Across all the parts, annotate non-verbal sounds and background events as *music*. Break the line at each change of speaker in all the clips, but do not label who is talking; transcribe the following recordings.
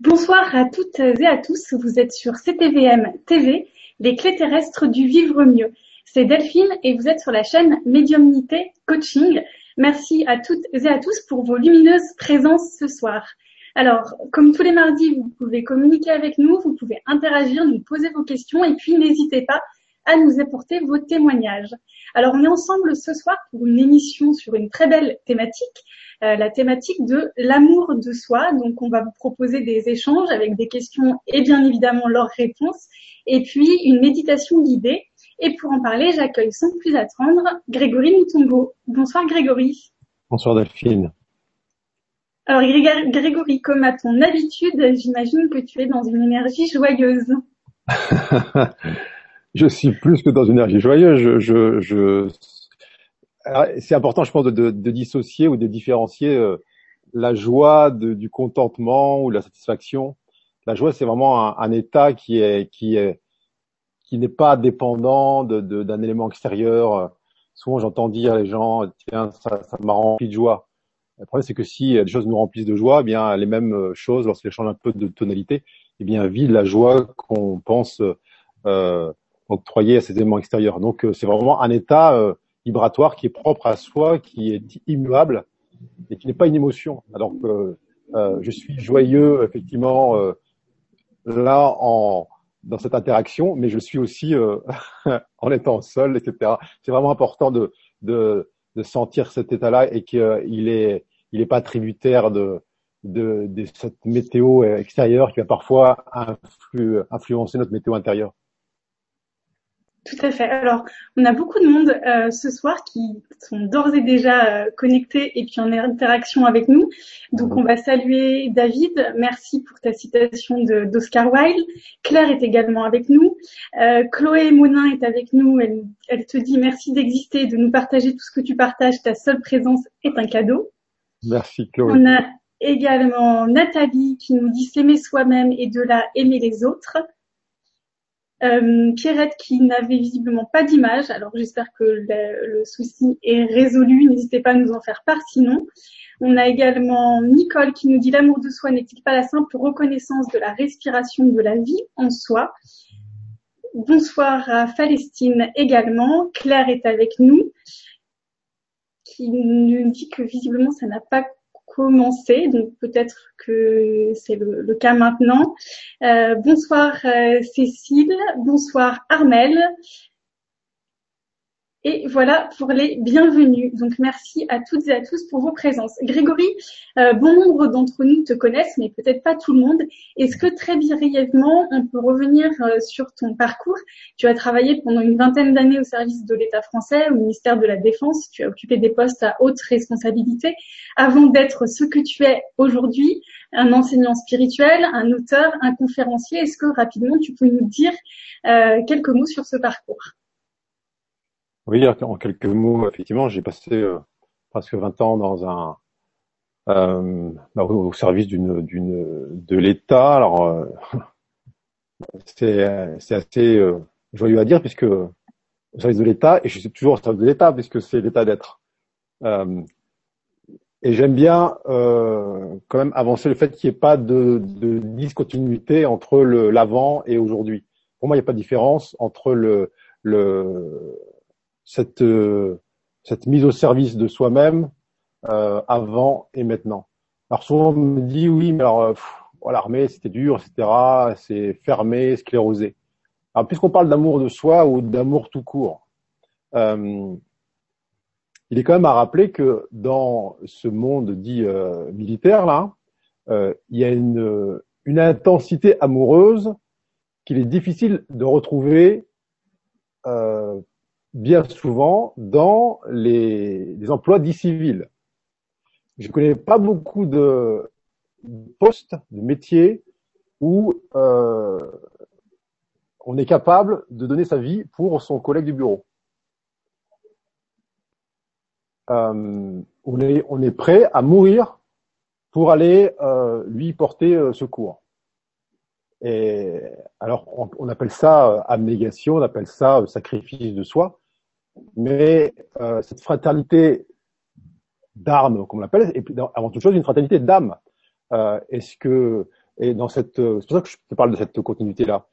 Bonsoir à toutes et à tous, vous êtes sur CTVM TV, les clés terrestres du vivre mieux. C'est Delphine et vous êtes sur la chaîne Médiumnité Coaching. Merci à toutes et à tous pour vos lumineuses présences ce soir. Alors, comme tous les mardis, vous pouvez communiquer avec nous, vous pouvez interagir, nous poser vos questions et puis n'hésitez pas à nous apporter vos témoignages. Alors, on est ensemble ce soir pour une émission sur une très belle thématique, euh, la thématique de l'amour de soi. Donc, on va vous proposer des échanges avec des questions et bien évidemment leurs réponses, et puis une méditation guidée. Et pour en parler, j'accueille sans plus attendre Grégory Moutombo. Bonsoir Grégory.
Bonsoir Delphine.
Alors Grégory, comme à ton habitude, j'imagine que tu es dans une énergie joyeuse. *laughs*
je suis plus que dans une énergie joyeuse. Je, je, je... C'est important, je pense, de, de, de, dissocier ou de différencier euh, la joie de, du contentement ou la satisfaction. La joie, c'est vraiment un, un, état qui est qui est qui n'est pas dépendant d'un de, élément extérieur. Souvent, j'entends dire les gens, tiens, ça, ça m'a rempli de joie. Le problème, c'est que si les choses nous remplissent de joie, eh bien les mêmes choses, lorsqu'elles changent un peu de tonalité, eh bien vide la joie qu'on pense euh, octroyer à ces éléments extérieurs. Donc, euh, c'est vraiment un état euh, vibratoire qui est propre à soi, qui est immuable et qui n'est pas une émotion. Alors que euh, je suis joyeux, effectivement, là en dans cette interaction, mais je suis aussi *laughs* en étant seul, etc. C'est vraiment important de, de, de sentir cet état-là et qu'il est il n'est pas tributaire de, de, de, cette météo extérieure qui va parfois influencer notre météo intérieure.
Tout à fait. Alors, on a beaucoup de monde euh, ce soir qui sont d'ores et déjà euh, connectés et puis en interaction avec nous. Donc, on va saluer David. Merci pour ta citation d'Oscar Wilde. Claire est également avec nous. Euh, Chloé Monin est avec nous. Elle, elle te dit merci d'exister, de nous partager tout ce que tu partages. Ta seule présence est un cadeau.
Merci Chloé.
On a également Nathalie qui nous dit s'aimer soi-même et de là aimer les autres. Euh, Pierrette qui n'avait visiblement pas d'image, alors j'espère que le, souci est résolu, n'hésitez pas à nous en faire part sinon. On a également Nicole qui nous dit l'amour de soi n'est-il pas la simple reconnaissance de la respiration de la vie en soi? Bonsoir à Palestine également, Claire est avec nous qui nous dit que visiblement ça n'a pas donc peut-être que c'est le, cas maintenant. Euh, bonsoir euh, Cécile, bonsoir Armel, et voilà pour les bienvenus. Donc merci à toutes et à tous pour vos présences. Grégory, euh, bon nombre d'entre nous te connaissent, mais peut-être pas tout le monde. Est-ce que très brièvement, on peut revenir euh, sur ton parcours? Tu as travaillé pendant une vingtaine d'années au service de l'État français, au ministère de la Défense. Tu as occupé des postes à haute responsabilité avant d'être ce que tu es aujourd'hui, un enseignant spirituel, un auteur, un conférencier. Est-ce que rapidement tu peux nous dire euh, quelques mots sur ce parcours?
Oui, en quelques mots, effectivement, j'ai passé euh, presque 20 ans dans un euh, bah, au service d'une d'une de l'État. Alors euh, *laughs* c'est c'est assez euh, joyeux à dire puisque au service de l'État et je suis toujours au service de l'État puisque c'est l'État d'être. et j'aime bien quand même avancer le fait qu'il n'y ait pas de, de discontinuité entre l'avant et aujourd'hui. Pour moi, il n'y a pas de différence entre le le cette, euh, cette mise au service de soi-même euh, avant et maintenant. Alors souvent on me dit oui, mais alors euh, l'armée c'était dur, etc. C'est fermé, sclérosé. Alors puisqu'on parle d'amour de soi ou d'amour tout court, euh, il est quand même à rappeler que dans ce monde dit euh, militaire là, euh, il y a une, une intensité amoureuse qu'il est difficile de retrouver euh, bien souvent dans les, emplois dits civils. Je connais pas beaucoup de postes, de métiers où euh, on est capable de donner sa vie pour son collègue du bureau. Euh, on, est, on est prêt à mourir pour aller euh, lui porter euh, secours. Et alors, on, appelle ça euh, abnégation, on appelle ça euh, sacrifice de soi, mais euh, cette fraternité d'armes, comme on l'appelle, et puis avant toute chose, une fraternité d'âme. Euh, Est-ce que et dans cette, c'est pour ça que je te parle de cette continuité-là,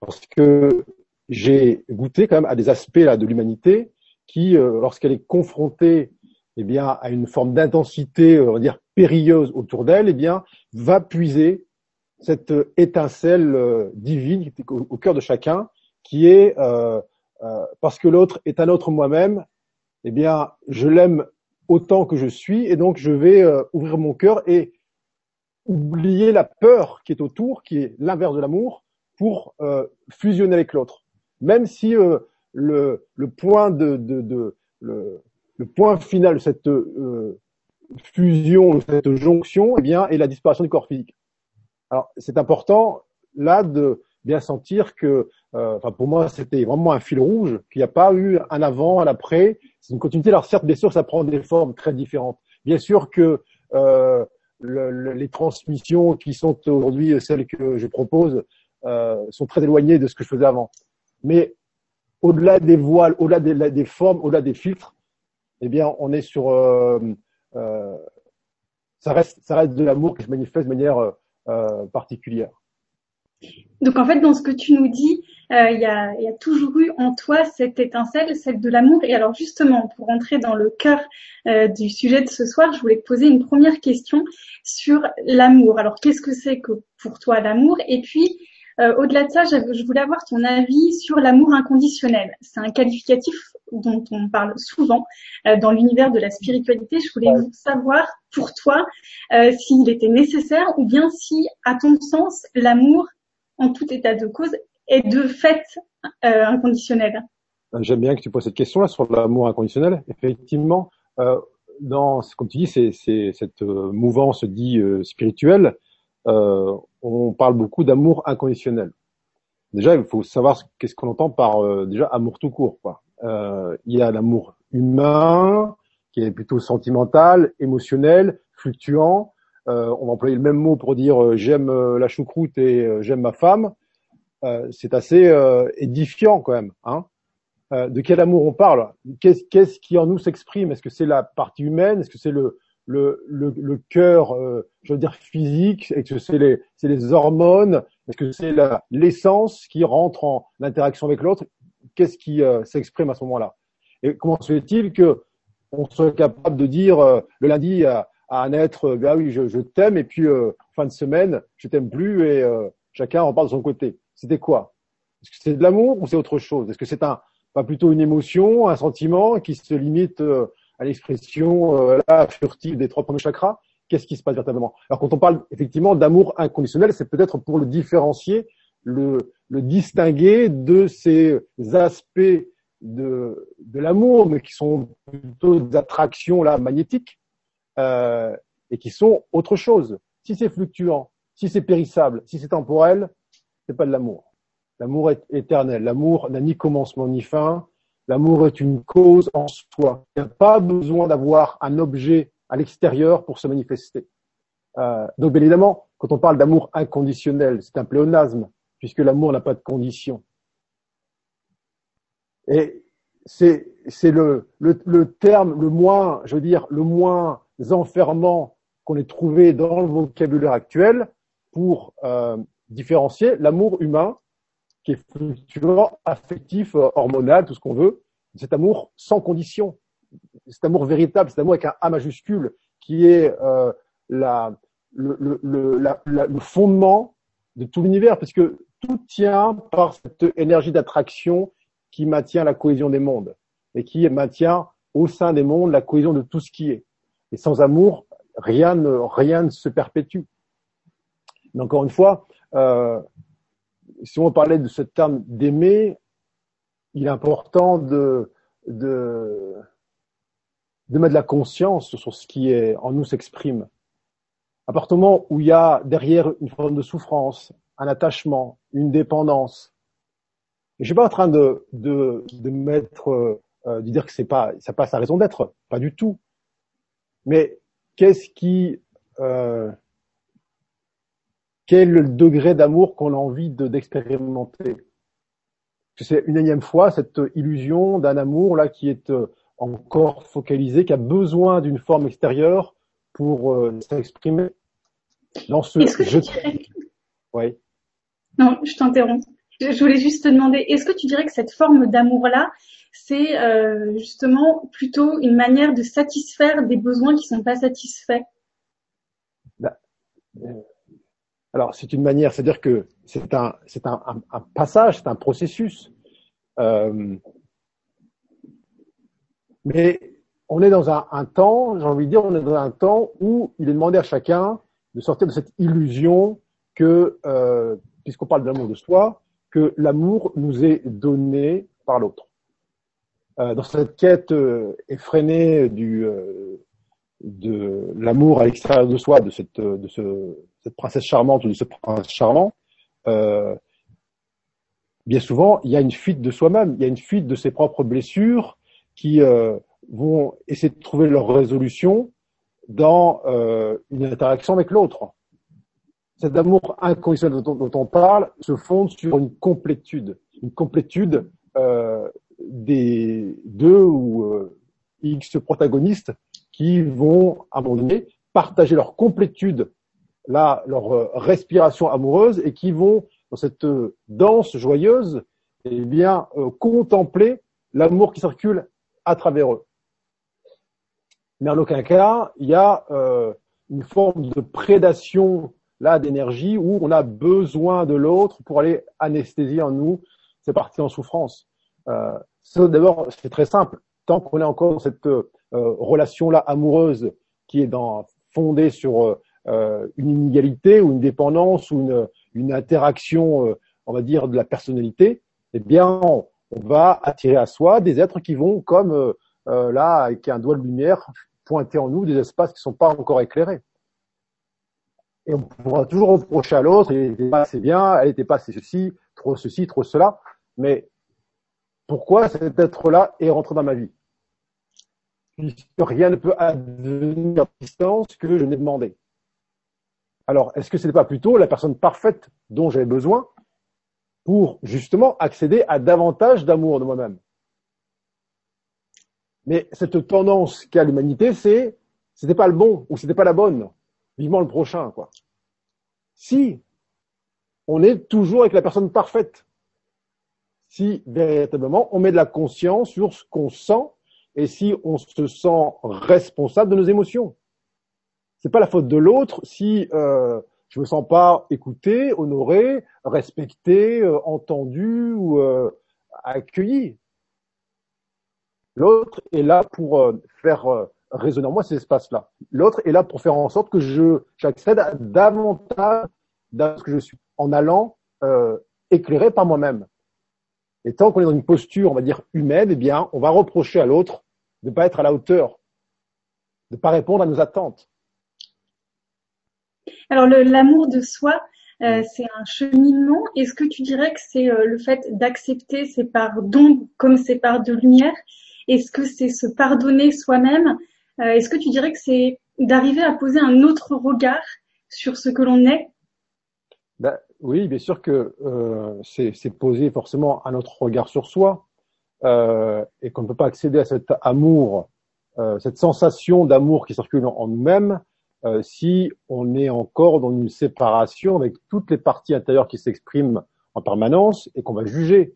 parce que j'ai goûté quand même à des aspects là de l'humanité qui, euh, lorsqu'elle est confrontée, eh bien, à une forme d'intensité, euh, on va dire périlleuse autour d'elle, eh bien, va puiser cette étincelle euh, divine au, au, cœur de chacun, qui est euh, parce que l'autre est un autre moi-même, eh bien, je l'aime autant que je suis, et donc je vais ouvrir mon cœur et oublier la peur qui est autour, qui est l'inverse de l'amour, pour fusionner avec l'autre même si euh, le, le, point de, de, de le, le, point final de cette euh, fusion, de cette jonction, eh bien, est la disparition du corps physique. Alors, c'est important là de bien sentir que, euh, enfin, pour moi, c'était vraiment un fil rouge, qu'il n'y a pas eu un avant, un après. C'est une continuité. Alors, certes, bien sûr, ça prend des formes très différentes. Bien sûr que euh, le, les transmissions qui sont aujourd'hui celles que je propose euh, sont très éloignées de ce que je faisais avant. Mais au-delà des voiles, au-delà des, des, formes, au-delà des filtres, eh bien, on est sur, euh, euh, ça reste, ça reste de l'amour qui se manifeste de manière euh, particulière.
Donc en fait, dans ce que tu nous dis, euh, il y, a, y, a, toujours eu en toi cette étincelle, celle de l'amour. Et alors justement, pour entrer dans le cœur euh, du sujet de ce soir, je voulais te poser une première question sur l'amour. Alors qu'est-ce que c'est que pour toi l'amour? Et puis euh, au-delà de ça, je voulais avoir ton avis sur l'amour inconditionnel. C'est un qualificatif dont on parle souvent euh, dans l'univers de la spiritualité. Je voulais savoir pour toi euh, s'il était nécessaire ou bien si, à ton sens, l'amour, en tout état de cause, est de fait inconditionnel.
J'aime bien que tu poses cette question-là sur l'amour inconditionnel. Effectivement, dans, comme tu dis, c'est cette mouvance dit spirituelle euh, on parle beaucoup d'amour inconditionnel. Déjà, il faut savoir qu'est-ce qu'on entend par euh, déjà amour tout court. Quoi. Euh, il y a l'amour humain qui est plutôt sentimental, émotionnel, fluctuant. On va employer le même mot pour dire j'aime la choucroute et j'aime ma femme. c'est assez édifiant quand même. Hein. De quel amour on parle? Qu'est-ce qui en nous s'exprime? Est-ce que c'est la partie humaine? Est-ce que c'est le, cœur, euh, je veux dire physique, est-ce que c'est les, hormones, est-ce que c'est l'essence qui rentre en interaction avec l'autre? Qu'est-ce qui euh, s'exprime à ce moment-là? Et comment se fait-il que on soit capable de dire euh, le lundi à, un être, ben oui, je, je t'aime, et puis fin de semaine, je t'aime plus, et chacun en parle de son côté. C'était quoi? Est-ce que c'est de l'amour ou c'est autre chose? Est-ce que c'est un pas plutôt une émotion, un sentiment qui se limite à l'expression euh, là, furtive des trois premiers chakras, qu'est-ce qui se passe véritablement? Alors quand on parle effectivement d'amour inconditionnel, c'est peut-être pour le différencier, le, le distinguer de ces aspects de, de l'amour, mais qui sont plutôt des attractions là magnétiques euh, et qui sont autre chose. Si c'est fluctuant, si c'est périssable, si c'est temporel, c'est pas de l'amour. L'amour est éternel. L'amour n'a ni commencement ni fin. L'amour est une cause en soi. Il n'y a pas besoin d'avoir un objet à l'extérieur pour se manifester. Euh, donc, bien évidemment, quand on parle d'amour inconditionnel, c'est un pléonasme, puisque l'amour n'a pas de condition. Et c'est, le, le, le, terme le moins, je veux dire, le moins enfermant qu'on ait trouvé dans le vocabulaire actuel pour euh, différencier l'amour humain qui est fluctuant, affectif, euh, hormonal, tout ce qu'on veut. Cet amour sans condition, cet amour véritable, cet amour avec un A majuscule, qui est euh, la, le, le, la, le, fondement de tout l'univers, puisque tout tient par cette énergie d'attraction qui maintient la cohésion des mondes et qui maintient au sein des mondes la cohésion de tout ce qui est. Et sans amour, rien ne, rien ne se perpétue. Mais encore une fois, euh, si on parlait de ce terme d'aimer, il est important de, de, de mettre de la conscience sur ce qui est en nous s'exprime. À partir du moment où il y a derrière une forme de souffrance, un attachement, une dépendance, je suis pas en train de, de, de mettre, euh, de dire que c'est pas, ça passe à raison d'être, pas du tout. Mais qu'est-ce qui, euh, quel est le degré d'amour qu'on a envie d'expérimenter? C'est une énième fois cette illusion d'un amour là qui est euh, encore focalisé, qui a besoin d'une forme extérieure pour euh, s'exprimer.
Est-ce que, tu dirais,
Oui.
Non, je t'interromps. Je voulais juste te demander, est-ce que tu dirais que cette forme d'amour-là, c'est euh, justement plutôt une manière de satisfaire des besoins qui sont pas satisfaits
bah, euh, Alors, c'est une manière, c'est-à-dire que c'est un, c'est un, un, passage, c'est un processus. Euh, mais on est dans un, un temps, j'ai envie de dire, on est dans un temps où il est demandé à chacun de sortir de cette illusion que, euh, puisqu'on parle d'amour de soi, que l'amour nous est donné par l'autre. Euh, dans cette quête euh, effrénée du, euh, de l'amour à l'extérieur de soi, de cette, de ce, cette princesse charmante ou de ce prince charmant, euh, bien souvent, il y a une fuite de soi-même, il y a une fuite de ses propres blessures qui vont essayer de trouver leur résolution dans une interaction avec l'autre. Cet amour inconditionnel dont, dont, on parle se fonde sur une complétude, une complétude des deux ou euh, X protagonistes qui vont, à un moment donné, partager leur complétude, là, leur euh, respiration amoureuse et qui vont, dans cette euh, danse joyeuse, eh bien, contempler l'amour qui circule à travers eux. Mais en aucun cas, il y a une forme de prédation là d'énergie où on a besoin de l'autre pour aller anesthésier en nous ces parties en souffrance. D'abord, c'est très simple. Tant qu'on est encore dans cette euh, relation-là amoureuse qui est dans, fondée sur euh, une inégalité ou une dépendance ou une, une interaction, euh, on va dire, de la personnalité, eh bien, on, va attirer à soi des êtres qui vont, comme euh, là, avec un doigt de lumière, pointer en nous des espaces qui ne sont pas encore éclairés. Et on pourra toujours reprocher à l'autre, elle n'était pas assez bien, elle n'était pas assez ceci, trop ceci, trop cela. Mais pourquoi cet être-là est rentré dans ma vie? Rien ne peut advenir à distance que je n'ai demandé. Alors, est-ce que ce n'est pas plutôt la personne parfaite dont j'ai besoin pour justement accéder à davantage d'amour de moi-même? Mais cette tendance qu'a l'humanité, c'est c'était pas le bon ou c'était pas la bonne. Vivement le prochain, quoi. Si on est toujours avec la personne parfaite, si véritablement on met de la conscience sur ce qu'on sent et si on se sent responsable de nos émotions. C'est pas la faute de l'autre si euh, je me sens pas écouté, honoré, respecté, euh, entendu ou euh, accueilli. L'autre est là pour euh, faire euh, résonner en moi ces espaces-là. L'autre est là pour faire en sorte que je j'accède à davantage de ce que je suis en allant euh, éclairé par moi-même. Et tant qu'on est dans une posture, on va dire, humaine, eh bien, on va reprocher à l'autre de ne pas être à la hauteur, de ne pas répondre à nos attentes.
Alors, l'amour de soi, euh, c'est un cheminement. Est-ce que tu dirais que c'est euh, le fait d'accepter ces parts d'ombre comme ces parts de lumière? Est-ce que c'est se pardonner soi-même? Euh, Est-ce que tu dirais que c'est d'arriver à poser un autre regard sur ce que l'on est?
Ben, oui, bien sûr que euh, c'est poser forcément un autre regard sur soi euh, et qu'on ne peut pas accéder à cet amour, euh, cette sensation d'amour qui circule en, en nous-mêmes euh, si on est encore dans une séparation avec toutes les parties intérieures qui s'expriment en permanence et qu'on va juger.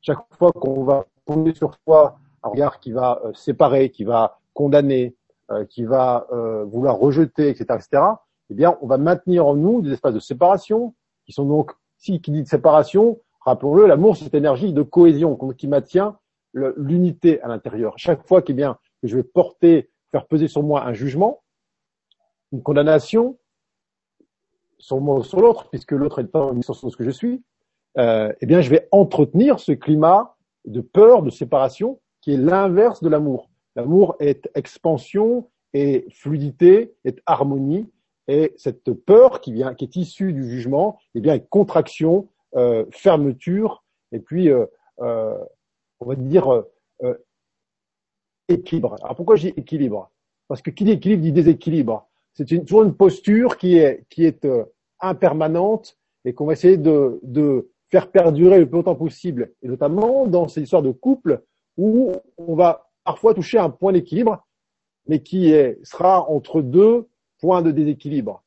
Chaque fois qu'on va poser sur soi un regard qui va euh, séparer, qui va condamner, euh, qui va vouloir rejeter, etc., etc., eh bien, on va maintenir en nous des espaces de séparation, qui sont donc, si qui dit de séparation, rappelons-le, l'amour, c'est cette énergie de cohésion qui maintient l'unité à l'intérieur. Chaque fois qu'il bien, que je vais porter, faire peser sur moi un jugement, une condamnation, sur moi ou sur l'autre, puisque l'autre est pas en sur ce que je suis, euh, eh bien, je vais entretenir ce climat de peur, de séparation, qui est l'inverse de l'amour. L'amour est expansion, et fluidité, est harmonie, et cette peur qui vient, qui est issue du jugement, eh bien, contraction, euh, fermeture, et puis, euh, euh, on va dire, euh, euh, équilibre. Alors pourquoi j'ai équilibre? Parce que qui dit équilibre dit déséquilibre. C'est une, toujours une posture qui est, qui est euh, impermanente et qu'on va essayer de, de faire perdurer le plus longtemps possible, et notamment dans ces histoires de couple où on va parfois toucher un point d'équilibre, mais qui est, sera entre deux point de déséquilibre.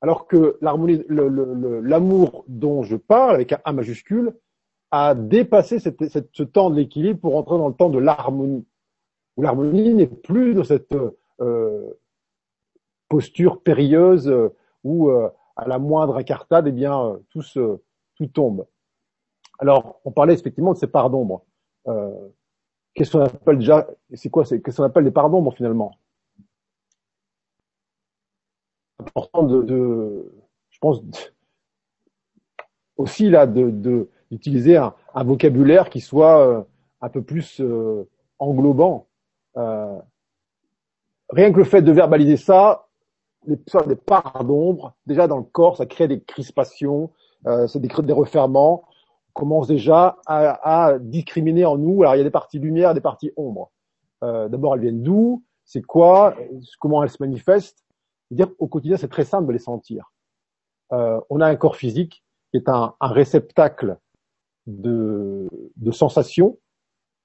Alors que l'amour dont je parle, avec un A majuscule, a dépassé ce temps de l'équilibre pour entrer dans le temps de l'harmonie. Où l'harmonie n'est plus de cette euh, posture périlleuse euh, où euh, à la moindre incartade, eh bien, tout, se, tout tombe. Alors, on parlait effectivement de ces parts d'ombre. Qu'est-ce qu'on appelle déjà C'est quoi C'est qu'est-ce qu'on appelle les parts d'ombre finalement? Important de, je pense, aussi là, de d'utiliser un, vocabulaire qui soit euh, un peu plus euh, englobant. Euh, rien que le fait de verbaliser ça, les, parts d'ombre, déjà dans le corps, ça crée des crispations, ça crée des referments. On commence déjà à, à, discriminer en nous. Alors il y a des parties lumière, des parties ombre. D'abord, elles viennent d'où? C'est quoi? Comment elles se manifestent? Dire au quotidien, c'est très simple de les sentir. Euh, on a un corps physique qui est un, réceptacle de, sensations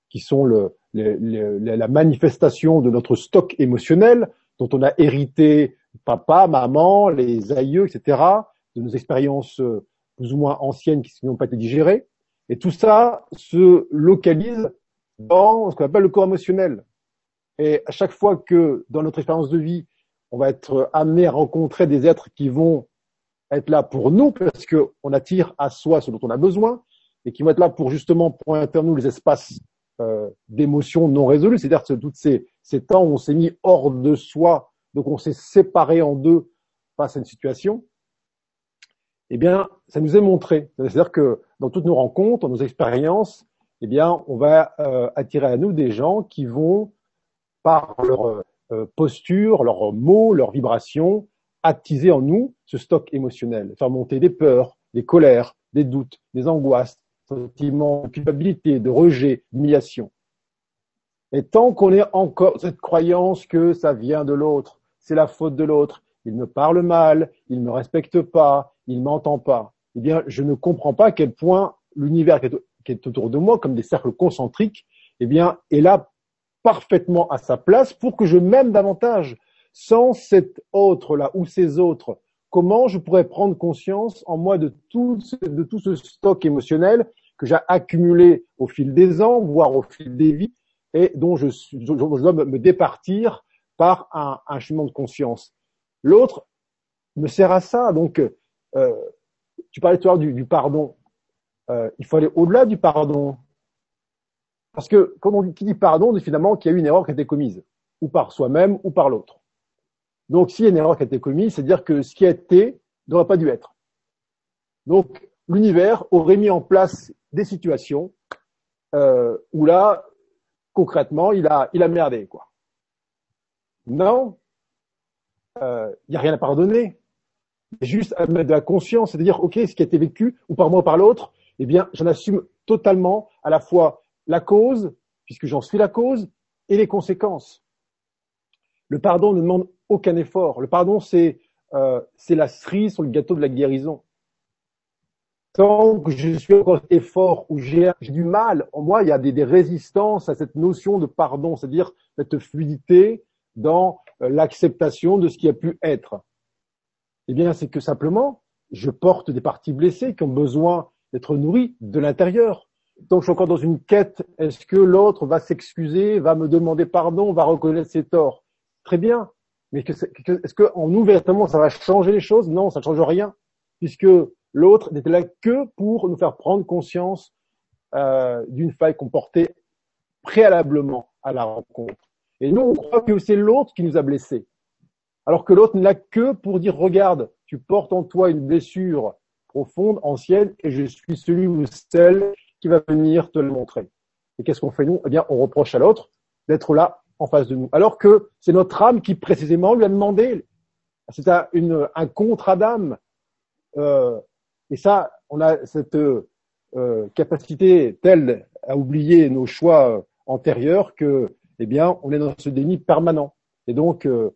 qui sont le, la manifestation de notre stock émotionnel dont on a hérité papa, maman, les aïeux, etc., de nos expériences plus ou moins anciennes qui n'ont pas été digérées. Et tout ça se localise dans ce qu'on appelle le corps émotionnel. Et à chaque fois que dans notre expérience de vie, on va être amené à rencontrer des êtres qui vont être là pour nous, parce qu'on attire à soi ce dont on a besoin, et qui vont être là pour justement pointer en nous les espaces euh, d'émotions non résolues, c'est-à-dire tous ces, ces temps où on s'est mis hors de soi donc on s'est séparé en deux face à une situation, eh bien, ça nous est montré. C'est-à-dire que dans toutes nos rencontres, dans nos expériences, eh bien, on va euh, attirer à nous des gens qui vont, par leur euh, posture, leurs mots, leurs vibrations, attiser en nous ce stock émotionnel, faire monter des peurs, des colères, des doutes, des angoisses, sentiments de culpabilité, de rejet, d'humiliation. Et tant qu'on est encore cette croyance que ça vient de l'autre, c'est la faute de l'autre, il me parle mal, il ne me respecte pas, il m'entend pas, eh bien, je ne comprends pas à quel point l'univers qui est autour de moi, comme des cercles concentriques, eh bien, est là parfaitement à sa place pour que je m'aime davantage. Sans cet autre-là ou ces autres, comment je pourrais prendre conscience en moi de tout, ce, de tout ce stock émotionnel que j'ai accumulé au fil des ans, voire au fil des vies, et dont je, je dois me départir par un, un cheminement de conscience. L'autre me sert à ça. Donc, euh, tu parlais tout à l'heure du, du, pardon. Euh, il faut aller au-delà du pardon. Parce que quand on dit, qui dit pardon, on dit finalement qu'il y a eu une erreur qui a été commise, ou par soi-même, ou par l'autre. Donc, s'il y a une erreur qui a été commise, c'est-à-dire que ce qui a été n'aurait pas dû être. Donc, l'univers aurait mis en place des situations euh, où là, concrètement, il a, il a merdé, quoi. Non, il euh, n'y a rien à pardonner. Juste à mettre de la conscience, c'est-à-dire, ok, ce qui a été vécu, ou par moi ou par l'autre, eh bien, j'en assume totalement à la fois la cause, puisque j'en suis la cause, et les conséquences. Le pardon ne demande aucun effort. Le pardon, c'est euh, la cerise sur le gâteau de la guérison. Tant que je suis encore effort ou j'ai du mal, en moi, il y a des, des résistances à cette notion de pardon, c'est-à-dire cette fluidité, dans euh, l'acceptation de ce qui a pu être Eh bien, c'est que simplement, je porte des parties blessées qui ont besoin d'être nourries de l'intérieur. Donc, je suis encore dans une quête. Est-ce que l'autre va s'excuser, va me demander pardon, va reconnaître ses torts? Très bien. Mais est-ce qu'en nous, véritablement, ça va changer les choses? Non, ça ne change rien, puisque l'autre n'était là que pour nous faire prendre conscience euh, d'une faille qu'on portait préalablement à la rencontre. Et nous, on croit que c'est l'autre qui nous a blessés. Alors que l'autre n'a que pour dire, regarde, tu portes en toi une blessure profonde, ancienne, et je suis celui ou celle qui va venir te le montrer. Et qu'est-ce qu'on fait nous? Eh bien, on reproche à l'autre d'être là en face de nous. Alors que c'est notre âme qui précisément lui a demandé. C'est un, une, un contre Adam. Euh, et ça, on a cette euh, capacité telle à oublier nos choix antérieurs que eh bien, on est dans ce déni permanent. Et donc, euh,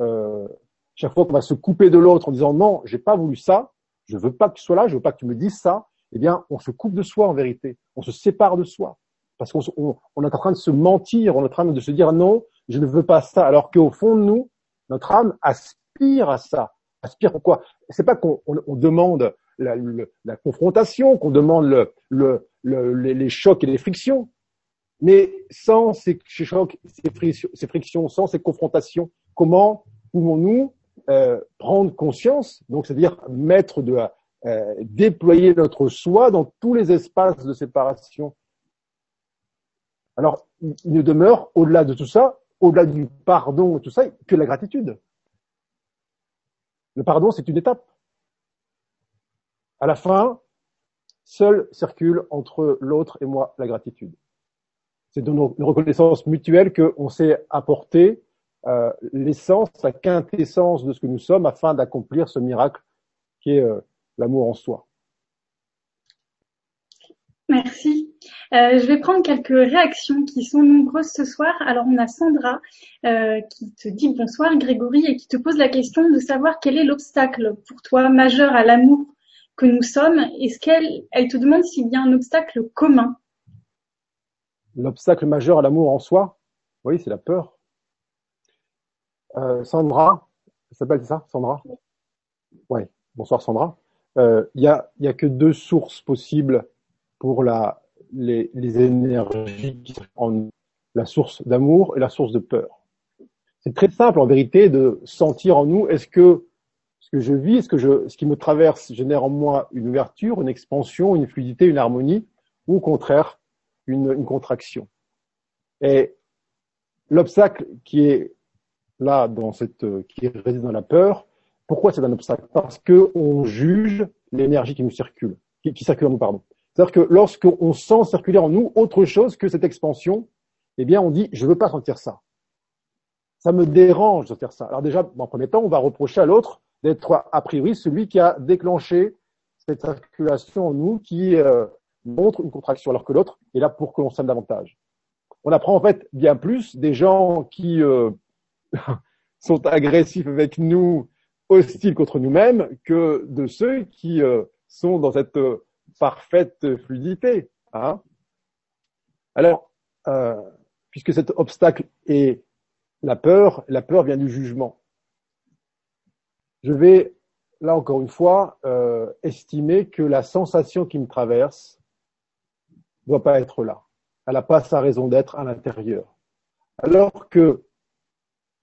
euh, chaque fois qu'on va se couper de l'autre en disant non, j'ai pas voulu ça, je veux pas que tu sois là, je veux pas que tu me dises ça, eh bien, on se coupe de soi en vérité, on se sépare de soi, parce qu'on on, on est en train de se mentir, on est en train de se dire non, je ne veux pas ça, alors qu'au fond de nous, notre âme aspire à ça, aspire pourquoi C'est pas qu'on on, demande la, la confrontation, qu'on demande le, le, le, les chocs et les frictions, mais sans ces chocs, ces frictions, ces frictions sans ces confrontations, comment pouvons-nous euh, prendre conscience, donc c'est-à-dire mettre de euh, déployer notre soi dans tous les espaces de séparation. Alors, il ne demeure au-delà de tout ça, au-delà du pardon et tout ça, que la gratitude. Le pardon, c'est une étape. À la fin, seul circule entre l'autre et moi la gratitude. C'est nos reconnaissance mutuelle qu'on s'est apporté euh, l'essence, la quintessence de ce que nous sommes afin d'accomplir ce miracle qui est euh, l'amour en soi.
Merci. Euh, je vais prendre quelques réactions qui sont nombreuses ce soir. Alors on a Sandra euh, qui te dit bonsoir Grégory et qui te pose la question de savoir quel est l'obstacle pour toi majeur à l'amour que nous sommes. Est-ce qu'elle elle te demande s'il y a un obstacle commun?
L'obstacle majeur à l'amour en soi, oui, c'est la peur. Euh, Sandra, ça s'appelle ça, Sandra? Oui, bonsoir Sandra. Il euh, y, a, y a que deux sources possibles pour la, les, les énergies qui sont la source d'amour et la source de peur. C'est très simple en vérité de sentir en nous est-ce que ce que je vis, ce que je, ce qui me traverse génère en moi une ouverture, une expansion, une fluidité, une harmonie, ou au contraire une, une contraction. Et l'obstacle qui est là, dans cette, euh, qui réside dans la peur. Pourquoi c'est un obstacle? Parce que on juge l'énergie qui nous circule, qui, circule en nous, pardon. C'est-à-dire que lorsqu'on sent circuler en nous autre chose que cette expansion, eh bien, on dit, je veux pas sentir ça. Ça me dérange de sentir ça. Alors déjà, en premier temps, on va reprocher à l'autre d'être a priori celui qui a déclenché cette circulation en nous qui euh, montre une contraction, alors que l'autre est là pour que l'on s'aime davantage. On apprend en fait bien plus des gens qui euh, *laughs* sont agressifs avec nous, hostiles contre nous-mêmes, que de ceux qui euh, sont dans cette euh, parfaite fluidité. Hein Alors, euh, puisque cet obstacle est la peur, la peur vient du jugement. Je vais, là encore une fois, estimer que la sensation qui me traverse ne doit pas être là. Elle n'a pas sa raison d'être à l'intérieur. Alors que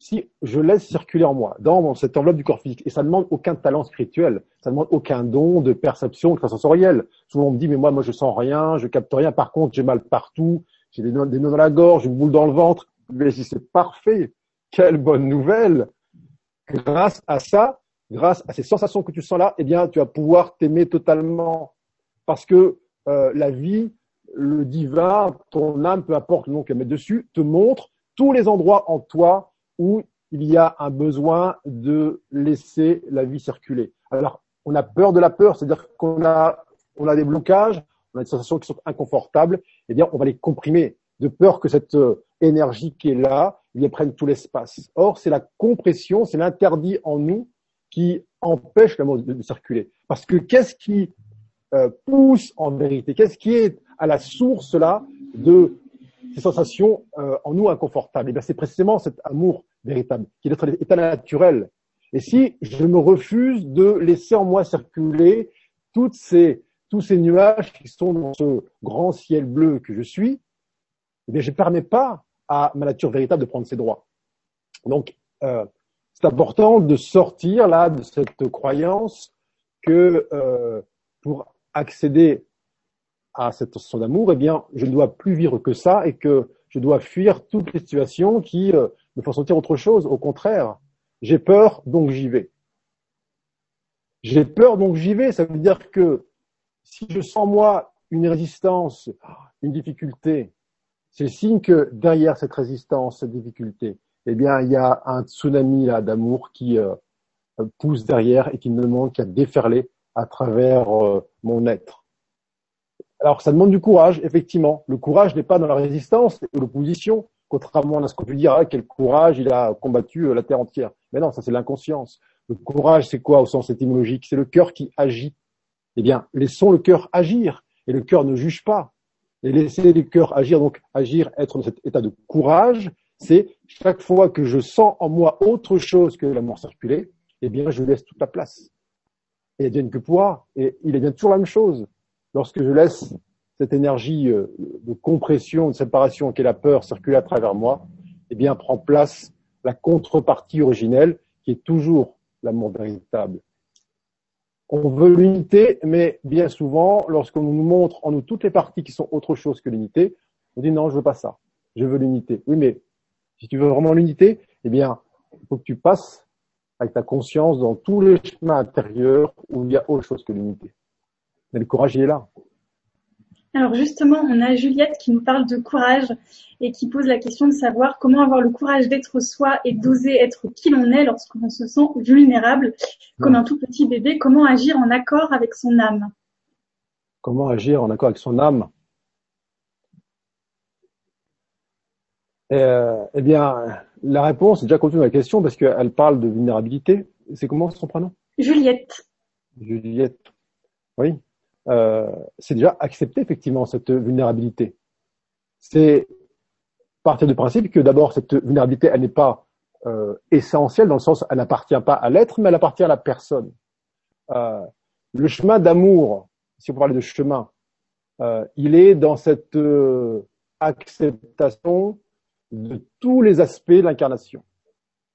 si je laisse circuler en moi, dans cette enveloppe du corps physique, et ça ne demande aucun talent spirituel, ça ne demande aucun don de perception sensorielle. Souvent on me dit, mais moi, moi je sens rien, je capte rien, par contre j'ai mal partout, j'ai des nœuds, dans la gorge, une boule dans le ventre. Mais si c'est parfait, quelle bonne nouvelle Grâce à ça, grâce à ces sensations que tu sens là, eh bien tu vas pouvoir t'aimer totalement. Parce que euh, la vie, le divin, ton âme, peu importe le nom qu'elle met dessus, te montre tous les endroits en toi où il y a un besoin de laisser la vie circuler. Alors, on a peur de la peur, c'est-à-dire qu'on a, on a des blocages, on a des sensations qui sont inconfortables, eh bien, on va les comprimer de peur que cette euh, énergie qui est là, lui prenne tout l'espace. Or, c'est la compression, c'est l'interdit en nous qui empêche l'amour de, de, circuler. Parce que qu'est-ce qui euh, pousse en vérité Qu'est-ce qui est à la source là de ces sensations euh, en nous inconfortables? Et eh bien, c'est précisément cet amour véritable, qui est notre état naturel. Et si je me refuse de laisser en moi circuler toutes ces, tous ces nuages qui sont dans ce grand ciel bleu que je suis, eh bien, je ne permets pas à ma nature véritable de prendre ses droits. Donc, euh, c'est important de sortir là de cette croyance que euh, pour accéder à cette sensation d'amour, eh bien, je ne dois plus vivre que ça et que je dois fuir toutes les situations qui euh, me font sentir autre chose. Au contraire, j'ai peur, donc j'y vais. J'ai peur, donc j'y vais. Ça veut dire que si je sens moi une résistance, une difficulté, c'est signe que derrière cette résistance, cette difficulté, eh bien, il y a un tsunami là d'amour qui euh, pousse derrière et qui ne demande qu'à déferler à travers euh, mon être. Alors, ça demande du courage, effectivement. Le courage n'est pas dans la résistance et l'opposition, contrairement à ce qu'on peut dire, ah, quel courage, il a combattu euh, la terre entière. Mais non, ça c'est l'inconscience. Le courage, c'est quoi au sens étymologique? C'est le cœur qui agit. Eh bien, laissons le cœur agir. Et le cœur ne juge pas. Et laisser le cœur agir, donc agir, être dans cet état de courage, c'est chaque fois que je sens en moi autre chose que l'amour circuler, eh bien, je laisse toute la place. Et il que poids, et il bien toujours la même chose. Lorsque je laisse cette énergie euh, de compression, de séparation qu'est la peur circuler à travers moi, eh bien, prend place la contrepartie originelle qui est toujours l'amour véritable. On veut l'unité, mais bien souvent, lorsqu'on nous montre en nous toutes les parties qui sont autre chose que l'unité, on dit non, je veux pas ça. Je veux l'unité. Oui, mais si tu veux vraiment l'unité, eh bien, il faut que tu passes avec ta conscience dans tous les chemins intérieurs où il y a autre chose que l'unité. Mais le courage, il est là.
Alors justement, on a Juliette qui nous parle de courage et qui pose la question de savoir comment avoir le courage d'être soi et d'oser être qui l'on est lorsqu'on se sent vulnérable, comme un tout petit bébé. Comment agir en accord avec son âme?
Comment agir en accord avec son âme? Euh, Eh bien, la réponse est déjà contenue dans la question parce qu'elle parle de vulnérabilité. C'est comment son prénom?
Juliette.
Juliette. Oui. Euh, c'est déjà accepter effectivement cette vulnérabilité. C'est partir du principe que d'abord cette vulnérabilité, elle n'est pas euh, essentielle dans le sens, elle n'appartient pas à l'être, mais elle appartient à la personne. Euh, le chemin d'amour, si on parle de chemin, euh, il est dans cette euh, acceptation de tous les aspects de l'incarnation.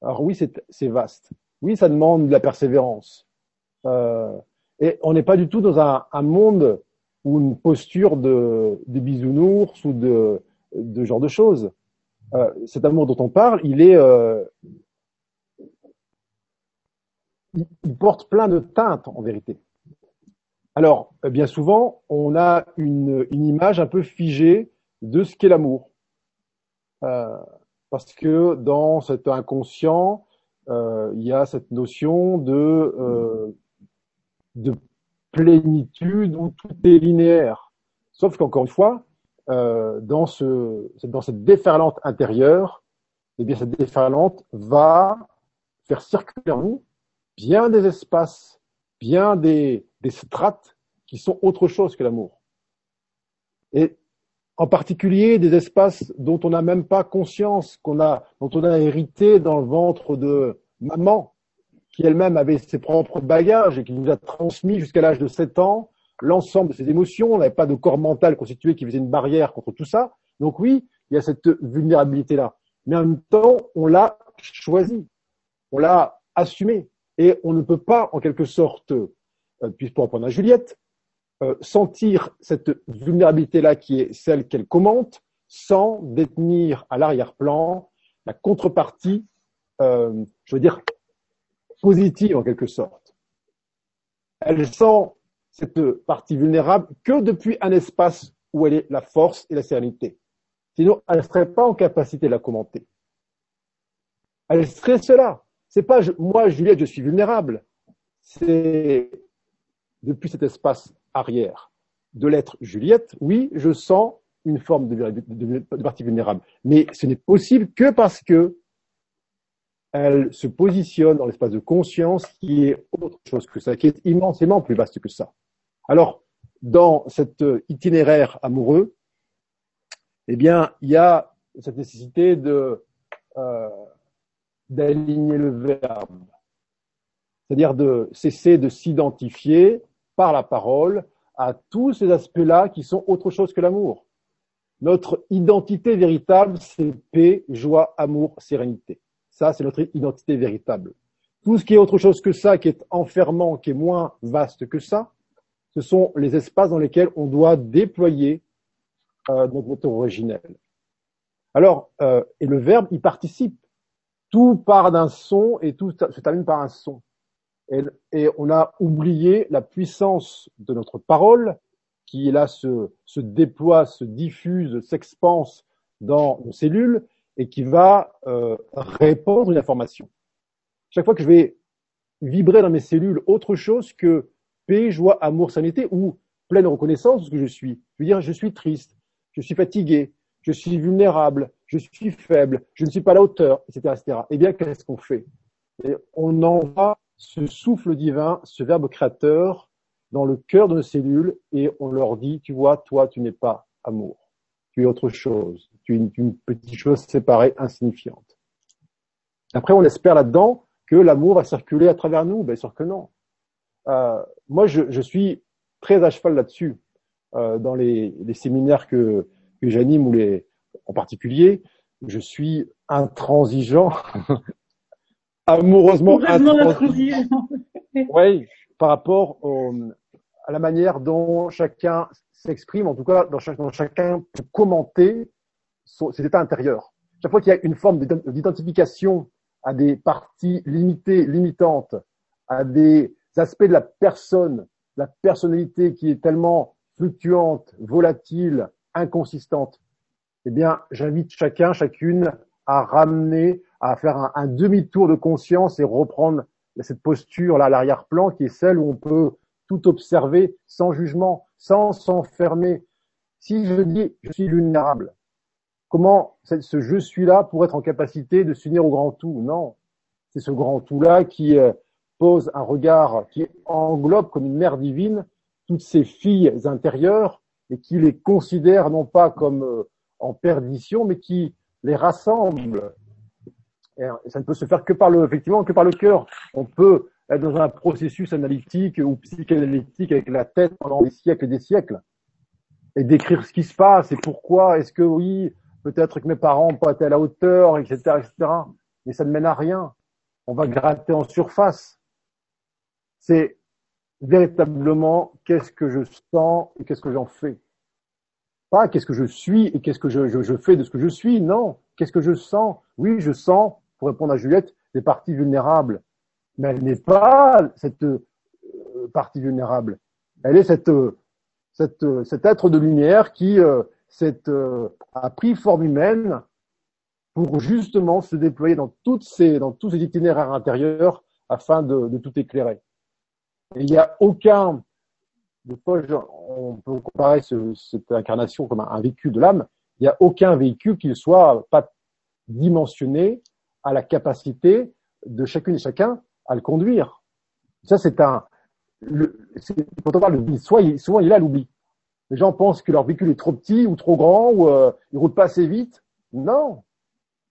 Alors oui, c'est vaste. Oui, ça demande de la persévérance. Euh, et on n'est pas du tout dans un, un, monde ou une posture de, de bisounours ou de, de genre de choses. Euh, cet amour dont on parle, il est, euh, il, porte plein de teintes en vérité. Alors, bien souvent, on a une, une image un peu figée de ce qu'est l'amour, euh, parce que dans cet inconscient, euh, il y a cette notion de euh, de plénitude où tout est linéaire. Sauf qu'encore une fois, euh, dans, ce, dans cette déferlante intérieure, eh bien cette déferlante va faire circuler en nous bien des espaces, bien des, des strates qui sont autre chose que l'amour. Et en particulier des espaces dont on n'a même pas conscience, qu'on a, dont on a hérité dans le ventre de maman, qui elle-même avait ses propres bagages et qui nous a transmis jusqu'à l'âge de 7 ans l'ensemble de ses émotions. On n'avait pas de corps mental constitué qui faisait une barrière contre tout ça. Donc oui, il y a cette vulnérabilité-là. Mais en même temps, on l'a choisi, on l'a assumé. Et on ne peut pas, en quelque sorte, euh, puis pour reprendre à Juliette, euh, sentir cette vulnérabilité-là qui est celle qu'elle commente sans détenir à l'arrière-plan la contrepartie, euh, je veux dire, positive en quelque sorte. Elle sent cette partie vulnérable que depuis un espace où elle est la force et la sérénité. Sinon, elle ne serait pas en capacité de la commenter. Elle serait cela. C'est pas moi, Juliette, je suis vulnérable. C'est depuis cet espace arrière de l'être Juliette, oui, je sens une forme de, partie vulnérable. Mais ce n'est possible que parce que elle se positionne dans l'espace de conscience qui est autre chose que ça, qui est immensément plus vaste que ça. Alors, dans cet itinéraire amoureux, eh bien, il y a cette nécessité de euh, d'aligner le verbe, c'est-à-dire de cesser de s'identifier par la parole à tous ces aspects-là qui sont autre chose que l'amour. Notre identité véritable, c'est paix, joie, amour, sérénité. Ça, c'est notre identité véritable. Tout ce qui est autre chose que ça, qui est enfermant, qui est moins vaste que ça, ce sont les espaces dans lesquels on doit déployer euh, notre originel. Alors, euh, et le verbe, il participe. Tout part d'un son et tout se termine par un son. Et, et, on a oublié la puissance de notre parole qui là se, se déploie, se diffuse, s'expanse dans nos cellules et qui va euh, répandre une information. Chaque fois que je vais vibrer dans mes cellules autre chose que paix, joie, amour, sanité ou pleine reconnaissance de ce que je suis, je veux dire je suis triste, je suis fatigué, je suis vulnérable, je suis faible, je ne suis pas à la hauteur, etc. etc. Eh bien, qu'est-ce qu'on fait? Et On envoie ce souffle divin, ce verbe créateur dans le cœur de nos cellules et on leur dit, tu vois, toi, tu n'es pas amour tu es autre chose, une, petite chose séparée, insignifiante. Après, on espère là-dedans que l'amour va circuler à travers nous Bien sûr que non. Euh, moi, je, je, suis très à cheval là-dessus. Euh, dans les, les, séminaires que, que j'anime ou les, en particulier, je suis intransigeant, *laughs* amoureusement intransigeant. oui, par rapport au, à la manière dont chacun s'exprime, en tout cas dans, chaque, dont chacun peut commenter son, ses états intérieurs. Chaque fois qu'il y a une forme d'identification à des parties limitées, limitantes, à des aspects de la personne, la personnalité qui est tellement fluctuante, volatile, inconsistante, eh bien, j'invite chacun, chacune à ramener, à faire un, un demi-tour de conscience et reprendre cette posture là à l'arrière-plan qui est celle où on peut tout observer sans jugement, sans s'enfermer. Si je dis je suis vulnérable, comment ce je suis-là pour être en capacité de s'unir au grand tout? Non, c'est ce grand tout-là qui euh, pose un regard qui englobe comme une mère divine toutes ces filles intérieures et qui les considère non pas comme euh, en perdition, mais qui les rassemble. Et ça ne peut se faire que par le, effectivement, que par le cœur. On peut être dans un processus analytique ou psychanalytique avec la tête pendant des siècles et des siècles et décrire ce qui se passe et pourquoi est-ce que oui, peut-être que mes parents n'ont pas été à la hauteur, etc., etc. Mais ça ne mène à rien. On va gratter en surface. C'est véritablement qu'est-ce que je sens et qu'est-ce que j'en fais. Pas qu'est-ce que je suis et qu'est-ce que je, fais de ce que je suis. Non. Qu'est-ce que je sens? Oui, je sens, pour répondre à Juliette, des parties vulnérables mais elle n'est pas cette euh, partie vulnérable. Elle est cette, euh, euh, cet être de lumière qui a pris forme humaine pour justement se déployer dans, tous ces itinéraires intérieurs afin de, de tout éclairer. Il n'y a aucun, on peut comparer ce, cette incarnation comme un, véhicule de l'âme, il n'y a aucun véhicule qui ne soit pas dimensionné à la capacité de chacune et chacun à le conduire. Ça, c'est un. Le, quand on parle de soit souvent il à l'oubli. Les gens pensent que leur véhicule est trop petit ou trop grand ou euh, il roule pas assez vite. Non,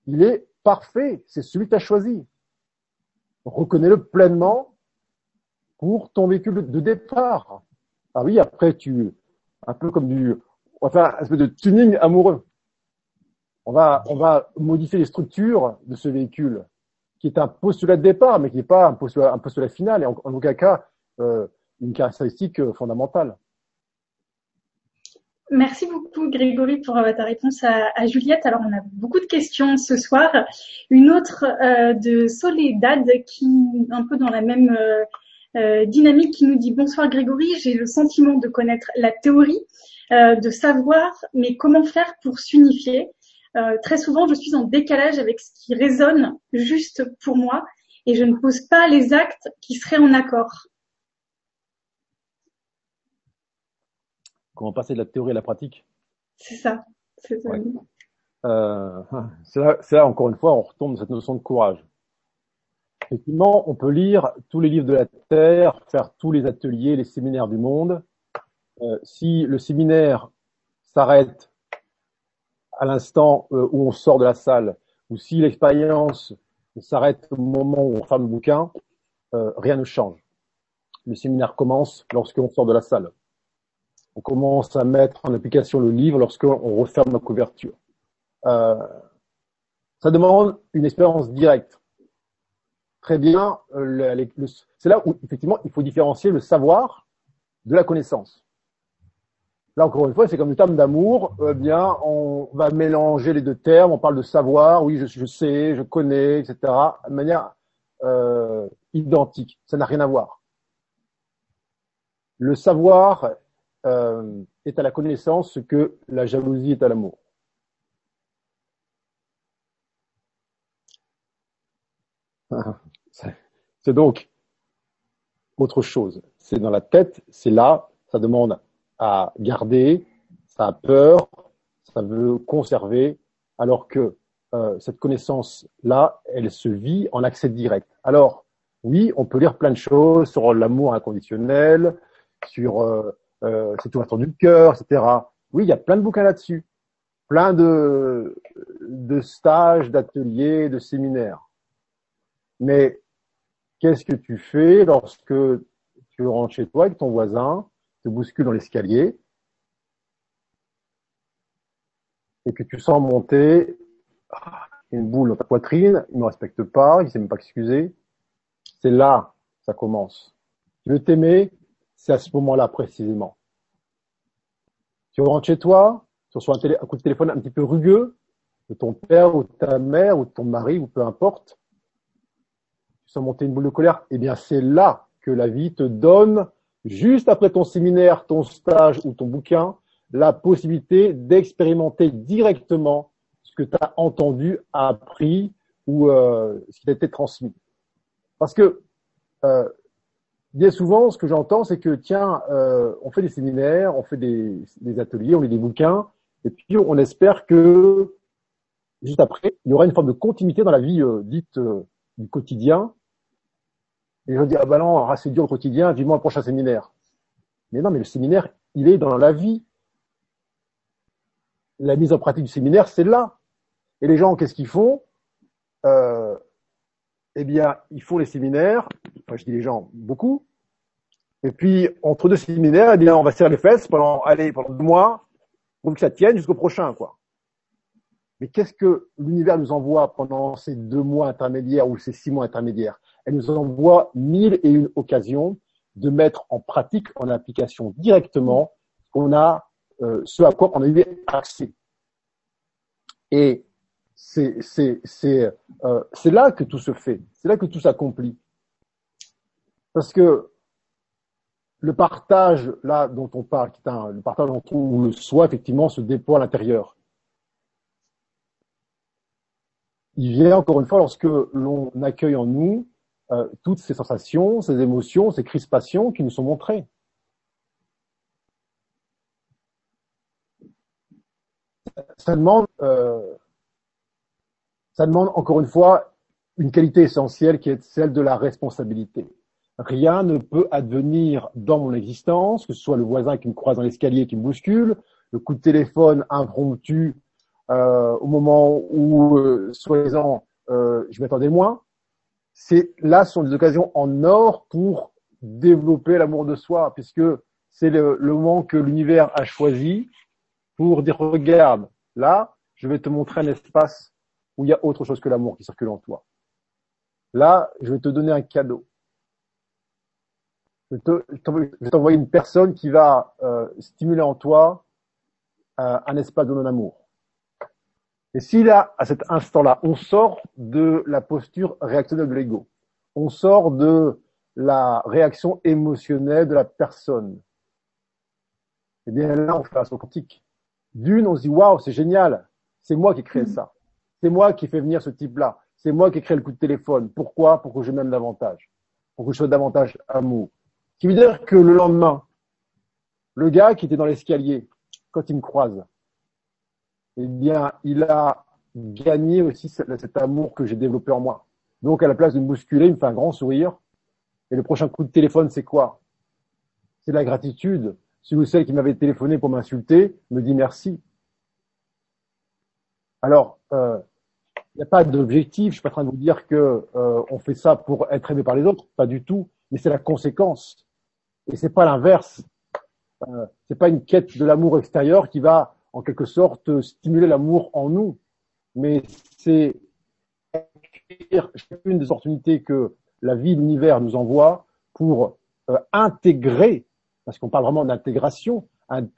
il est parfait. C'est celui que tu as choisi. Reconnais-le pleinement pour ton véhicule de départ. Ah oui, après tu, un peu comme du, on va faire un espèce de tuning amoureux. On va, on va modifier les structures de ce véhicule qui est un postulat de départ, mais qui n'est pas un postulat, un postulat final, et en, aucun cas euh, une caractéristique euh, fondamentale.
Merci beaucoup Grégory pour euh, ta réponse à, Juliette. Alors on a beaucoup de questions ce soir. Une autre euh, de Soledad qui un peu dans la même euh, dynamique qui nous dit bonsoir Grégory, j'ai le sentiment de connaître la théorie, de savoir, mais comment faire pour s'unifier? Euh, très souvent, je suis en décalage avec ce qui résonne juste pour moi et je ne pose pas les actes qui seraient en accord.
Comment passer de la théorie à la pratique
C'est ça. C'est ça.
Euh, *laughs* là, là, encore une fois, on retombe dans cette notion de courage. Effectivement, on peut lire tous les livres de la Terre, faire tous les ateliers, les séminaires du monde. Euh, si le séminaire s'arrête à l'instant euh, où on sort de la salle, ou si l'expérience s'arrête au moment où on ferme le bouquin, euh, rien ne change. Le séminaire commence lorsqu'on sort de la salle. On commence à mettre en application le livre lorsqu'on referme la couverture. Euh, ça demande une expérience directe. Très bien, euh, c'est là où effectivement il faut différencier le savoir de la connaissance. Là, encore une fois, c'est comme le terme d'amour. Eh bien, on va mélanger les deux termes. On parle de savoir, oui, je, je sais, je connais, etc., de manière euh, identique. Ça n'a rien à voir. Le savoir euh, est à la connaissance ce que la jalousie est à l'amour. C'est donc autre chose. C'est dans la tête, c'est là, ça demande à garder, ça a peur, ça veut conserver, alors que euh, cette connaissance-là, elle se vit en accès direct. Alors, oui, on peut lire plein de choses sur l'amour inconditionnel, sur euh, euh, cette ouverture du cœur, etc. Oui, il y a plein de bouquins là-dessus, plein de, stages, d'ateliers, de séminaires. Mais qu'est-ce que tu fais lorsque tu rentres chez toi avec ton voisin, te bouscule dans l'escalier, et que tu sens monter ah, une boule dans ta poitrine, il ne me respecte pas, il ne sait même pas excuser. C'est là ça commence. Tu veux t'aimer, c'est à ce moment-là précisément. Tu rentres chez toi, tu reçois un, coup de téléphone un petit peu rugueux de ton père ou de ta mère ou de ton mari ou peu importe. Tu sens monter une boule de colère. Eh bien, c'est là que la vie te donne, juste après ton séminaire, ton stage ou ton bouquin, la possibilité d'expérimenter directement ce que tu as entendu, appris ou euh, ce qui t'a été transmis. Parce que euh, bien souvent, ce que j'entends, c'est que tiens, euh, on fait des séminaires, on fait des, ateliers, on lit des bouquins, et puis on espère que juste après, il y aura une forme de continuité dans la vie euh, dite euh, du quotidien. Et je dis ah ben non, ah, c'est dur au quotidien, vivement le prochain séminaire. Mais non, mais le séminaire, il est dans la vie la mise en pratique du séminaire, c'est là. Et les gens, qu'est-ce qu'ils font? Euh, Eh bien, ils font les séminaires, enfin je dis les gens, beaucoup, et puis entre deux séminaires, eh bien, on va serrer les fesses pendant, allez, pendant deux mois, pour que ça tienne jusqu'au prochain, quoi. Mais qu'est-ce que l'univers nous envoie pendant ces deux mois intermédiaires ou ces six mois intermédiaires? Elle nous envoie mille et une occasions de mettre en pratique, en application directement ce qu'on a euh, ce à quoi on a eu accès. Et c'est euh, là que tout se fait, c'est là que tout s'accomplit. Parce que le partage là dont on parle, qui est un, le partage où le soi effectivement se déploie à l'intérieur, il vient encore une fois lorsque l'on accueille en nous euh, toutes ces sensations, ces émotions, ces crispations qui nous sont montrées. ça demande, euh, ça demande encore une fois une qualité essentielle qui est celle de la responsabilité. Rien ne peut advenir dans mon existence, que ce soit le voisin qui me croise dans l'escalier qui me bouscule, le coup de téléphone impromptu euh, au moment où, euh, soi-disant, euh, je m'attendais moins. C'est là ce sont des occasions en or pour développer l'amour de soi, puisque c'est le, le moment que l'univers a choisi pour dire regarde, là, je vais te montrer un espace où il y a autre chose que l'amour qui circule en toi. Là, je vais te donner un cadeau. Je vais t'envoyer une personne qui va euh, stimuler en toi euh, un espace de non-amour. Et si là, à cet instant-là, on sort de la posture réactionnelle de l'ego, on sort de la réaction émotionnelle de la personne, eh bien là, on fait un saut quantique. D'une, on se dit waouh, c'est génial, c'est moi qui ai créé mm. ça, c'est moi qui ai fait venir ce type-là, c'est moi qui ai le coup de téléphone. Pourquoi? Pour que je m'aime davantage, pour que je sois davantage amour. Ce qui veut dire que le lendemain, le gars qui était dans l'escalier, quand il me croise, eh bien, il a gagné aussi cet amour que j'ai développé en moi. Donc, à la place de me bousculer, il me fait un grand sourire. Et le prochain coup de téléphone, c'est quoi? C'est la gratitude, celui ou celle qui m'avait téléphoné pour m'insulter me dit merci. Alors, euh, n'y a pas d'objectif. Je suis pas en train de vous dire que euh, on fait ça pour être aimé par les autres, pas du tout. Mais c'est la conséquence. Et c'est pas l'inverse. Euh, c'est pas une quête de l'amour extérieur qui va, en quelque sorte, stimuler l'amour en nous. Mais c'est une des opportunités que la vie, l'univers nous envoie pour euh, intégrer parce qu'on parle vraiment d'intégration,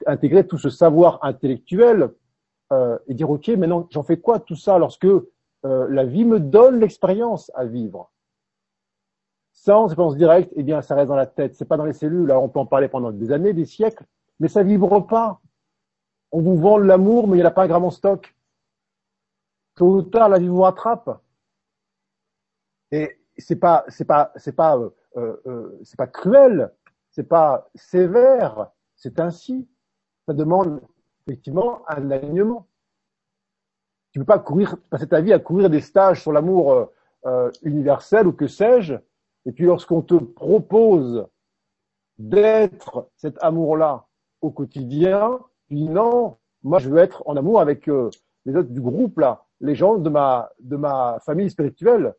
intégrer tout ce savoir intellectuel euh, et dire ok, maintenant j'en fais quoi tout ça lorsque euh, la vie me donne l'expérience à vivre. Sans expérience directe, eh bien ça reste dans la tête, c'est pas dans les cellules. Alors on peut en parler pendant des années, des siècles, mais ça vibre pas. On vous vend l'amour, mais il n'y a pas un gramme en stock. Tôt ou tard, la vie vous rattrape. Et c'est pas, c'est pas, c'est pas, euh, euh, euh c'est pas cruel c'est pas sévère, c'est ainsi. Ça demande effectivement un alignement. Tu ne peux pas courir, passer ta vie à courir des stages sur l'amour euh, euh, universel ou que sais-je, et puis lorsqu'on te propose d'être cet amour-là au quotidien, tu dis non, moi je veux être en amour avec euh, les autres du groupe là, les gens de ma de ma famille spirituelle.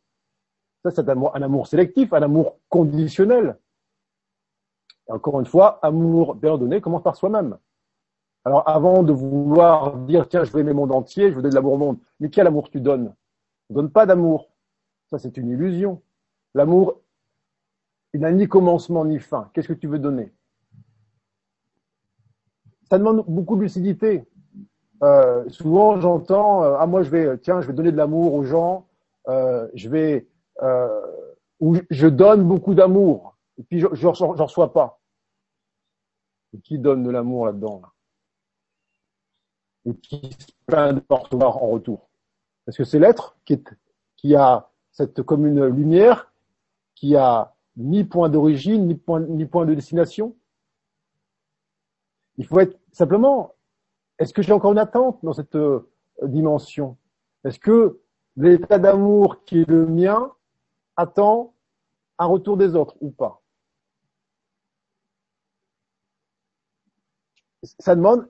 Ça, c'est un amour, sélectif, un amour conditionnel. Encore une fois, amour bien donné commence par soi-même. Alors, avant de vouloir dire, tiens, je veux aimer le monde entier, je veux donner de l'amour au monde, mais quel amour tu donnes? Tu donnes pas d'amour. Ça, c'est une illusion. L'amour, il n'a ni commencement ni fin. Qu'est-ce que tu veux donner? Ça demande beaucoup de lucidité. Euh, souvent, j'entends, euh, ah moi, je vais, tiens, je vais donner de l'amour aux gens. Euh, je vais, euh, ou je donne beaucoup d'amour, et puis je n'en reçois pas. Et qui donne de l'amour là-dedans Et qui se plaint de recevoir en retour. Est-ce que c'est l'être qui a cette commune lumière, qui a ni point d'origine, ni point, ni point de destination. Il faut être simplement, est-ce que j'ai encore une attente dans cette euh, dimension? Est-ce que l'état d'amour qui est le mien attend un retour des autres ou pas? Ça demande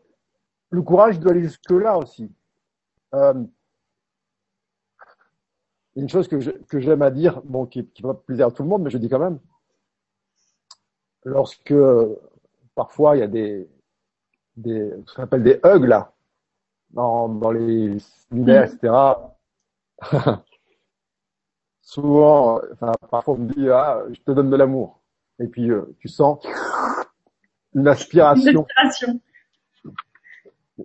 le courage d'aller jusque-là aussi. Euh, une chose que, j'aime à dire, bon, qui, qui va plaisir à tout le monde, mais je dis quand même, lorsque parfois il y a des, des ce qu'on appelle des hugs là, dans, dans les séminaires, etc. *laughs* Souvent, enfin, parfois on me dit, ah, je te donne de l'amour. Et puis euh, tu sens une aspiration.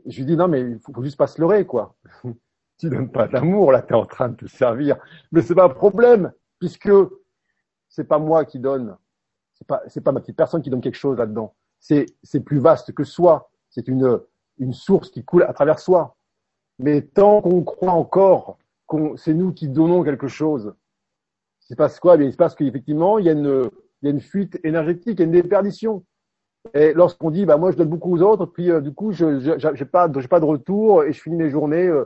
Je lui dis, non, mais il faut, juste pas se leurrer, quoi *laughs* tu donnes pas d'amour, là, tu es en train de te servir. Mais c'est pas un problème, puisque c'est pas moi qui donne. C'est pas, c'est pas ma petite personne qui donne quelque chose là-dedans. C'est, c'est plus vaste que soi. C'est une, une source qui coule à travers soi. Mais tant qu'on croit encore qu'on, c'est nous qui donnons quelque chose, il se passe quoi? Eh il se passe qu'effectivement, il y a une, il y a une fuite énergétique, il y a une déperdition. Et lorsqu'on dit, bah, moi, je donne beaucoup aux autres, puis, euh, du coup, je, j'ai pas, j'ai pas de retour et je finis mes journées, euh,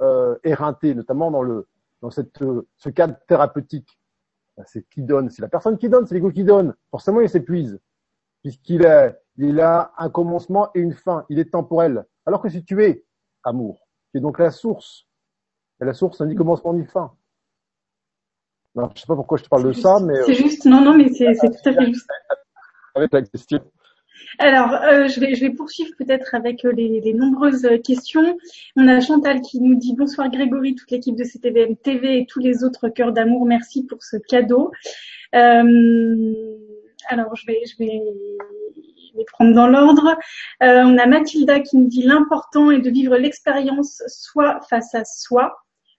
euh, éreinté, notamment dans le dans cette euh, ce cadre thérapeutique. Ben, c'est qui donne, c'est la personne qui donne, c'est l'ego qui donne. Forcément, il s'épuise puisqu'il a il a un commencement et une fin. Il est temporel. Alors que si tu es amour, qui est donc la source, et la source n'a ni commencement ni fin. Alors, je sais pas pourquoi je te parle de ça, mais
c'est juste. Non, non, mais c'est tout à fait juste.
Avec la question.
Alors, euh, je, vais, poursuivre peut-être avec euh, les, nombreuses euh, questions. On a Chantal qui nous dit bonsoir Grégory, toute l'équipe de CTVM TV et tous les autres cœurs d'amour. Merci pour ce cadeau. Euh, alors, je vais, je vais les prendre dans l'ordre. On a Mathilda qui nous dit l'important est de vivre l'expérience soit face à soi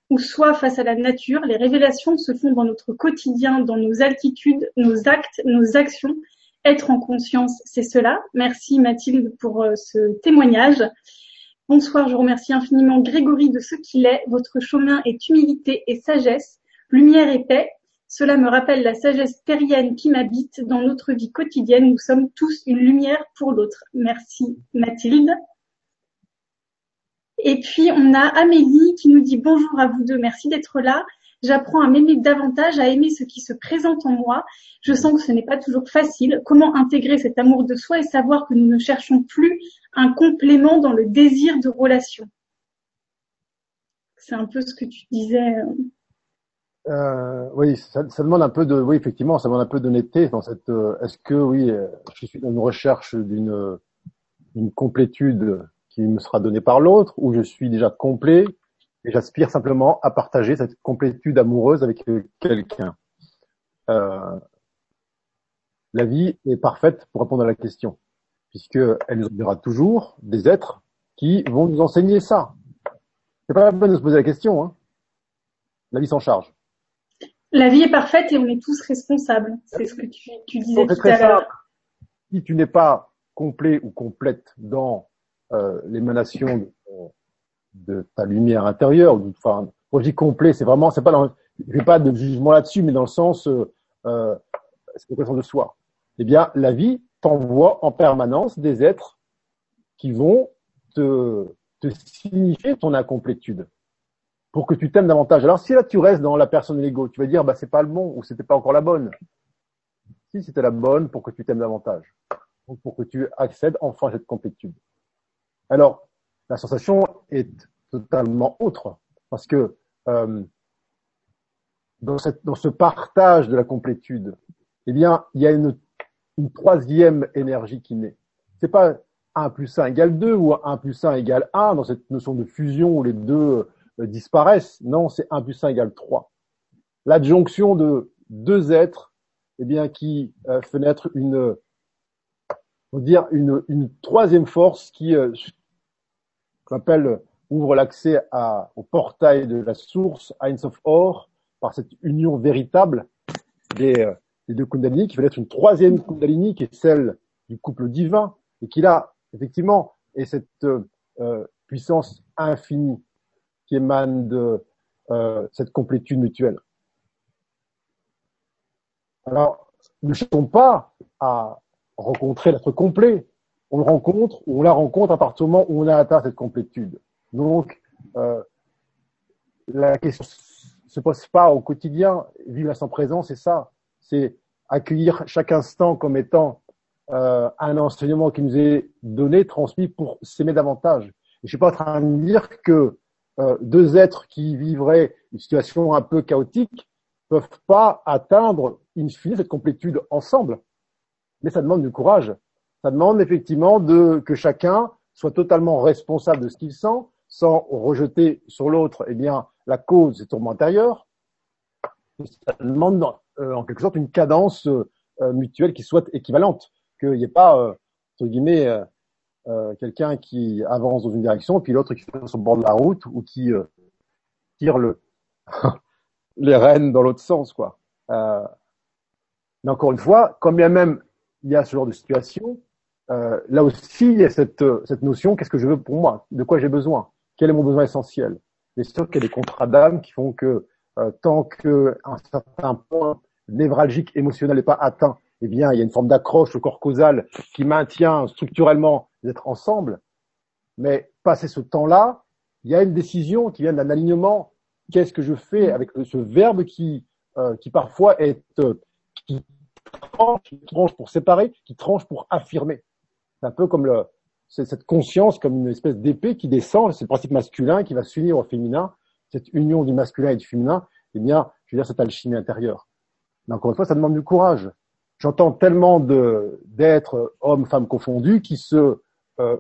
ou soit face à la nature. Les révélations se font dans notre quotidien, dans nos altitudes, nos actes, nos actions être en conscience, c'est cela. Merci Mathilde pour euh, ce témoignage. Bonsoir, je remercie infiniment Grégory de ce qu'il est. Votre chemin est humilité et sagesse, lumière et paix. Cela me rappelle la sagesse terrienne qui m'habite dans notre vie quotidienne. Nous sommes tous une lumière pour l'autre. Merci Mathilde. Et puis on a Amélie qui nous dit bonjour à vous deux, merci d'être là. J'apprends à m'aimer davantage, à aimer ce qui se présente en moi. Je sens que ce n'est pas toujours facile. Comment intégrer cet amour de soi et savoir que nous ne cherchons plus un complément dans le désir de relation? C'est un peu ce que tu disais.
Euh, euh oui, ça, demande un peu de, oui, effectivement, ça demande un peu d'honnêteté dans cette. Euh, est-ce que oui, euh, je suis dans une recherche d'une une complétude qui me sera donnée par l'autre, ou je suis déjà complet et j'aspire simplement à partager cette complétude amoureuse avec quelqu'un. Euh, la vie est parfaite pour répondre à la question, puisqu'elle nous enverra toujours des êtres qui vont nous enseigner ça. C'est pas la peine de se poser la question. Hein. La vie s'en charge.
La vie est parfaite et on est tous responsables. C'est ce que tu, tu disais tout à l'heure.
Si tu n'es pas complet ou complète dans euh, l'émanation de de ta lumière intérieure. Enfin, quand je dis complet, c'est vraiment, c'est pas je pas de jugement là-dessus, mais dans le sens, euh, euh c'est question de soi. Eh bien, la vie t'envoie en permanence des êtres qui vont te, te signifier ton incomplétude pour que tu t'aimes davantage. Alors, si là tu restes dans la personne l'ego, tu vas dire, bah, c'est pas le bon ou c'était pas encore la bonne. Si c'était la bonne pour que tu t'aimes davantage. pour que tu accèdes enfin à cette complétude. Alors, la sensation est totalement autre parce que euh, dans, cette, dans ce partage de la complétude, eh bien, il y a une, une troisième énergie qui naît. C'est pas 1 plus 1 égale 2 ou 1 plus 1 égale 1 dans cette notion de fusion où les deux euh, disparaissent. Non, c'est 1 plus 1 égale 3. L'adjonction de deux êtres, eh bien, qui euh, fait naître une, on dire une, une troisième force qui, euh, qu'on appelle, ouvre l'accès au portail de la source, Heinz of Or, par cette union véritable des, euh, des deux Kundalini, qui fait naître une troisième Kundalini, qui est celle du couple divin, et qui là, effectivement, est cette euh, puissance infinie qui émane de euh, cette complétude mutuelle. Alors, ne cherchons pas à rencontrer l'être complet. On le rencontre ou on la rencontre à partir du moment où on a atteint cette complétude. Donc, euh, la question se pose pas au quotidien. Vivre son présent, c'est ça. C'est accueillir chaque instant comme étant euh, un enseignement qui nous est donné, transmis pour s'aimer davantage. Je suis pas en train de dire que euh, deux êtres qui vivraient une situation un peu chaotique peuvent pas atteindre in fine cette complétude ensemble. Mais ça demande du courage. Ça demande effectivement de que chacun soit totalement responsable de ce qu'il sent, sans rejeter sur l'autre eh bien la cause des tourments intérieurs. Ça demande euh, en quelque sorte une cadence euh, mutuelle qui soit équivalente qu'il n'y ait pas, euh, entre guillemets, euh, euh, quelqu'un qui avance dans une direction, puis l'autre qui est sur le bord de la route ou qui tire le *laughs* les rênes dans l'autre sens, quoi. mais encore une fois, comme bien même il y a ce genre de situation, là aussi il y a cette, cette notion qu'est-ce que je veux pour moi, de quoi j'ai besoin, quel est mon besoin essentiel? Bien sûr qu'il y a des contrats d'âme qui font que tant qu'un certain point névralgique émotionnel n'est pas atteint eh bien, il y a une forme d'accroche au corps causal qui maintient structurellement d'être ensemble. Mais passé ce temps-là, il y a une décision qui vient d'un alignement. Qu'est-ce que je fais avec ce verbe qui, euh, qui parfois est euh, qui tranche, qui tranche pour séparer, qui tranche pour affirmer? C'est un peu comme le, cette conscience comme une espèce d'épée qui descend. C'est le principe masculin qui va s'unir au féminin. Cette union du masculin et du féminin, eh bien, je veux dire, cette alchimie intérieure. Mais encore une fois, ça demande du courage j'entends tellement d'êtres hommes femmes confondus qui se euh,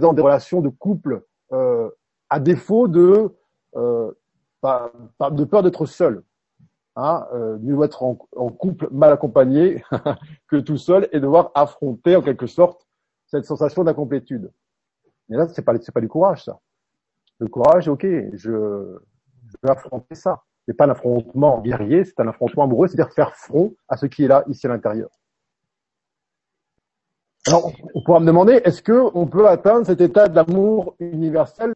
dans des relations de couple euh, à défaut de euh, de peur d'être seul. Hein, euh, mieux être en, en, couple mal accompagné *laughs* que tout seul et devoir affronter en quelque sorte cette sensation d'incomplétude. Mais là, c'est pas c'est pas du courage ça. Le courage, ok, je, je vais affronter ça n'est pas un affrontement guerrier, c'est un affrontement amoureux, c'est-à-dire faire front à ce qui est là, ici à l'intérieur. Alors, on pourra me demander, est-ce que on peut atteindre cet état d'amour universel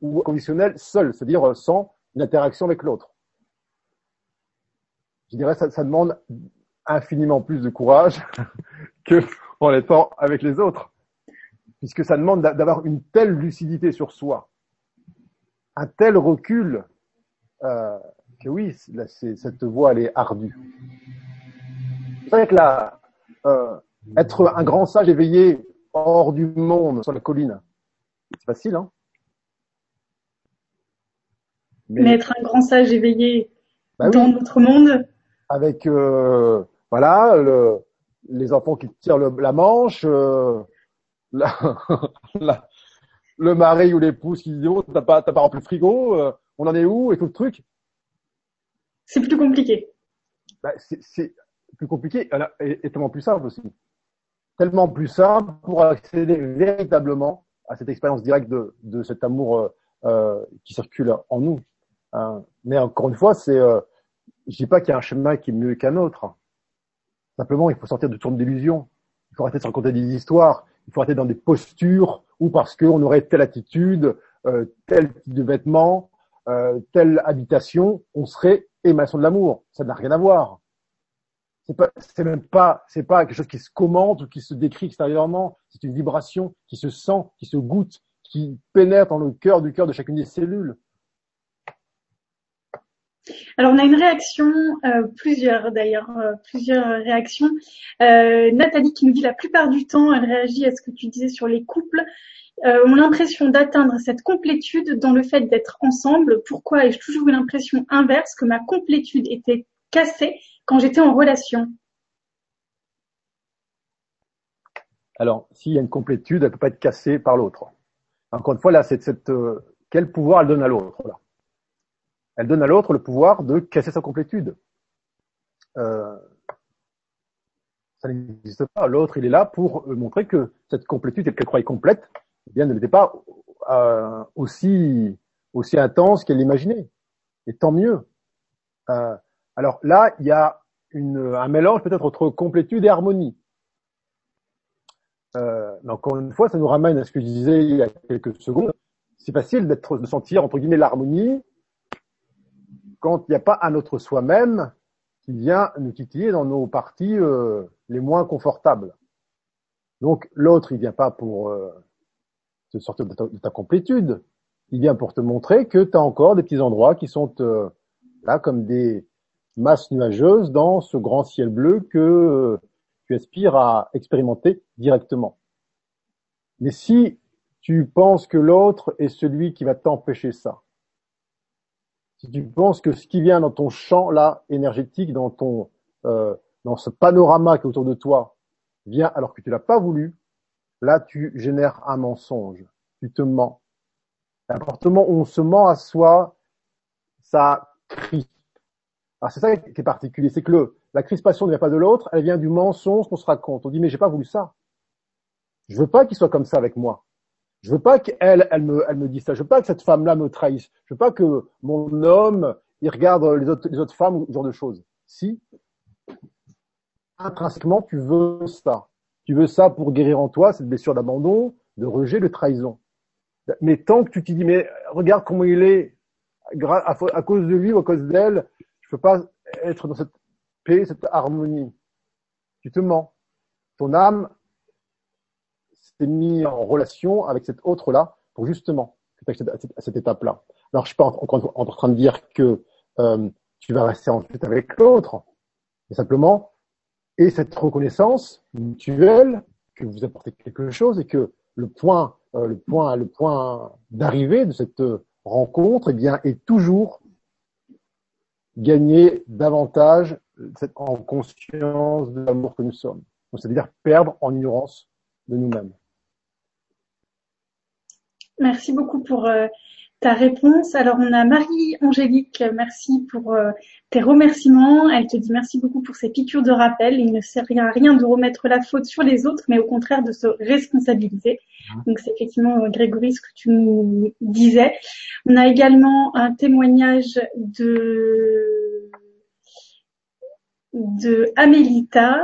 ou conditionnel seul, c'est-à-dire sans une interaction avec l'autre? Je dirais ça, ça demande infiniment plus de courage *laughs* que en étant avec les autres, puisque ça demande d'avoir une telle lucidité sur soi, un tel recul euh, que oui, cette voie elle est ardue. C'est vrai que là, euh, être un grand sage éveillé hors du monde, sur la colline, c'est facile, hein.
Mais, être un grand sage éveillé bah dans notre monde,
avec euh, voilà le, les enfants qui tirent le, la manche, euh, *laughs* la, la, le mari ou l'épouse qui dit oh t'as pas t'as pas rempli le frigo, euh, on en est où et tout le truc.
C'est plus compliqué.
Bah, c'est plus compliqué et, tellement plus simple aussi. Tellement plus simple pour accéder véritablement à cette expérience directe de, de cet amour euh, euh qui circule en nous. Hein. Mais encore une fois, c'est, euh, je dis pas qu'il y a un chemin qui est mieux qu'un autre. Simplement, il faut sortir de tourne d'illusion. Il faut arrêter de se raconter des histoires. Il faut arrêter dans des postures ou parce qu'on aurait telle attitude, euh, tel type de vêtements, euh, telle habitation, on serait émanation de l'amour. Ça n'a rien à voir. C'est pas, c'est même pas, c'est pas quelque chose qui se commente ou qui se décrit extérieurement. C'est une vibration qui se sent, qui se goûte, qui pénètre dans le cœur du cœur de chacune des cellules.
Alors on a une réaction, euh, plusieurs d'ailleurs, euh, plusieurs réactions. Euh, Nathalie qui nous dit la plupart du temps, elle réagit à ce que tu disais sur les couples ont l'impression d'atteindre cette complétude dans le fait d'être ensemble. Pourquoi ai-je toujours eu l'impression inverse que ma complétude était cassée quand j'étais en relation?
Alors, s'il y a une complétude, elle ne peut pas être cassée par l'autre. Encore une fois, là, c'est cette, quel pouvoir elle donne à l'autre là? Elle donne à l'autre le pouvoir de casser sa complétude. Euh, ça n'existe pas. L'autre, il est là pour montrer que cette complétude qu'elle croyait complète, eh bien, ne l'était pas euh, aussi intense qu'elle l'imaginait. Et tant mieux. Euh, alors là, il y a un mélange peut-être entre complétude et harmonie. Euh, mais encore une fois, ça nous ramène à ce que je disais il y a quelques secondes. C'est facile d'être, de sentir entre guillemets l'harmonie quand il n'y a pas un autre soi-même qui vient nous titiller dans nos parties euh, les moins confortables. Donc l'autre, il vient pas pour euh, te sortir de ta, complétude, il vient pour te montrer que tu as encore des petits endroits qui sont euh, là comme des masses nuageuses dans ce grand ciel bleu que euh, tu aspires à expérimenter directement. Mais si tu penses que l'autre est celui qui va t'empêcher ça, si tu penses que ce qui vient dans ton champ là énergétique, dans ton euh, dans ce panorama qui est autour de toi, vient alors que tu l'as pas voulu, là tu génères un mensonge, tu te mens. L'appartement où on se ment à soi, ça crispe. Alors c'est ça qui est particulier, c'est que la crispation ne vient pas de l'autre, elle vient du mensonge qu'on se raconte. On dit mais j'ai pas voulu ça. Je veux pas qu'il soit comme ça avec moi. Je veux pas qu'elle, elle me, elle me dise ça. Je veux pas que cette femme-là me trahisse. Je veux pas que mon homme, il regarde les autres, les autres femmes ou ce genre de choses. Si, intrinsèquement, tu veux ça. Tu veux ça pour guérir en toi cette blessure d'abandon, de rejet, de trahison. Mais tant que tu te dis, mais regarde comment il est, à cause de lui ou à cause d'elle, je peux pas être dans cette paix, cette harmonie. Tu te mens. Ton âme s'est mise en relation avec cette autre-là pour justement à cette, étape-là. Alors, je suis pas encore en, train de dire que euh, tu vas rester ensuite avec l'autre, mais simplement et cette reconnaissance mutuelle que vous apportez quelque chose et que le point, euh, le point, le point d'arrivée de cette rencontre, eh bien, est toujours gagner davantage en conscience de l'amour que nous sommes. C'est-à-dire perdre en ignorance de nous-mêmes.
Merci beaucoup pour euh, ta réponse. Alors, on a Marie-Angélique, merci pour euh, tes remerciements. Elle te dit merci beaucoup pour ces piqûres de rappel. Il ne sert à rien de remettre la faute sur les autres, mais au contraire de se responsabiliser. Mmh. Donc, c'est effectivement, euh, Grégory, ce que tu nous disais. On a également un témoignage de de Amélita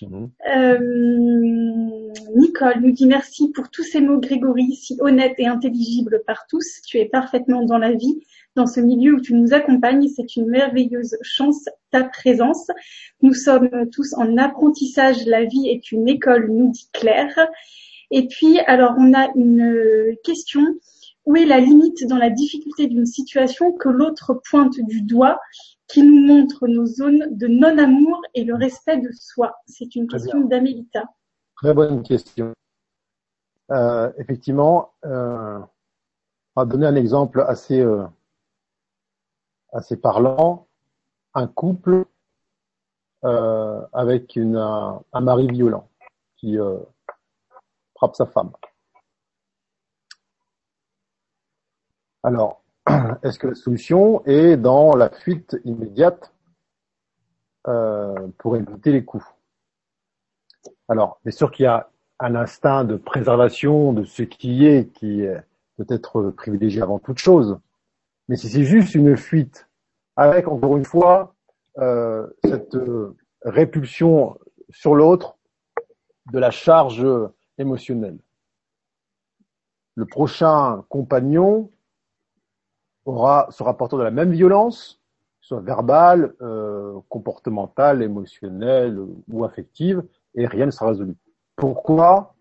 Mhm. Euh, Nicole nous dit merci pour tous ces mots, Grégory, si honnêtes et intelligibles par tous. Tu es parfaitement dans la vie, dans ce milieu où tu nous accompagnes. C'est une merveilleuse chance, ta présence. Nous sommes tous en apprentissage. La vie est une école, nous dit Claire. Et puis, alors, on a une question. Où est la limite dans la difficulté d'une situation que l'autre pointe du doigt? Qui nous montre nos zones de non-amour et le respect de soi C'est une question d'Amélita.
Très bonne question. Euh, effectivement, euh, on va donner un exemple assez, euh, assez parlant. Un couple euh, avec une, un, un, mari violent qui euh, frappe sa femme. Alors, *clears throat* est-ce que la solution est dans la fuite immédiate euh, pour éviter les coups Alors, bien sûr qu'il y a un instinct de préservation de ce qui est, qui est peut-être privilégié avant toute chose. Mais si c'est juste une fuite, avec encore une fois euh, cette euh, répulsion sur l'autre de la charge émotionnelle. Le prochain compagnon aura, sera porteur de la même violence, soit verbale, euh, comportementale, émotionnelle ou affective, et rien ne sera résolu. Pourquoi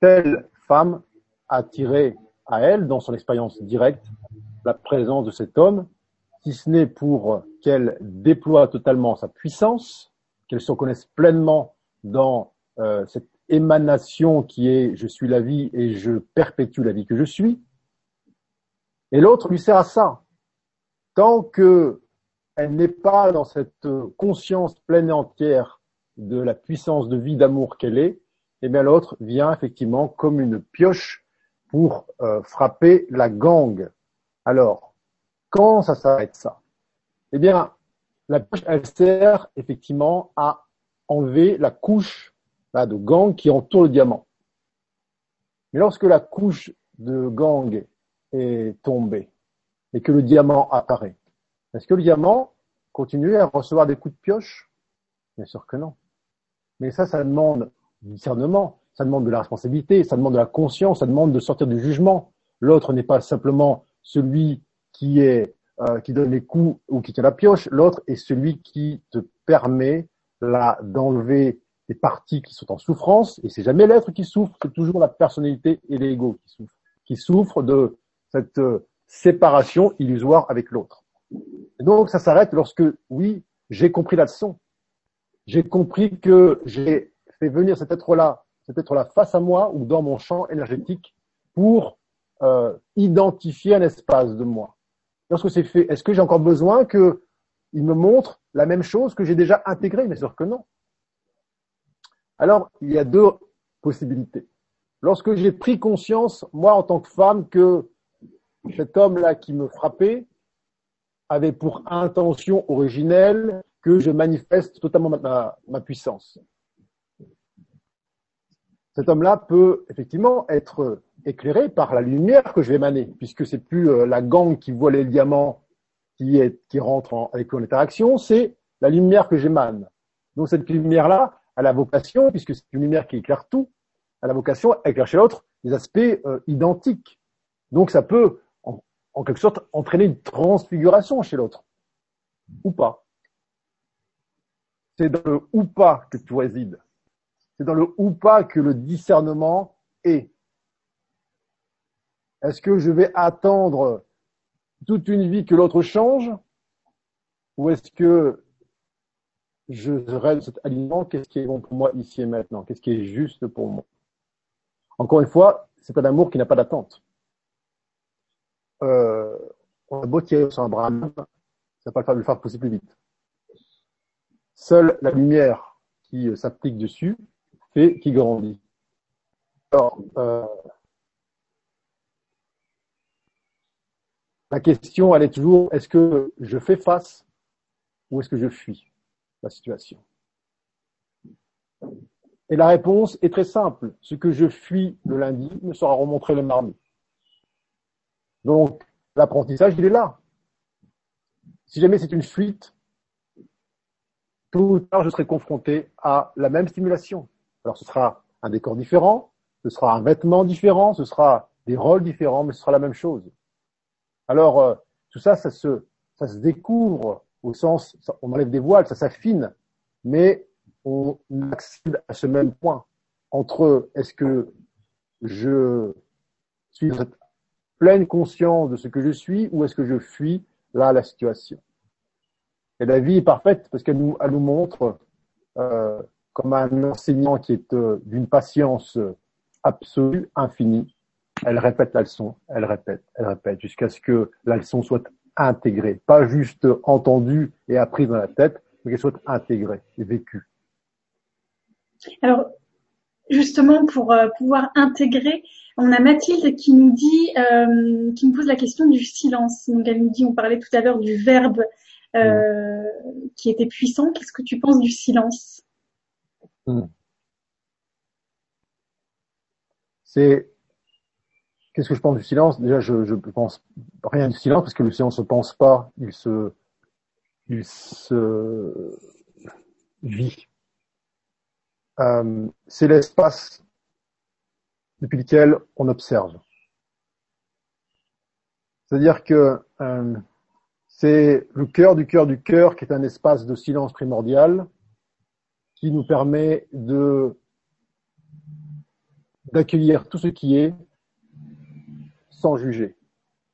telle femme a tiré à elle, dans son expérience directe, la présence de cet homme, si ce n'est pour qu'elle déploie totalement sa puissance, qu'elle se reconnaisse pleinement dans euh, cette émanation qui est je suis la vie et je perpétue la vie que je suis. Et l'autre lui sert à ça. Tant que elle n'est pas dans cette conscience pleine et entière de la puissance de vie d'amour qu'elle est, eh bien l'autre vient effectivement comme une pioche pour euh, frapper la gangue. Alors, quand ça s'arrête ça? Eh bien, la pioche, elle sert effectivement à enlever la couche de gang qui entoure le diamant. Mais lorsque la couche de gang est tombée et que le diamant apparaît, est-ce que le diamant continue à recevoir des coups de pioche? Bien sûr que non. Mais ça, ça demande du discernement, ça demande de la responsabilité, ça demande de la conscience, ça demande de sortir du jugement. L'autre n'est pas simplement celui qui est euh, qui donne les coups ou qui tient la pioche, l'autre est celui qui te permet là d'enlever des parties qui sont en souffrance, et c'est jamais l'être qui souffre, c'est toujours la personnalité et l'ego qui souffrent, qui souffrent de cette euh, séparation illusoire avec l'autre. donc ça s'arrête lorsque, oui, j'ai compris la leçon. J'ai compris que j'ai fait venir cet être-là, cet être-là face à moi ou dans mon champ énergétique pour euh, identifier un espace de moi. Lorsque c'est fait, est-ce que j'ai encore besoin qu'il me montre la même chose que j'ai déjà intégrée? Bien sûr que non. Alors, il y a deux possibilités. Lorsque j'ai pris conscience, moi en tant que femme, que cet homme-là qui me frappait avait pour intention originelle que je manifeste totalement ma, puissance. Cet homme-là peut effectivement être éclairé par la lumière que je vais émaner, puisque c'est plus euh, la gangue qui voit les diamants qui, est, qui rentre en, avec en interaction, c'est la lumière que j'émane. Donc cette lumière-là a la vocation, puisque c'est une lumière qui éclaire tout, a la vocation à chez l'autre des aspects euh, identiques. Donc ça peut, en, quelque sorte, entraîner une transfiguration chez l'autre. Ou pas. C'est dans le ou pas que tu résides. C'est dans le ou pas que le discernement est. Est-ce que je vais attendre toute une vie que l'autre change Ou est-ce que je rêve cet aliment? Qu'est-ce qui est bon pour moi ici et maintenant? Qu'est-ce qui est juste pour moi? Encore une fois, c'est un amour qui n'a pas d'attente. Euh, on a beau tirer sur un bras, ça va pas le faire pousser plus vite. Seule la lumière qui euh, s'applique dessus fait qu'il grandit. Alors, euh, La question, elle est toujours, est-ce que je fais face ou est-ce que je fuis la situation? Et la réponse est très simple. Ce que je fuis le lundi me sera remontré le mardi. Donc, l'apprentissage, il est là. Si jamais c'est une fuite, tôt ou tard, je serai confronté à la même stimulation. Alors, ce sera un décor différent, ce sera un vêtement différent, ce sera des rôles différents, mais ce sera la même chose. Alors, euh, tout ça, ça se, découvre au sens, on enlève des voiles, ça s'affine, mais on accède à ce même point entre est-ce que je suis pleine conscience de ce que je suis ou est-ce que je fuis là la situation. Et la vie est parfaite parce qu'elle nous, elle nous montre euh, comme un enseignant qui est euh, d'une patience absolue, infinie, elle répète la leçon, elle répète, elle répète, jusqu'à ce que la leçon soit intégrée, pas juste entendue et apprise dans la tête, mais qu'elle soit intégrée et vécue.
Alors, justement, pour euh, pouvoir intégrer, on a Mathilde qui nous dit, euh, qui nous pose la question du silence. Donc, elle nous dit, on parlait tout à l'heure du verbe euh, qui était puissant. Qu'est-ce que tu penses du silence? Hmm.
C'est Qu'est-ce que je pense du silence? Déjà, je, je pense rien du silence parce que le silence ne se pense pas, il se, il se vit. Euh, c'est l'espace depuis lequel on observe. C'est-à-dire que euh, c'est le cœur du cœur du cœur qui est un espace de silence primordial qui nous permet de d'accueillir tout ce qui est sans juger.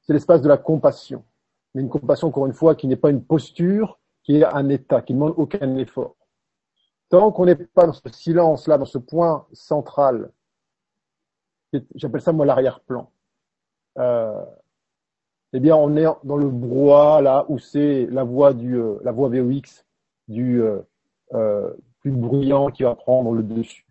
C'est l'espace de la compassion. Mais une compassion, encore une fois, qui n'est pas une posture, qui est un état, qui ne demande aucun effort. tant qu'on n'est pas dans ce silence-là, dans ce point central, j'appelle ça moi l'arrière-plan, euh, eh bien on est dans le brouhaha là où c'est la voix du euh, la voix VOX du euh, euh, plus bruyant qui va prendre le dessus.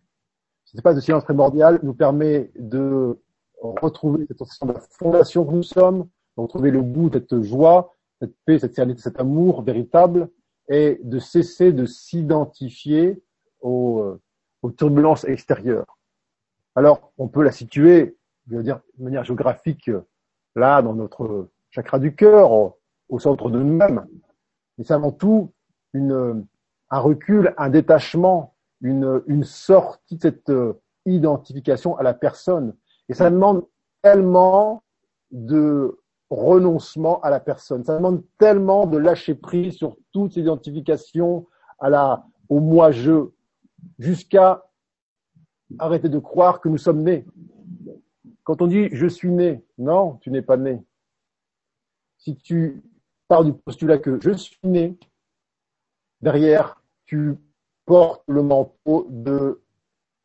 Cet espace de silence primordial nous permet de retrouver cette sensation de la fondation que nous sommes, de retrouver le goût de cette joie, cette paix, cette sérénité, cet amour véritable, et de cesser de s'identifier aux, euh, aux, turbulences extérieures. Alors, on peut la situer, je veux dire, de manière géographique, là, dans notre chakra du cœur, au, centre de nous-mêmes. Mais c'est avant tout une, un recul, un détachement, une, une sortie de cette euh, identification à la personne. Et ça demande tellement de renoncement à la personne. Ça demande tellement de lâcher prise sur toute identification à la, au moi-je, jusqu'à arrêter de croire que nous sommes nés. Quand on dit je suis né, non, tu n'es pas né. Si tu pars du postulat que je suis né, derrière, tu portes le manteau de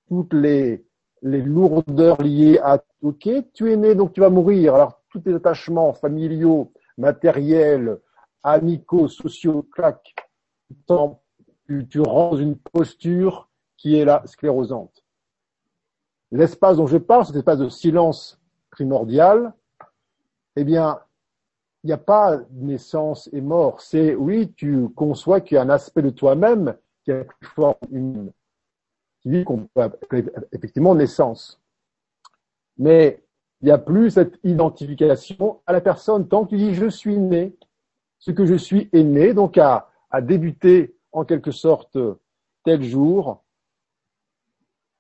toutes les, lourdeurs liées à ok, tu es né, donc tu vas mourir. Alors tous tes attachements familiaux, matériels, amicaux, sociaux, tu, tu rends une posture qui est la sclérosante. L'espace dont je parle, cet espace de silence primordial, eh bien, il n'y a pas naissance et mort. C'est, oui, tu conçois qu'il y a un aspect de toi-même qui a plus forme une, qui vit effectivement naissance. Mais il n'y a plus cette identification à la personne. Tant que tu dis je suis né, ce que je suis est né, donc à débuter en quelque sorte tel jour,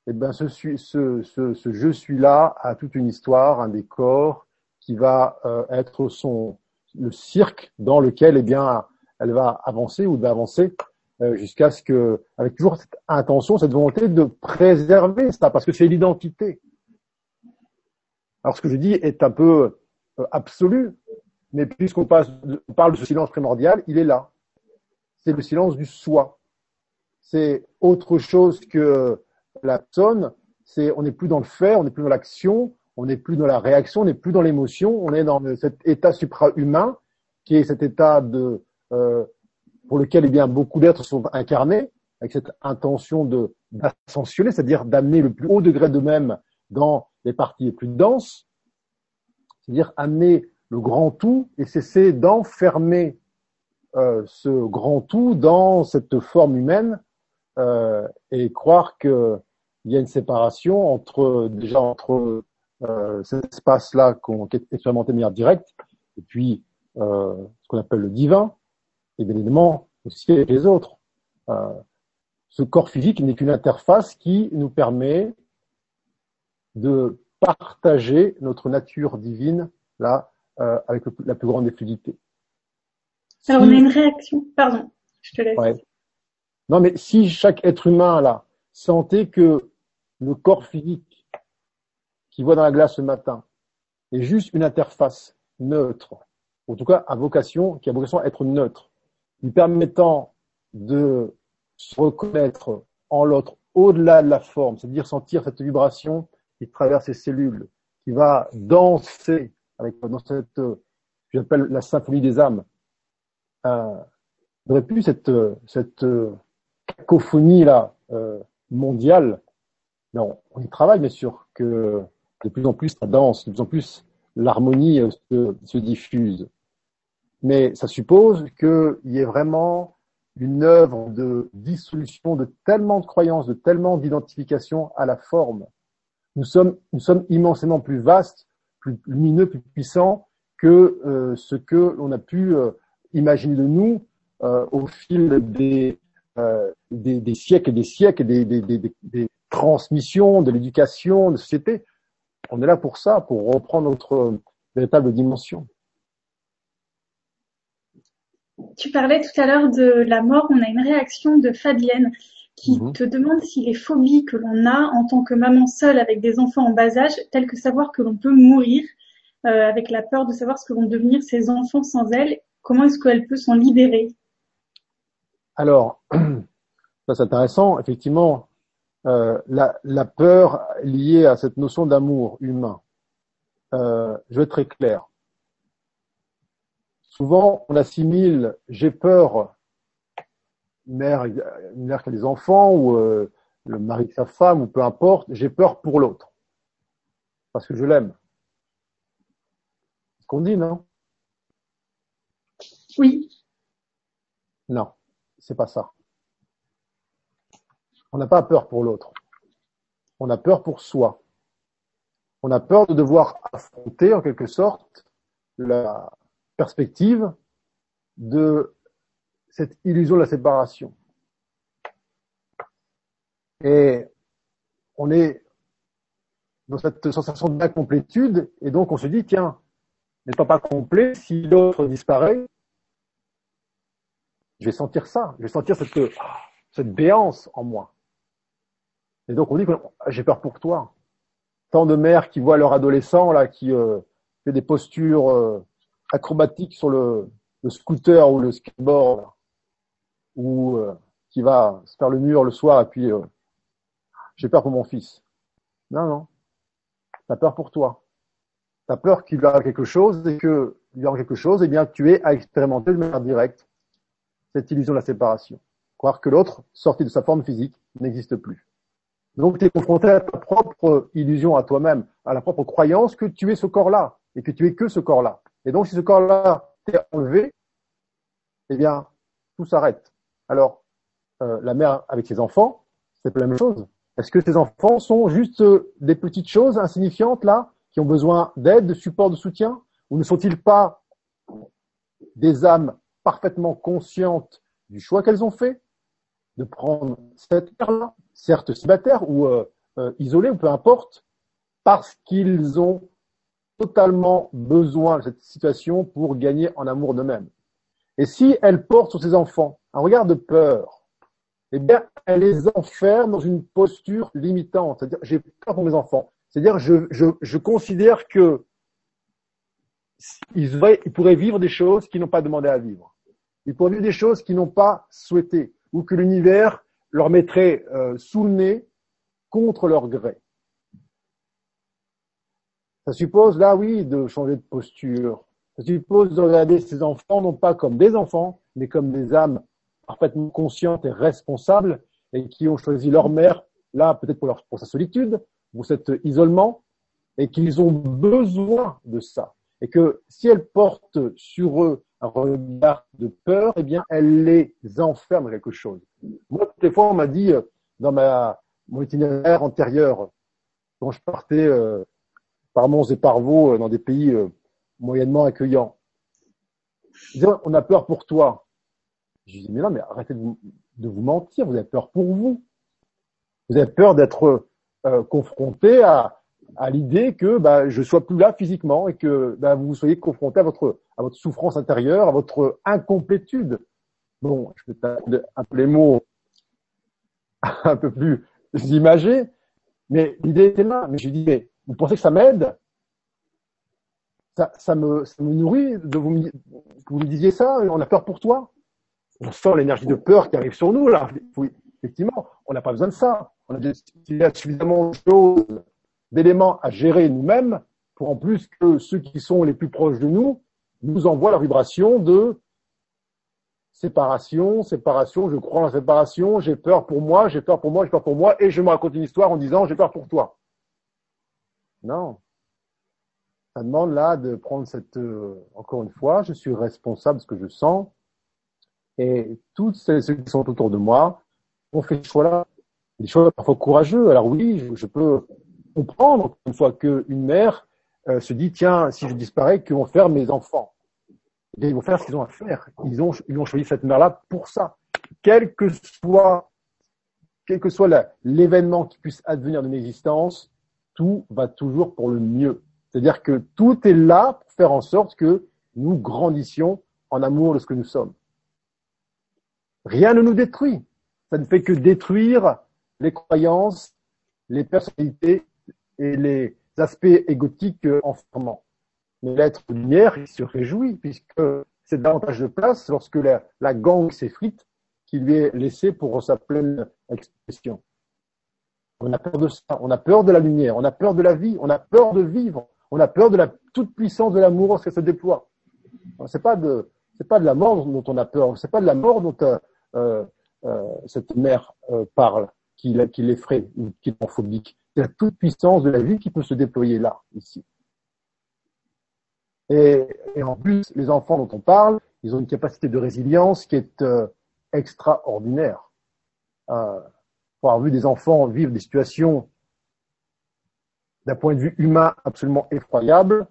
eh ben ce, ce, ce, je suis là a toute une histoire, un décor qui va euh, être son le cirque dans lequel eh bien elle va avancer ou d'avancer euh, jusqu'à ce que avec toujours cette intention, cette volonté de préserver ça parce que c'est l'identité. Alors ce que je dis est un peu euh, absolu, mais puisqu'on parle de ce silence primordial, il est là. C'est le silence du soi. C'est autre chose que la personne. C'est on n'est plus dans le faire, on n'est plus dans l'action, on n'est plus dans la réaction, on n'est plus dans l'émotion, on est dans cet état supra-humain qui est cet état de euh, pour lequel eh bien beaucoup d'êtres sont incarnés avec cette intention de d'ascensionner, c'est-à-dire d'amener le plus haut degré d'eux-mêmes dans les parties les plus denses, c'est-à-dire amener le grand tout et cesser d'enfermer euh, ce grand tout dans cette forme humaine euh, et croire qu'il y a une séparation entre déjà entre euh, cet espace-là qu'on est expérimenté de manière directe et puis euh, ce qu'on appelle le divin et bien évidemment aussi avec les autres. Euh, ce corps physique n'est qu'une interface qui nous permet de partager notre nature divine là euh, avec le, la plus grande des fluidités.
Alors on a une réaction, pardon, je te laisse. Ouais.
Non mais si chaque être humain là sentait que le corps physique qui voit dans la glace ce matin est juste une interface neutre, en tout cas à vocation, qui a vocation à être neutre, lui permettant de se reconnaître en l'autre au-delà de la forme, c'est-à-dire sentir cette vibration qui traverse ses cellules, qui va danser avec dans cette, j'appelle la symphonie des âmes. Euh, on aurait pu cette cette cacophonie là euh, mondiale. Non, on y travaille bien sûr que de plus en plus ça danse, de plus en plus l'harmonie euh, se, se, diffuse. Mais ça suppose qu'il y ait vraiment une œuvre de dissolution de tellement de croyances, de tellement d'identification à la forme, nous sommes, nous sommes immensément plus vastes, plus lumineux, plus puissants que euh, ce que l'on a pu euh, imaginer de nous au fil des, euh, des, des, siècles et des siècles, des, des, des, des transmissions, de l'éducation, de la société. On est là pour ça, pour reprendre notre véritable dimension.
Tu parlais tout à l'heure de la mort. On a une réaction de Fabienne qui mmh. te demande si les phobies que l'on a en tant que maman seule avec des enfants en bas âge, telles que savoir que l'on peut mourir, euh, avec la peur de savoir ce que vont devenir ses enfants sans elle, comment est-ce qu'elle peut s'en libérer?
Alors, *clears throat* Ça, c'est intéressant. Effectivement, euh, la, la, peur liée à cette notion d'amour humain. Euh, je vais être très clair. Souvent, on assimile j'ai peur, une mère, une mère qui a des enfants ou euh, le mari de sa femme ou peu importe, j'ai peur pour l'autre parce que je l'aime. C'est ce qu'on dit, non?
Oui.
Non, c'est pas ça. On n'a pas peur pour l'autre. On a peur pour soi. On a peur de devoir affronter, en quelque sorte, la perspective de cette illusion de la séparation. Et on est dans cette sensation d'incomplétude, et donc on se dit, tiens, n'étant pas complet, si l'autre disparaît, je vais sentir ça, je vais sentir cette, cette béance en moi. Et donc on dit que j'ai peur pour toi. Tant de mères qui voient leur adolescent là qui euh, fait des postures euh, acrobatiques sur le, le, scooter ou le skateboard, ou euh, qui va se faire le mur le soir et puis j'ai peur pour mon fils. Non, non. T'as peur pour toi. T'as peur qu'il aura quelque chose et que y aura quelque chose, et eh bien tu es à expérimenter de manière directe cette illusion de la séparation. Croire que l'autre, sorti de sa forme physique, n'existe plus. Donc tu es confronté à ta propre illusion à toi-même, à la propre croyance que tu es ce corps-là et que tu es que ce corps-là. Et donc si ce corps-là t'est enlevé, eh bien tout s'arrête. Alors euh, la mère avec ses enfants, c'est la même chose. Est-ce que ces enfants sont juste euh, des petites choses insignifiantes là, qui ont besoin d'aide, de support, de soutien, ou ne sont-ils pas des âmes parfaitement conscientes du choix qu'elles ont fait de prendre cette terre-là certes célibataires ou euh, euh, isolés, ou peu importe, parce qu'ils ont totalement besoin de cette situation pour gagner en amour d'eux-mêmes. Et si elle porte sur ses enfants un regard de peur, eh bien, elle les enferme dans une posture limitante. C'est-à-dire, j'ai peur pour mes enfants. C'est-à-dire, je, je, je considère que ils pourraient vivre des choses qu'ils n'ont pas demandé à vivre. Ils vivre des choses qu'ils n'ont pas souhaitées. Ou que l'univers leur mettrait euh, sous le nez contre leur gré. Ça suppose, là oui, de changer de posture. Ça suppose de regarder ces enfants non pas comme des enfants, mais comme des âmes parfaitement conscientes et responsables et qui ont choisi leur mère, là peut-être pour, leur, pour sa solitude, pour cet isolement, et qu'ils ont besoin de ça. Et que si elles portent sur eux un regard de peur, eh bien, elle les enferme dans quelque chose. Moi, les fois, on m'a dit, euh, dans ma, mon itinéraire antérieur, quand je partais euh, par Mons et par Vaux euh, dans des pays moyennement accueillants, on a peur pour toi. Je dis, mais non, mais arrêtez de vous, de vous mentir, vous avez peur pour vous. Vous avez peur d'être confronté à, à l'idée que bah, je sois plus là physiquement et que bah, vous soyez confronté à votre à votre souffrance intérieure, à votre incomplétude. Bon, je vais un peu les mots *laughs* un peu plus imagés, mais l'idée était là. Mais je dis, mais vous pensez que ça m'aide? Ça, me, nourrit de vous, que vous me disiez ça, on a peur pour toi. On sent l'énergie de peur qui arrive sur nous, là. Oui, effectivement, on n'a pas besoin de ça. On a, a suffisamment de choses d'éléments à gérer nous-mêmes pour en plus que ceux qui sont les plus proches de nous nous envoient la vibration de séparation, séparation, je crois en la séparation, j'ai peur pour moi, j'ai peur pour moi, j'ai peur pour moi, et je me raconte une histoire en disant j'ai peur pour toi. Non. Ça demande là de prendre cette, euh, encore une fois, je suis responsable de ce que je sens, et toutes ceux qui sont autour de moi ont fait ce choix-là, des choix parfois courageux. Alors oui, je peux comprendre une fois qu'une mère euh, se dit tiens si je disparais que vont faire mes enfants? Et ils vont faire ce qu'ils ont à faire. Ils ont ils ont choisi cette mère là pour ça. Quel que soit quel que soit l'événement qui puisse advenir de mon existence tout va toujours pour le mieux. C'est-à-dire que tout est là pour faire en sorte que nous grandissions en amour de ce que nous sommes. Rien ne nous détruit. Ça ne fait que détruire les croyances les personnalités et les aspects égotiques enfermants. Mais l'être lumière, il se réjouit puisque c'est davantage de place lorsque la, gangue s'effrite qui lui est laissé pour sa pleine expression. On a peur de ça, on a peur de la lumière, on a peur de la vie, on a peur de vivre, on a peur de la toute puissance de l'amour lorsqu'elle se déploie. C'est pas pas de la mort dont on a peur, c'est pas de la mort dont euh, euh, euh cette mère euh, parle, qui, l'effraie ou qui est phobique. C'est la toute puissance de la vie qui peut se déployer là, ici. Et, en plus, les enfants dont on parle, ils ont une capacité de résilience qui est euh, extraordinaire. Euh, pour avoir vu des enfants vivre des situations d'un point de vue humain absolument effroyable,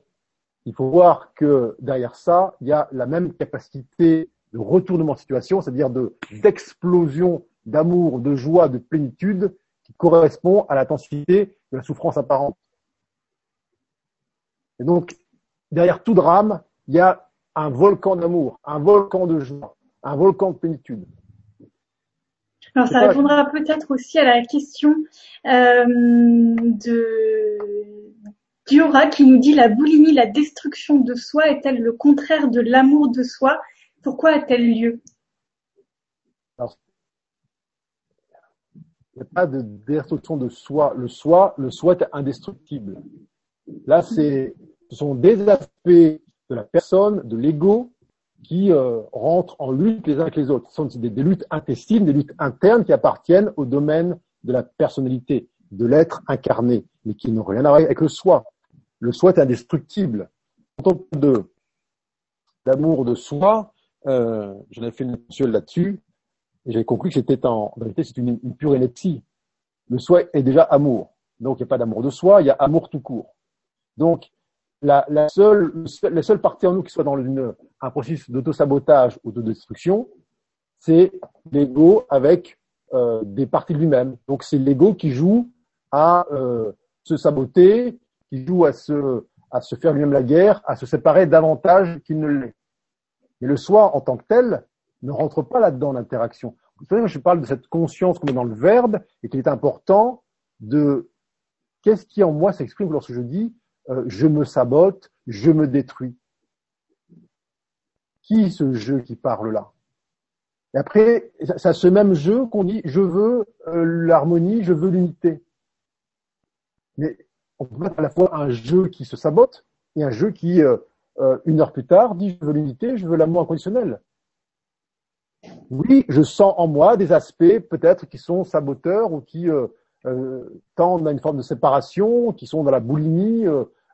il faut voir que derrière ça, il y a la même capacité de retournement de situation, c'est-à-dire de d'explosion d'amour, de joie, de plénitude qui correspond à l'intensité de la souffrance apparente. Et donc, derrière tout drame, il y a un volcan d'amour, un volcan de joie, un volcan de plénitude.
Alors ça répondra peut-être aussi à la question euh, de Diora qui nous dit la boulimie, la destruction de soi est-elle le contraire de l'amour de soi? Pourquoi a-t-elle lieu?
Alors, pas de destruction de soi. Le soi, le soi est indestructible. Là, c'est, ce sont des aspects de la personne, de l'ego, qui euh, rentrent en lutte les uns avec les autres. Ce sont des, luttes intestines, des luttes internes qui appartiennent au domaine de la personnalité, de l'être incarné, mais qui n'ont rien à voir avec le soi. Le soi est indestructible. En tant de d'amour de soi, euh, j'en ai fait une mensuelle là-dessus, et j'avais compris que c'était en, en vérité, c'est une, une pure ineptie. Le soi est déjà amour. Donc, il n'y a pas d'amour de soi, il y a amour tout court. Donc, la, la, seule, la seule partie en nous qui soit dans une, un processus d'auto-sabotage ou de destruction, c'est l'ego avec euh, des parties de lui-même. Donc c'est l'ego qui joue à euh, se saboter, qui joue à se, à se faire lui-même la guerre, à se séparer davantage qu'il ne l'est. Mais le soi en tant que tel ne rentre pas là-dedans l'interaction. Vous savez, je parle de cette conscience qu'on met dans le verbe et qu'il est important de qu'est-ce qui en moi s'exprime lorsque je dis euh, je me sabote, je me détruis. Qui ce jeu qui parle là? Et après, c'est ce même jeu qu'on dit je veux euh, l'harmonie, je veux l'unité. Mais on peut mettre à la fois un jeu qui se sabote et un jeu qui, euh, une heure plus tard, dit je veux l'unité, je veux l'amour inconditionnel. Oui, je sens en moi des aspects peut-être qui sont saboteurs ou qui tendent à une forme de séparation, qui sont dans la boulimie,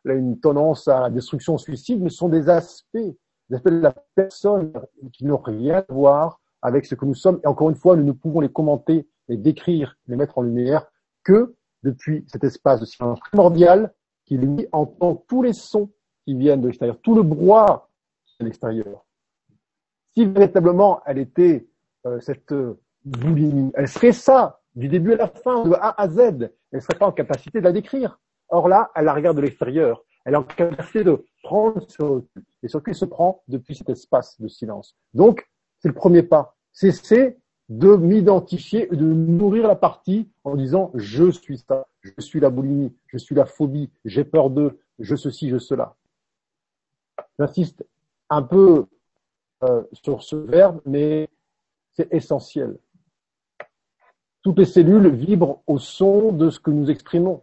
une tendance à la destruction suicide, mais ce sont des aspects, des aspects de la personne qui n'ont rien à voir avec ce que nous sommes. Et encore une fois, nous ne pouvons les commenter, les décrire, les mettre en lumière que depuis cet espace de silence primordial qui lui entend tous les sons qui viennent de l'extérieur, tout le brouhaha de l'extérieur. Si véritablement elle était euh, cette boulimie, elle serait ça du début à la fin, de A à Z. Elle serait pas en capacité de la décrire. Or là, elle la regarde de l'extérieur. Elle est en capacité de prendre ce recul. Et ce recul se prend depuis cet espace de silence. Donc, c'est le premier pas. Cesser de m'identifier de nourrir la partie en disant je suis ça, je suis la boulimie, je suis la phobie, j'ai peur d'eux, je ceci, je cela. J'insiste un peu euh, sur ce verbe, mais c'est essentiel. Toutes les cellules vibrent au son de ce que nous exprimons.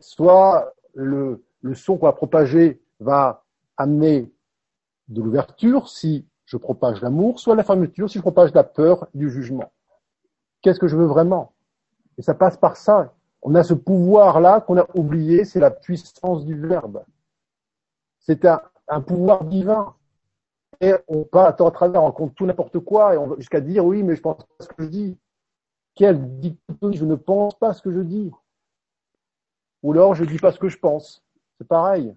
Soit le, son qu'on va propager va amener de l'ouverture si je propage l'amour, soit la fermeture si je propage la peur du jugement. Qu'est-ce que je veux vraiment? Et ça passe par ça. On a ce pouvoir-là qu'on a oublié, c'est la puissance du verbe. C'est un, pouvoir divin. Et on pas à travers, on compte tout n'importe quoi, et on va jusqu'à dire oui, mais je pense pas ce que je dis. Quelle dichotomie, je ne pense pas ce que je dis ou alors je dis pas ce que je pense. C'est pareil.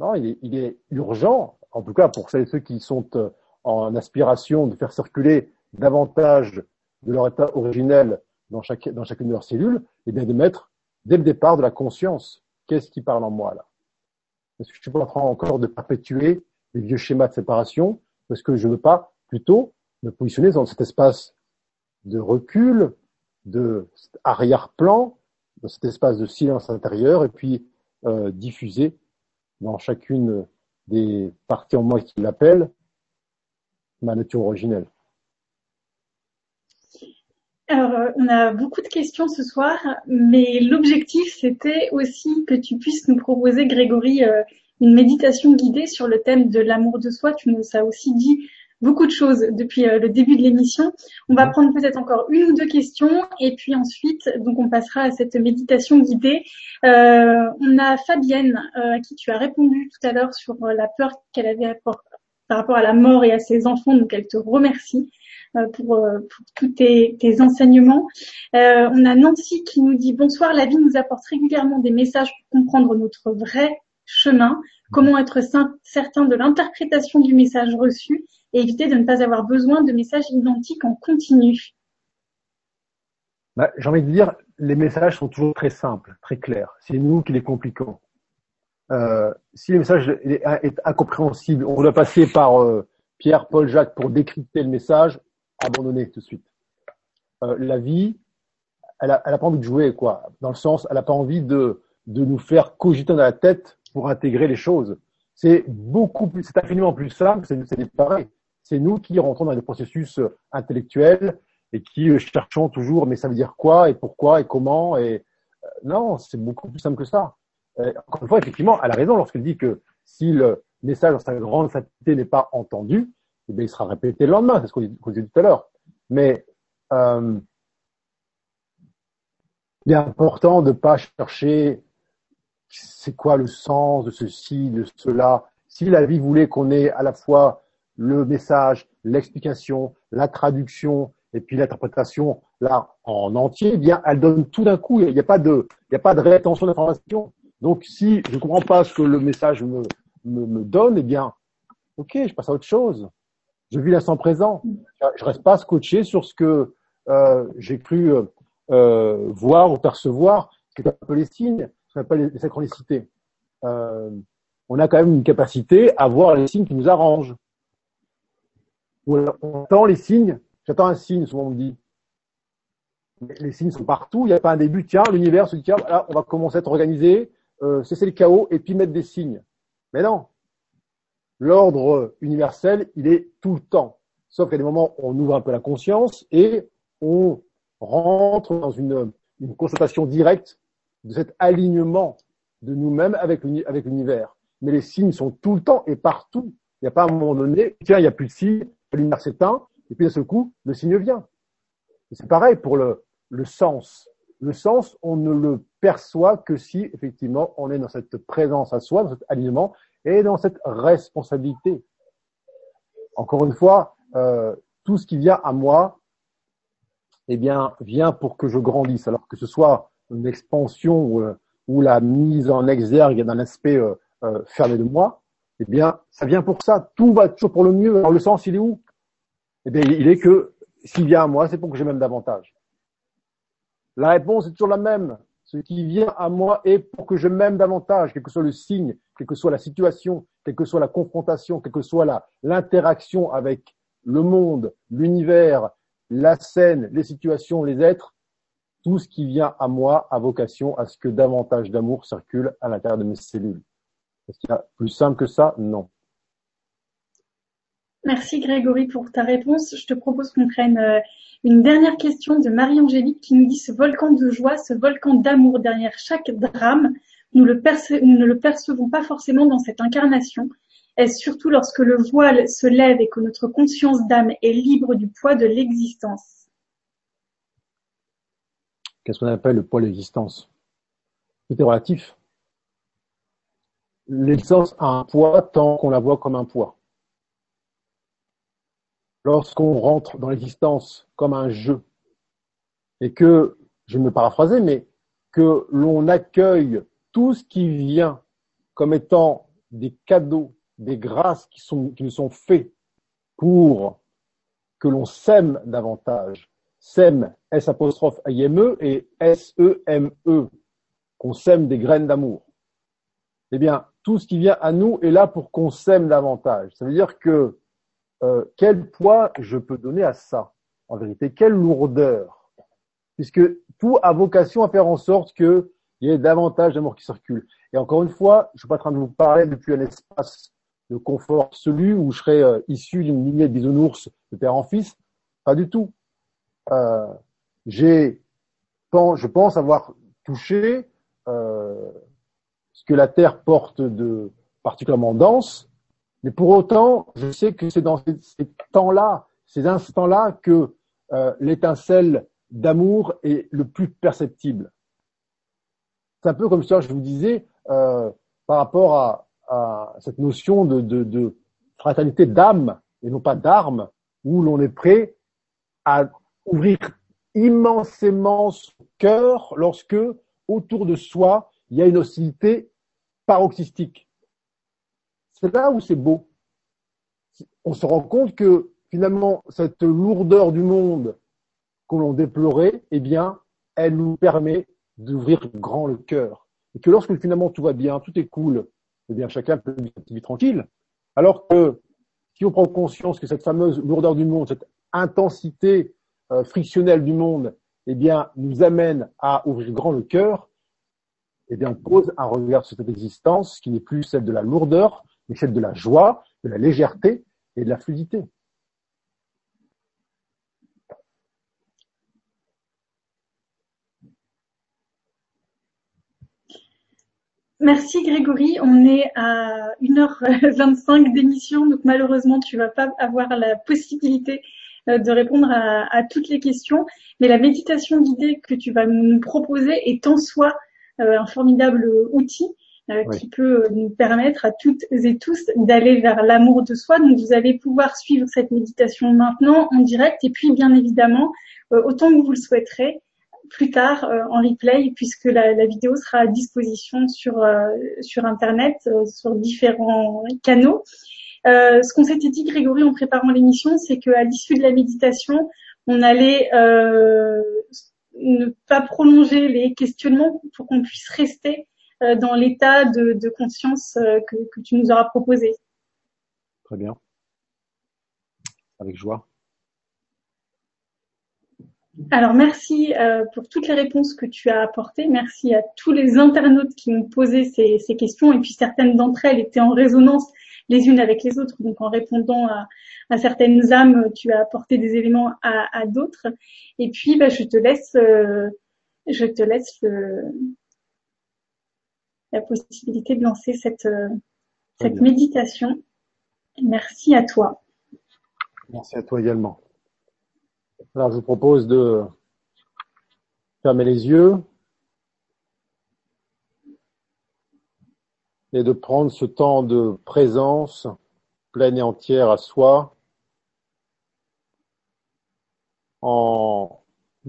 Non, il est, urgent, en tout cas pour celles et ceux qui sont euh, en aspiration de faire circuler davantage de leur état originel dans, dans chacune de leurs cellules, et eh bien de mettre dès le départ de la conscience. Qu'est-ce qui parle en moi là? Est-ce que je suis pas en train encore de perpétuer les vieux schémas de séparation Parce que je ne veux pas plutôt me positionner dans cet espace de recul, de arrière-plan, de cet espace de silence intérieur, et puis euh, diffuser dans chacune des parties en moi qui l'appellent ma nature originelle.
Alors, euh, on a beaucoup de questions ce soir, mais l'objectif, c'était aussi que tu puisses nous proposer, Grégory, euh, une méditation guidée sur le thème de l'amour de soi. Tu nous as aussi dit beaucoup de choses depuis euh, le début de l'émission. On va prendre peut-être encore une ou deux questions et puis ensuite, donc on passera à cette méditation guidée. on a Fabienne à qui tu as répondu tout à l'heure sur la peur qu'elle avait par rapport à la mort et à ses enfants, donc elle te remercie. Euh, pour, euh, pour tous tes, tes enseignements. Euh, on a Nancy qui nous dit bonsoir, la vie nous apporte régulièrement des messages pour comprendre notre vrai chemin. Comment être certain de l'interprétation du message reçu et éviter de ne pas avoir besoin de messages identiques en continu.
Bah, J'ai envie de dire, les messages sont toujours très simples, très clairs. C'est nous qui les compliquons. Euh, si le message est, incompréhensible, on doit passer par euh, Pierre, Paul, Jacques pour décrypter le message abandonner tout de suite. Euh, la vie, elle a, elle a pas envie de jouer, quoi. Dans le sens, elle a pas envie de, de nous faire cogiter dans la tête pour intégrer les choses. C'est beaucoup plus, c'est infiniment plus simple, c'est pareil. C'est nous qui rentrons dans des processus intellectuels et qui euh, cherchons toujours, mais ça veut dire quoi et pourquoi et comment et euh, non, c'est beaucoup plus simple que ça. encore une fois, effectivement, elle a raison lorsqu'elle dit que si le message dans sa grande simplicité n'est pas entendu, eh bien, il sera répété le lendemain, c'est ce qu'on disait tout à l'heure. Mais euh, il est important de ne pas chercher c'est quoi le sens de ceci, de cela. Si la vie voulait qu'on ait à la fois le message, l'explication, la traduction et puis l'interprétation là en entier, eh bien elle donne tout d'un coup. Il n'y a pas de, rétention d'information. Donc si je ne comprends pas ce que le message me, me, me donne, eh bien ok, je passe à autre chose je vis l'instant présent. Je reste pas scotché sur ce que euh, j'ai cru euh, voir ou percevoir, ce qu'on appelle les signes, ce qu'on appelle les synchronicités. Euh, on a quand même une capacité à voir les signes qui nous arrangent. On entend les signes. J'attends un signe, souvent on me dit. Les signes sont partout. Il n'y a pas un début. Tiens, l'univers se dit tiens, là, on va commencer à être organisé, euh, cesser le chaos et puis mettre des signes. Mais non, l'ordre universel, il est tout le temps. Sauf qu'à des moments, on ouvre un peu la conscience et on rentre dans une, constatation directe de cet alignement de nous-mêmes avec l'univers. Mais les signes sont tout le temps et partout. Il n'y a pas un moment donné, tiens, il n'y a plus de signe, l'univers s'éteint, et puis d'un seul coup, le signe vient. C'est pareil pour le, le sens. Le sens, on ne le perçoit que si, effectivement, on est dans cette présence à soi, dans cet alignement, et dans cette responsabilité. Encore une fois, euh, tout ce qui vient à moi, eh bien, vient pour que je grandisse. Alors que ce soit une expansion ou, euh, la mise en exergue d'un aspect euh, euh, fermé de moi, eh bien, ça vient pour ça. Tout va toujours pour le mieux. Alors le sens, il est où? Eh bien, il est que s'il vient à moi, c'est pour que je m'aime davantage. La réponse est toujours la même ce qui vient à moi est pour que je m'aime davantage, quel que soit le signe, quelle que soit la situation, quelle que soit la confrontation, quelle que soit l'interaction avec le monde, l'univers, la scène, les situations, les êtres, tout ce qui vient à moi a vocation à ce que davantage d'amour circule à l'intérieur de mes cellules. Est-ce qu'il y a plus simple que ça? Non.
Merci Grégory pour ta réponse. Je te propose qu'on prenne euh, une dernière question de Marie-Angélique qui nous dit ce volcan de joie, ce volcan d'amour derrière chaque drame, nous, ne le percevons pas forcément dans cette incarnation. Est-ce surtout lorsque le voile se lève et que notre conscience d'âme est libre du poids de l'existence?
Qu'est-ce qu'on appelle le poids de l'existence? Tout relatif. L'existence a un poids tant qu'on la voit comme un poids lorsqu'on rentre dans l'existence comme un jeu, et que, je vais me paraphraser, mais que l'on accueille tout ce qui vient comme étant des cadeaux, des grâces qui, sont, qui nous sont faits pour que l'on s'aime davantage. S'aime, S apostrophe I-M-E et S-E-M-E, qu'on sème des graines d'amour. Eh bien, tout ce qui vient à nous est là pour qu'on s'aime davantage. Ça veut dire que euh, quel poids je peux donner à ça En vérité, quelle lourdeur? Puisque tout a vocation à faire en sorte qu'il y ait davantage d'amour qui circule. Et encore une fois, je ne suis pas en train de vous parler depuis un espace de confort absolu où je serais euh, issu d'une lignée de bisounours de père en fils. Pas du tout. Euh, je pense avoir touché ce que la Terre porte de particulièrement dense, mais pour autant, je sais que c'est dans ces, temps-là, ces instants-là, que euh, l'étincelle d'amour est le plus perceptible. C'est un peu comme ça, je vous disais, euh, par rapport à, cette notion de, de, de fraternité d'âme et non pas d'armes, où l'on est prêt à ouvrir immensément son cœur lorsque autour de soi il y a une hostilité paroxystique. C'est là où c'est beau. On se rend compte que finalement cette lourdeur du monde que l'on déplorait, eh bien, elle nous permet d'ouvrir grand le cœur. Et que lorsque finalement tout va bien, tout est cool, eh bien chacun peut vivre tranquille. Alors que si on prend conscience que cette fameuse lourdeur du monde, cette intensité euh, frictionnelle du monde, eh bien, nous amène à ouvrir grand le cœur, eh bien, on pose un regard sur cette existence qui n'est plus celle de la lourdeur, mais celle de la joie, de la légèreté et de la fluidité.
Merci Grégory. On est à 1h25 *laughs* d'émission, donc malheureusement tu vas pas avoir la possibilité euh, de répondre à, toutes les questions. Mais la méditation guidée que tu vas nous proposer est en soi euh, un formidable outil euh, qui peut nous permettre à toutes et tous d'aller vers l'amour de soi. Donc vous allez pouvoir suivre cette méditation maintenant en direct. Et puis bien évidemment autant que vous le souhaiterez plus tard en replay puisque la, la, vidéo sera à disposition sur sur internet sur différents canaux. Euh, ce qu'on s'était dit, Grégory, en préparant l'émission, c'est qu'à l'issue de la méditation, on allait euh, ne pas prolonger les questionnements pour qu'on puisse rester euh, dans l'état de, conscience que, que, tu nous auras proposé.
Très bien. Avec joie.
Alors merci pour toutes les réponses que tu as apportées. Merci à tous les internautes qui ont posé ces, ces questions et puis certaines d'entre elles étaient en résonance les unes avec les autres. Donc en répondant à, certaines âmes, tu as apporté des éléments à, d'autres. Et puis bah, je te laisse, euh, je te laisse la possibilité de lancer cette, euh, cette méditation. Merci à toi.
Merci à toi également. Alors je vous propose de fermer les yeux. et de prendre ce temps de présence pleine et entière à soi en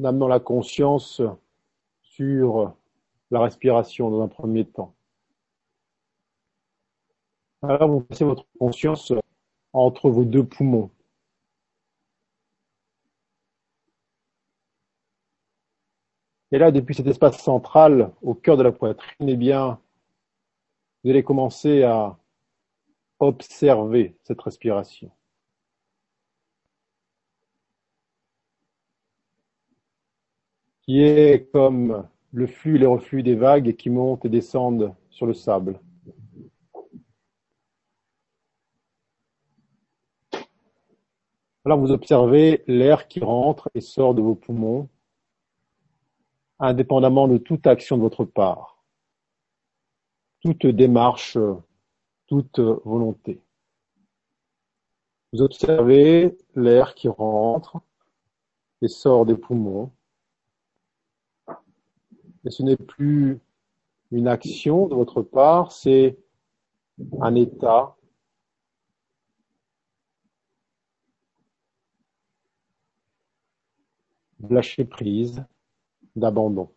amenant la conscience sur la respiration dans un premier temps. Alors vous placez votre conscience entre vos deux poumons. Et là, depuis cet espace central au cœur de la poitrine, eh bien, vous allez commencer à observer cette respiration. qui est comme le flux et le reflux des vagues qui montent et descendent sur le sable. Alors vous observez l'air qui rentre et sort de vos poumons, indépendamment de toute action de votre part toute démarche, toute volonté. Vous observez l'air qui rentre et sort des poumons. Et ce n'est plus une action de votre part, c'est un état lâcher prise, d'abandon.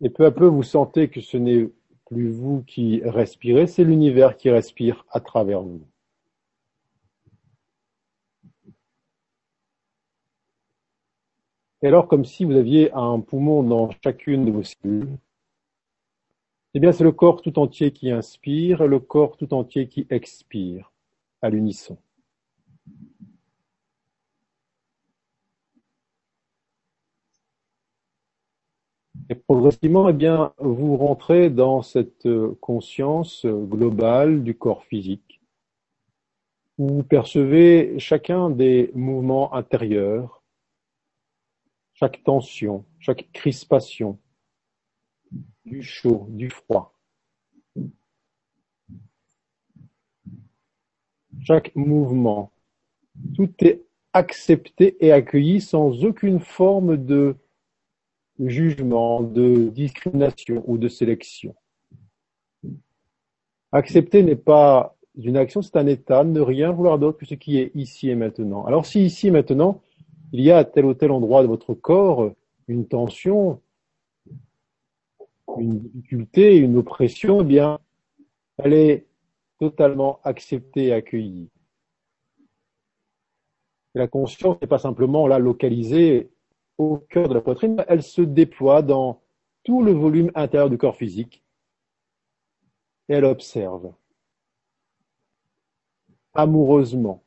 Et peu à peu, vous sentez que ce n'est plus vous qui respirez, c'est l'univers qui respire à travers vous. Et alors, comme si vous aviez un poumon dans chacune de vos cellules, eh bien, c'est le corps tout entier qui inspire et le corps tout entier qui expire à l'unisson. Et progressivement, eh bien, vous rentrez dans cette conscience globale du corps physique, où vous percevez chacun des mouvements intérieurs, chaque tension, chaque crispation, du chaud, du froid. Chaque mouvement, tout est accepté et accueilli sans aucune forme de jugement, de discrimination ou de sélection. Accepter n'est pas une action, c'est un état, ne rien vouloir d'autre que ce qui est ici et maintenant. Alors si ici et maintenant, il y a à tel ou tel endroit de votre corps une tension, une difficulté, une oppression, eh bien, elle est totalement acceptée et accueillie. la conscience n'est pas simplement là localisée au cœur de la poitrine, elle se déploie dans tout le volume intérieur du corps physique et elle observe amoureusement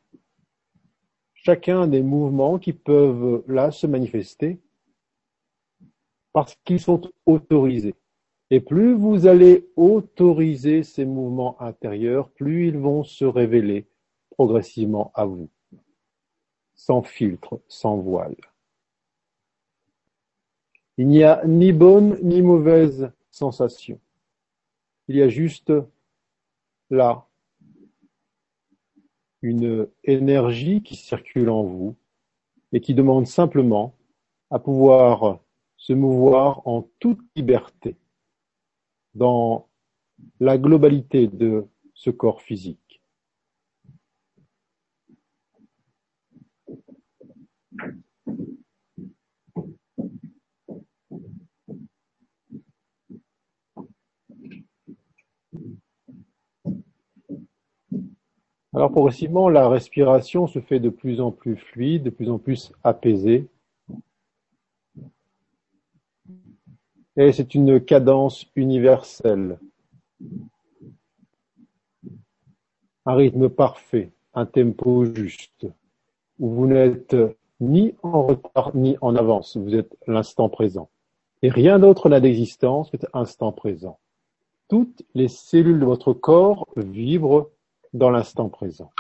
chacun des mouvements qui peuvent là se manifester parce qu'ils sont autorisés. Et plus vous allez autoriser ces mouvements intérieurs, plus ils vont se révéler progressivement à vous, sans filtre, sans voile. Il n'y a ni bonne ni mauvaise sensation. Il y a juste là une énergie qui circule en vous et qui demande simplement à pouvoir se mouvoir en toute liberté dans la globalité de ce corps physique. Alors progressivement, la respiration se fait de plus en plus fluide, de plus en plus apaisée. Et c'est une cadence universelle. Un rythme parfait, un tempo juste, où vous n'êtes ni en retard ni en avance, vous êtes l'instant présent. Et rien d'autre n'a d'existence que l'instant présent. Toutes les cellules de votre corps vibrent dans l'instant présent.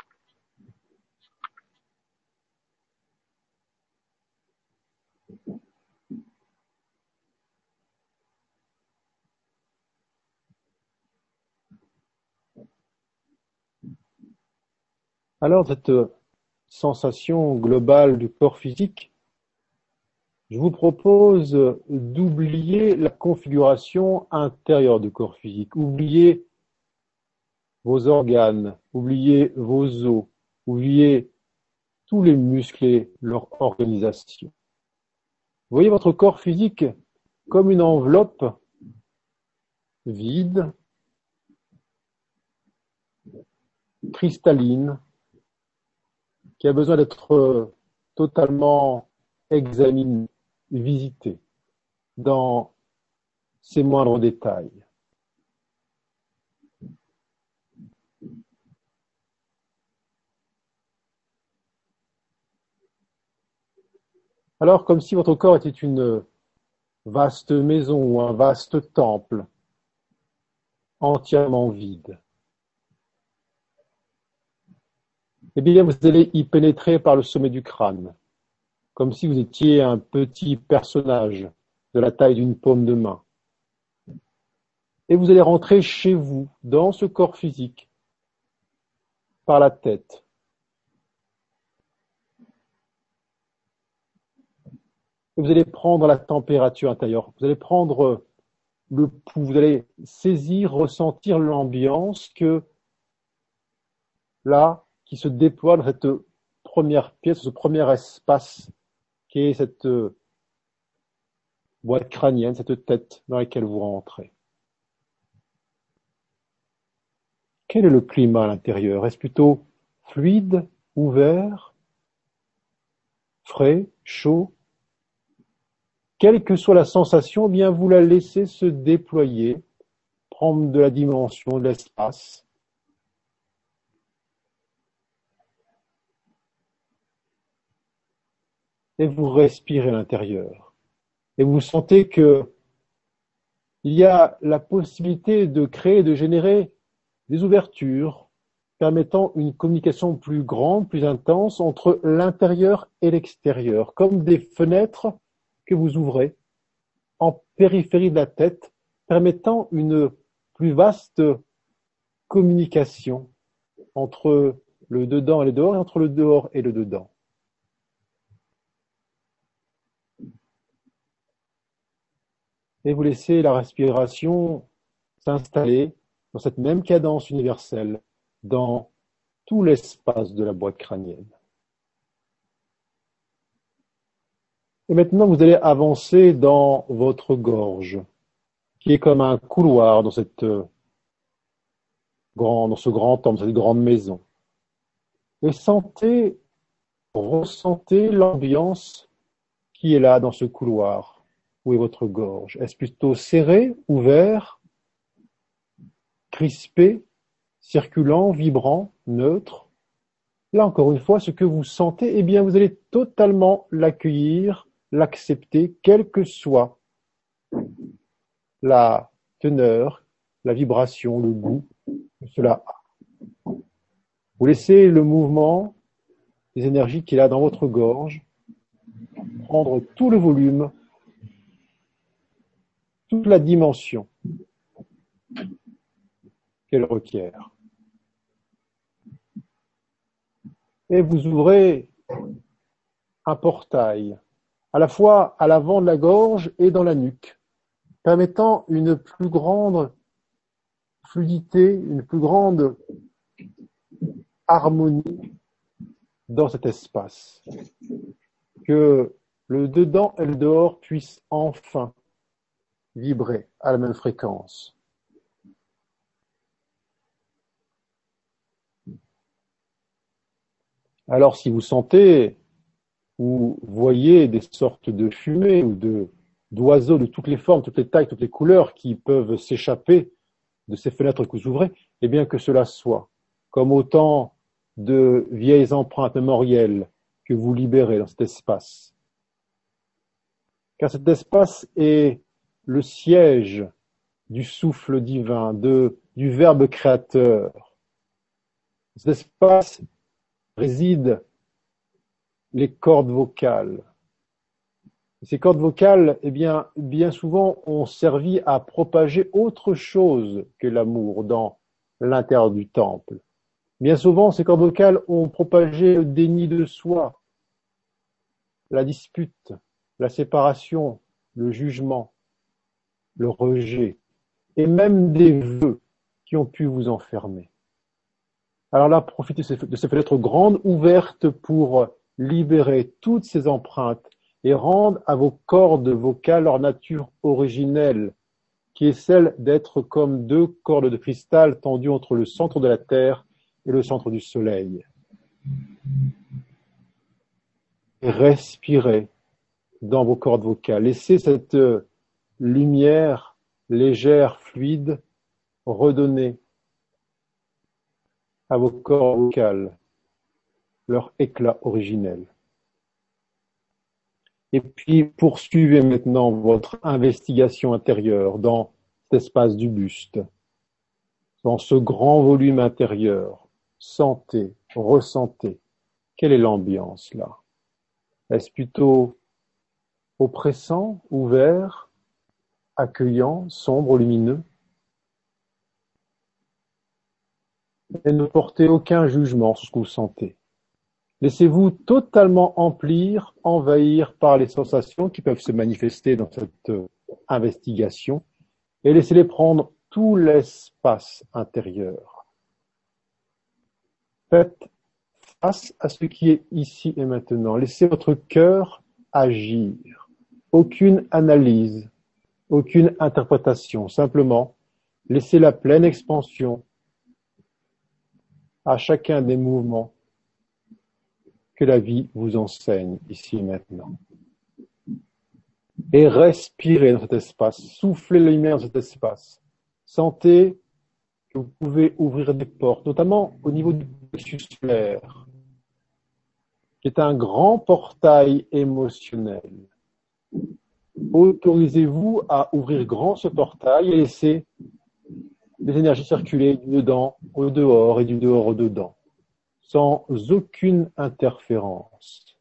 Alors, cette sensation globale du corps physique, je vous propose d'oublier la configuration intérieure du corps physique, oublier vos organes, oubliez vos os, oubliez tous les muscles et leur organisation. Voyez votre corps physique comme une enveloppe vide, cristalline, qui a besoin d'être totalement examinée, visitée dans ses moindres détails. Alors comme si votre corps était une vaste maison ou un vaste temple, entièrement vide. Eh bien, vous allez y pénétrer par le sommet du crâne, comme si vous étiez un petit personnage de la taille d'une paume de main. Et vous allez rentrer chez vous, dans ce corps physique, par la tête, vous allez prendre la température intérieure, vous allez prendre le pouls, vous allez saisir, ressentir l'ambiance que là, qui se déploie dans cette première pièce, ce premier espace qui est cette euh, boîte crânienne, cette tête dans laquelle vous rentrez. Quel est le climat à l'intérieur? Est-ce plutôt fluide, ouvert, frais, chaud? Quelle que soit la sensation, eh bien vous la laissez se déployer, prendre de la dimension, de l'espace. Et vous respirez à l'intérieur. Et vous sentez que il y a la possibilité de créer, de générer des ouvertures permettant une communication plus grande, plus intense entre l'intérieur et l'extérieur, comme des fenêtres que vous ouvrez en périphérie de la tête, permettant une plus vaste communication entre le dedans et le dehors et entre le dehors et le dedans. Et vous laissez la respiration s'installer dans cette même cadence universelle dans tout l'espace de la boîte crânienne. Et maintenant, vous allez avancer dans votre gorge, qui est comme un couloir dans cette dans ce grand temple, cette grande maison. Et sentez, ressentez l'ambiance qui est là dans ce couloir. Où est votre gorge? Est-ce plutôt serré, ouvert, crispé, circulant, vibrant, neutre? Là encore une fois, ce que vous sentez, eh bien, vous allez totalement l'accueillir, l'accepter, quelle que soit la teneur, la vibration, le goût cela Vous laissez le mouvement des énergies qu'il a dans votre gorge prendre tout le volume, toute la dimension qu'elle requiert. Et vous ouvrez un portail, à la fois à l'avant de la gorge et dans la nuque, permettant une plus grande fluidité, une plus grande harmonie dans cet espace. Que le dedans et le dehors puissent enfin vibrer à la même fréquence. Alors si vous sentez ou voyez des sortes de fumées ou d'oiseaux de toutes les formes, toutes les tailles, toutes les couleurs qui peuvent s'échapper de ces fenêtres que vous ouvrez, et bien que cela soit comme autant de vieilles empreintes mémorielles que vous libérez dans cet espace. Car cet espace est le siège du souffle divin, du Verbe créateur. Cet espace réside les cordes vocales, ces cordes vocales, eh bien, bien souvent, ont servi à propager autre chose que l'amour dans l'intérieur du temple. Bien souvent, ces cordes vocales ont propagé le déni de soi, la dispute, la séparation, le jugement, le rejet, et même des vœux qui ont pu vous enfermer. Alors là, profitez de ces fenêtres grandes ouvertes pour libérer toutes ces empreintes et rendent à vos cordes vocales leur nature originelle, qui est celle d'être comme deux cordes de cristal tendues entre le centre de la Terre et le centre du Soleil. respirez dans vos cordes vocales. Laissez cette lumière légère, fluide, redonner à vos cordes vocales leur éclat originel. Et puis poursuivez maintenant votre investigation intérieure dans cet espace du buste, dans ce grand volume intérieur. Sentez, ressentez. Quelle est l'ambiance là Est-ce plutôt oppressant, ouvert, accueillant, sombre, lumineux Et ne portez aucun jugement sur ce que vous sentez. Laissez-vous totalement emplir, envahir par les sensations qui peuvent se manifester dans cette euh, investigation et laissez-les prendre tout l'espace intérieur. Faites face à ce qui est ici et maintenant. Laissez votre cœur agir. Aucune analyse, aucune interprétation. Simplement, laissez la pleine expansion à chacun des mouvements que la vie vous enseigne ici et maintenant. Et respirez dans cet espace, soufflez la lumière dans cet espace. Sentez que vous pouvez ouvrir des portes, notamment au niveau du plexus solaire, qui est un grand portail émotionnel. Autorisez-vous à ouvrir grand ce portail et laisser les énergies circuler du dedans au dehors et du dehors au dedans, sans aucune interférence.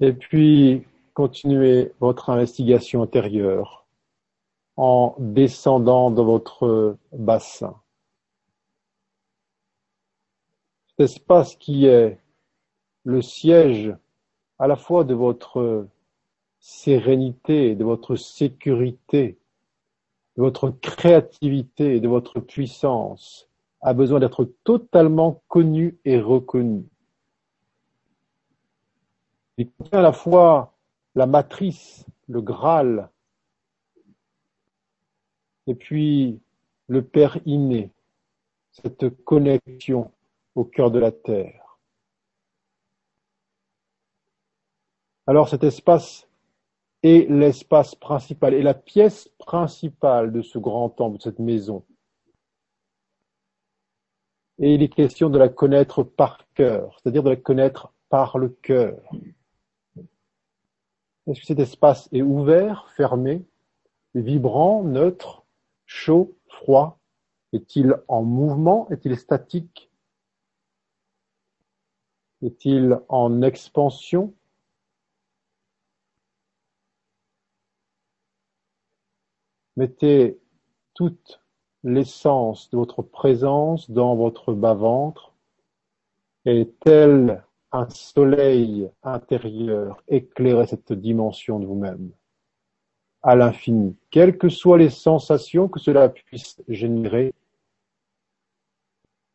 Et puis, continuez votre investigation intérieure en descendant dans votre bassin. Cet espace qui est le siège à la fois de votre sérénité, de votre sécurité, de votre créativité, de votre puissance, a besoin d'être totalement connu et reconnu. Il contient à la fois la matrice, le Graal, et puis le Père inné, cette connexion au cœur de la Terre. Alors cet espace est l'espace principal, est la pièce principale de ce grand temple, de cette maison. Et il est question de la connaître par cœur, c'est-à-dire de la connaître par le cœur. Est-ce que cet espace est ouvert, fermé, vibrant, neutre, chaud, froid? Est-il en mouvement? Est-il statique? Est-il en expansion? Mettez toute l'essence de votre présence dans votre bas-ventre et tel un soleil intérieur éclairer cette dimension de vous-même à l'infini, quelles que soient les sensations que cela puisse générer,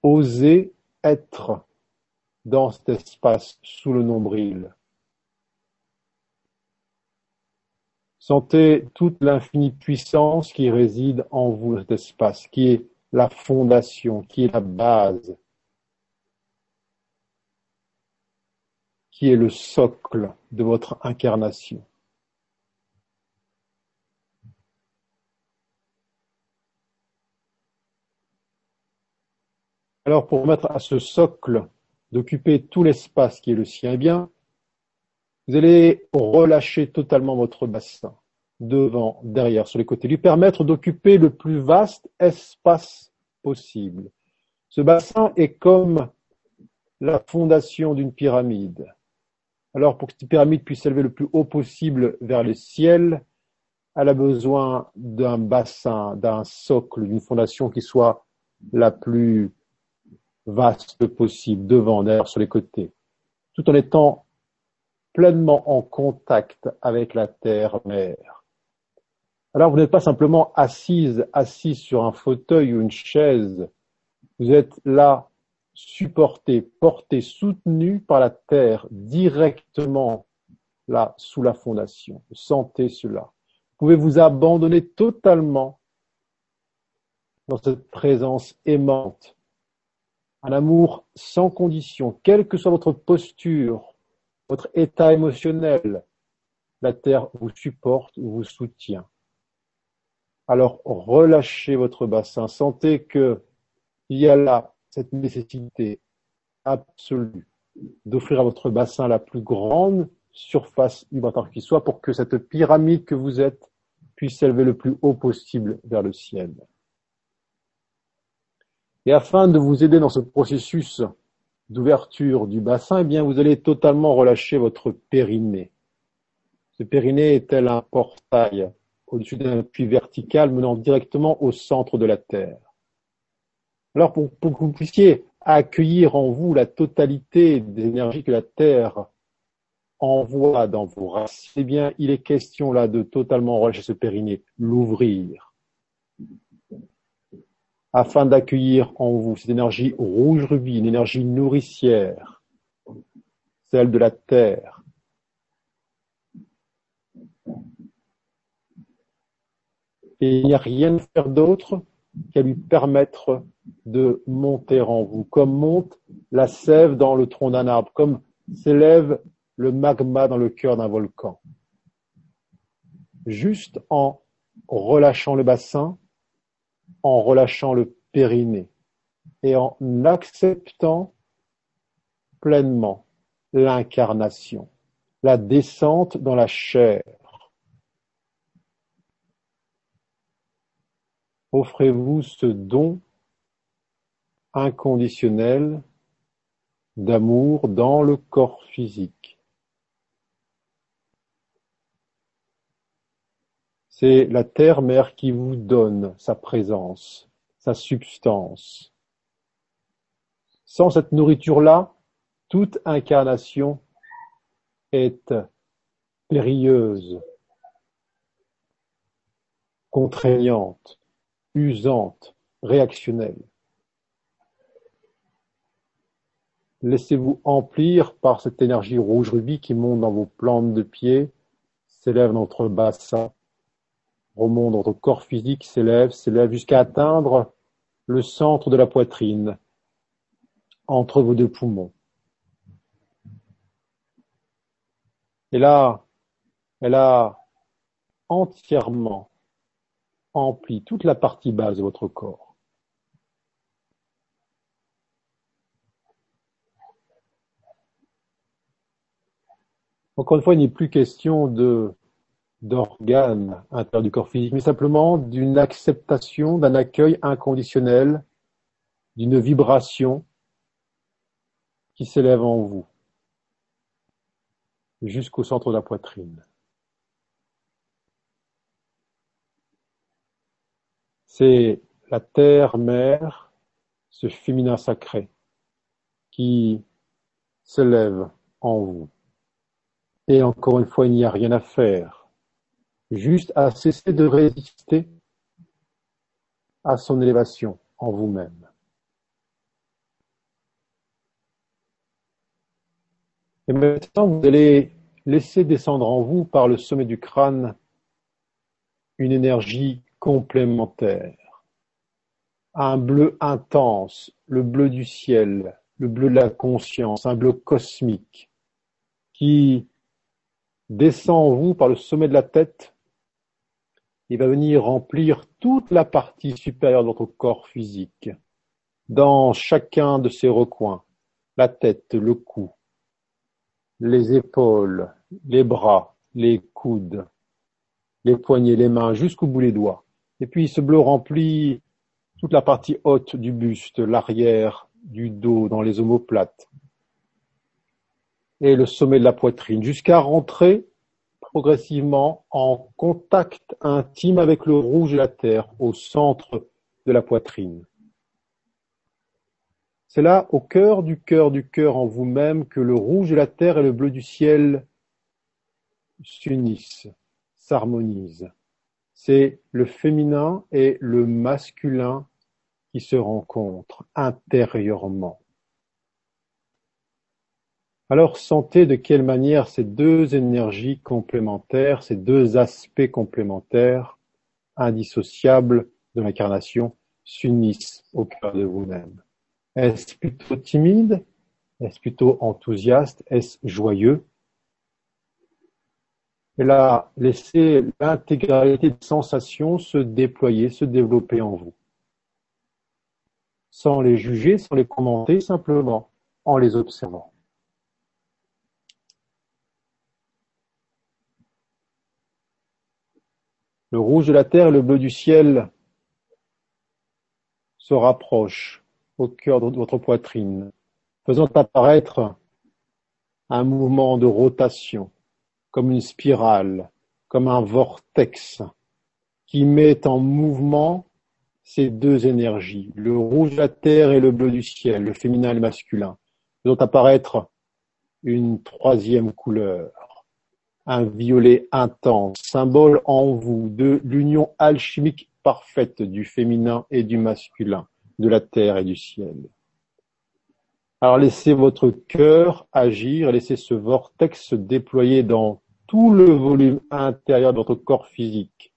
osez être dans cet espace sous le nombril. Sentez toute l'infinie puissance qui réside en vous, cet espace, qui est la fondation, qui est la base qui est le socle de votre incarnation. Alors pour mettre à ce socle d'occuper tout l'espace qui est le sien, eh bien, vous allez relâcher totalement votre bassin, devant, derrière, sur les côtés, lui permettre d'occuper le plus vaste espace possible. Ce bassin est comme la fondation d'une pyramide. Alors pour que cette pyramide puisse s'élever le plus haut possible vers le ciel, elle a besoin d'un bassin, d'un socle, d'une fondation qui soit la plus vaste possible, devant, derrière, sur les côtés, tout en étant pleinement en contact avec la terre-mère. Alors vous n'êtes pas simplement assise, assise sur un fauteuil ou une chaise, vous êtes là supporté, porté, soutenu par la terre directement là sous la fondation. Sentez cela. Vous pouvez vous abandonner totalement dans cette présence aimante, un amour sans condition, quelle que soit votre posture, votre état émotionnel, la terre vous supporte, vous soutient. Alors relâchez votre bassin, sentez que il y a là cette nécessité absolue d'offrir à votre bassin la plus grande surface vibratoire qui soit pour que cette pyramide que vous êtes puisse s'élever le plus haut possible vers le ciel. Et afin de vous aider dans ce processus d'ouverture du bassin, eh bien, vous allez totalement relâcher votre périnée. Ce périnée est tel un portail au-dessus d'un puits vertical menant directement au centre de la Terre? Alors pour, que vous puissiez accueillir en vous la totalité des énergies que la Terre envoie dans vos racines, eh bien, il est question là de totalement relâcher ce périnée, l'ouvrir, afin d'accueillir en vous cette énergie rouge rubis, une énergie nourricière, celle de la Terre. Et il n'y a rien à faire d'autre qu'à lui permettre de monter en vous, comme monte la sève dans le tronc d'un arbre, comme s'élève le magma dans le cœur d'un volcan. Juste en relâchant le bassin, en relâchant le périnée, et en acceptant pleinement l'incarnation, la descente dans la chair. Offrez-vous ce don inconditionnel d'amour dans le corps physique. C'est la terre-mère qui vous donne sa présence, sa substance. Sans cette nourriture-là, toute incarnation est périlleuse, contraignante, usante, réactionnelle. Laissez-vous emplir par cette énergie rouge rubis qui monte dans vos plantes de pied, s'élève dans votre bassin, dans votre corps physique, s'élève, s'élève jusqu'à atteindre le centre de la poitrine, entre vos deux poumons. Et là, elle a entièrement empli toute la partie basse de votre corps. Encore une fois, il n'est plus question de d'organes intérieurs du corps physique, mais simplement d'une acceptation, d'un accueil inconditionnel, d'une vibration qui s'élève en vous jusqu'au centre de la poitrine. C'est la terre-mère, ce féminin sacré, qui s'élève en vous. Et encore une fois, il n'y a rien à faire, juste à cesser de résister à son élévation en vous-même. Et maintenant, vous allez laisser descendre en vous par le sommet du crâne une énergie complémentaire, un bleu intense, le bleu du ciel, le bleu de la conscience, un bleu cosmique, qui descend en vous par le sommet de la tête, il va venir remplir toute la partie supérieure de votre corps physique, dans chacun de ses recoins, la tête, le cou, les épaules, les bras, les coudes, les poignets, les mains, jusqu'au bout des doigts. Et puis ce bleu remplit toute la partie haute du buste, l'arrière du dos, dans les omoplates, et le sommet de la poitrine, jusqu'à rentrer progressivement en contact intime avec le rouge de la terre au centre de la poitrine. C'est là, au cœur du cœur du cœur en vous-même, que le rouge de la terre et le bleu du ciel s'unissent, s'harmonisent. C'est le féminin et le masculin qui se rencontrent intérieurement. Alors sentez de quelle manière ces deux énergies complémentaires, ces deux aspects complémentaires, indissociables de l'incarnation, s'unissent au cœur de vous-même? Est-ce plutôt timide? Est-ce plutôt enthousiaste? Est-ce joyeux? Et là, laissez l'intégralité des sensations se déployer, se développer en vous. Sans les juger, sans les commenter, simplement en les observant. Le rouge de la terre et le bleu du ciel se rapprochent au cœur de votre poitrine, faisant apparaître un mouvement de rotation, comme une spirale, comme un vortex, qui met en mouvement ces deux énergies, le rouge de la terre et le bleu du ciel, le féminin et le masculin, faisant apparaître une troisième couleur, un violet intense, symbole en vous de l'union alchimique parfaite du féminin et du masculin, de la terre et du ciel. Alors laissez votre cœur agir, laissez ce vortex se déployer dans tout le volume intérieur de votre corps physique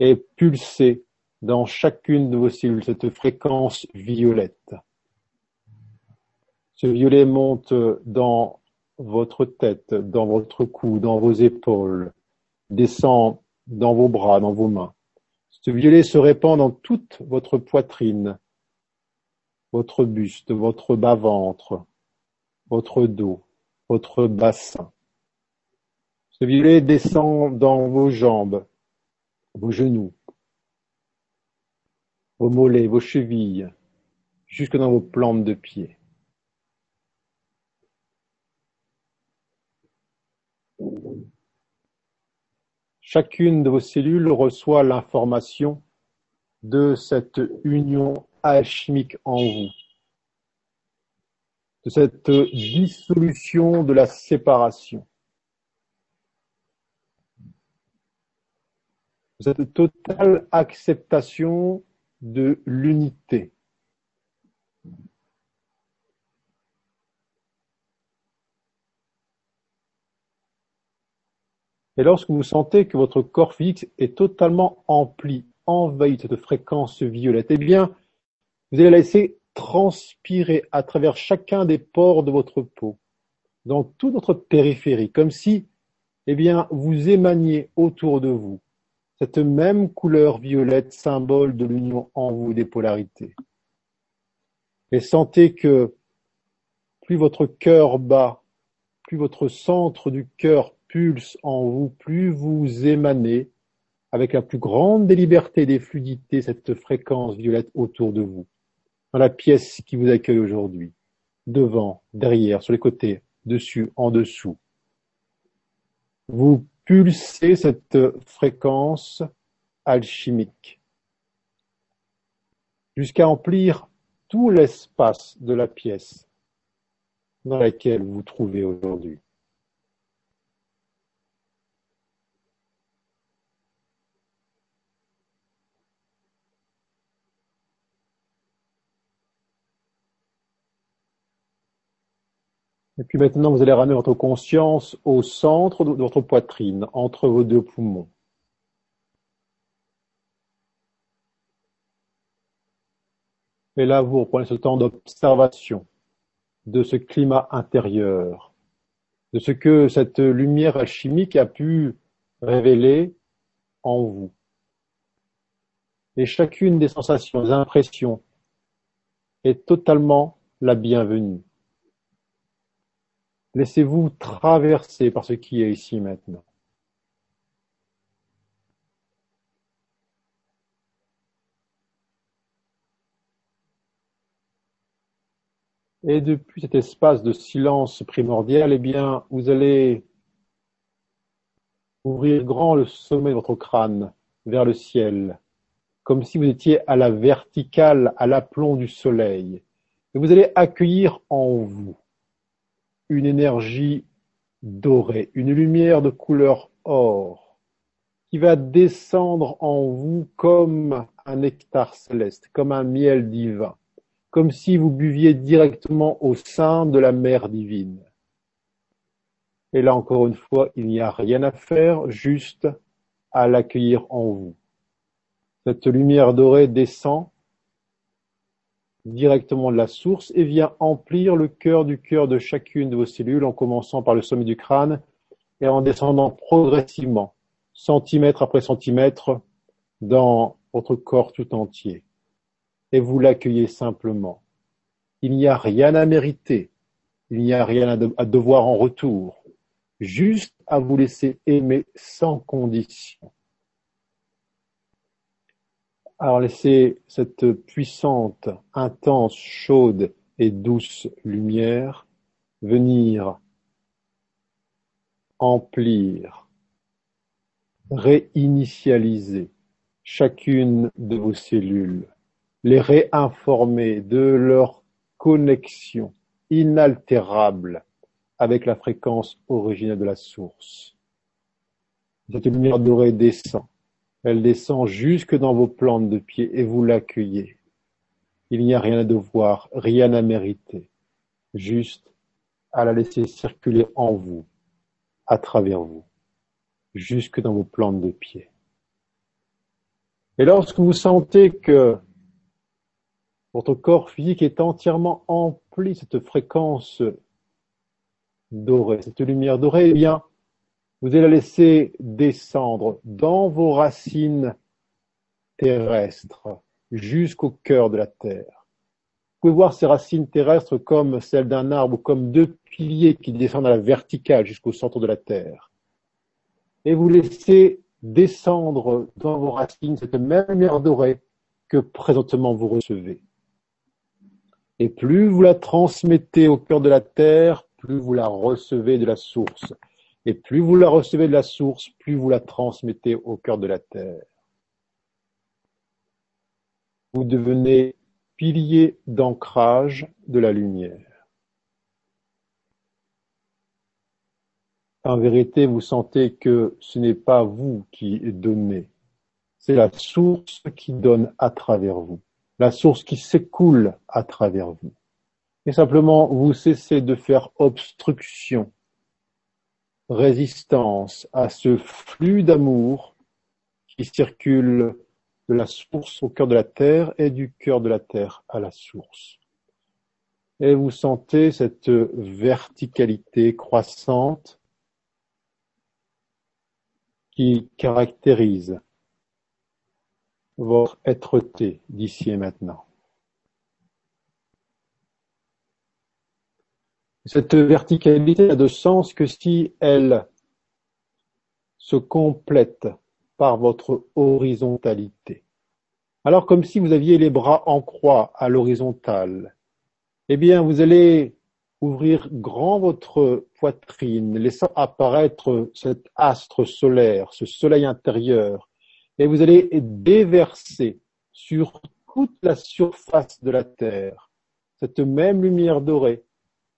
et pulser dans chacune de vos cellules cette fréquence violette. Ce violet monte dans votre tête, dans votre cou, dans vos épaules, descend dans vos bras, dans vos mains. Ce violet se répand dans toute votre poitrine, votre buste, votre bas-ventre, votre dos, votre bassin. Ce violet descend dans vos jambes, vos genoux, vos mollets, vos chevilles, jusque dans vos plantes de pied. Chacune de vos cellules reçoit l'information de cette union alchimique en vous, de cette dissolution de la séparation, de cette totale acceptation de l'unité. Et lorsque vous sentez que votre corps physique est totalement empli, envahi de cette fréquence violette, eh bien, vous allez la laisser transpirer à travers chacun des pores de votre peau, dans toute votre périphérie, comme si, eh bien, vous émaniez autour de vous cette même couleur violette, symbole de l'union en vous des polarités. Et sentez que plus votre cœur bat, plus votre centre du cœur pulse en vous, plus vous émanez avec la plus grande des libertés des fluidités cette fréquence violette autour de vous, dans la pièce qui vous accueille aujourd'hui, devant, derrière, sur les côtés, dessus, en dessous. Vous pulsez cette fréquence alchimique jusqu'à emplir tout l'espace de la pièce dans laquelle vous vous trouvez aujourd'hui. Et puis maintenant, vous allez ramener votre conscience au centre de votre poitrine, entre vos deux poumons. Et là, vous reprenez ce temps d'observation de ce climat intérieur, de ce que cette lumière alchimique a pu révéler en vous. Et chacune des sensations, des impressions est totalement la bienvenue. Laissez-vous traverser par ce qui est ici maintenant. Et depuis cet espace de silence primordial, eh bien, vous allez ouvrir grand le sommet de votre crâne vers le ciel, comme si vous étiez à la verticale, à l'aplomb du soleil. Et vous allez accueillir en vous une énergie dorée, une lumière de couleur or, qui va descendre en vous comme un nectar céleste, comme un miel divin, comme si vous buviez directement au sein de la mer divine. Et là encore une fois, il n'y a rien à faire, juste à l'accueillir en vous. Cette lumière dorée descend directement de la source et vient emplir le cœur du cœur de chacune de vos cellules en commençant par le sommet du crâne et en descendant progressivement, centimètre après centimètre, dans votre corps tout entier. Et vous l'accueillez simplement. Il n'y a rien à mériter, il n'y a rien à, devoir en retour, juste à vous laisser aimer sans condition. Alors laissez cette puissante, intense, chaude et douce lumière venir emplir, réinitialiser chacune de vos cellules, les réinformer de leur connexion inaltérable avec la fréquence originelle de la source. Cette lumière dorée descend elle descend jusque dans vos plantes de pied et vous l'accueillez. Il n'y a rien à devoir, rien à mériter, juste à la laisser circuler en vous, à travers vous, jusque dans vos plantes de pied. Et lorsque vous sentez que votre corps physique est entièrement empli cette fréquence dorée, cette lumière dorée, eh bien, vous allez la laisser descendre dans vos racines terrestres jusqu'au cœur de la terre. pouvez voir ces racines terrestres comme celles d'un arbre ou comme deux piliers qui descendent à la verticale jusqu'au centre de la Terre. Et vous laissez descendre dans vos racines cette même lumière dorée que présentement vous recevez. Et plus vous la transmettez au cœur de la terre, plus vous la recevez de la source. Et plus vous la recevez de la source, plus vous la transmettez au cœur de la terre. Vous devenez pilier d'ancrage de la lumière. En vérité, vous sentez que ce n'est pas vous qui donnez, c'est la source qui donne à travers vous la source qui s'écoule à travers vous. Et simplement, vous cessez de faire obstruction, résistance à ce flux d'amour qui circule de la source au cœur de la terre et du cœur de la terre à la source. Et vous sentez cette verticalité croissante qui caractérise votre être-té d'ici et maintenant. Cette verticalité n'a de sens que si elle se complète par votre horizontalité. Alors comme si vous aviez les bras en croix à l'horizontale, eh bien vous allez ouvrir grand votre poitrine, laissant apparaître cet astre solaire, ce soleil intérieur et vous allez déverser sur toute la surface de la Terre cette même lumière dorée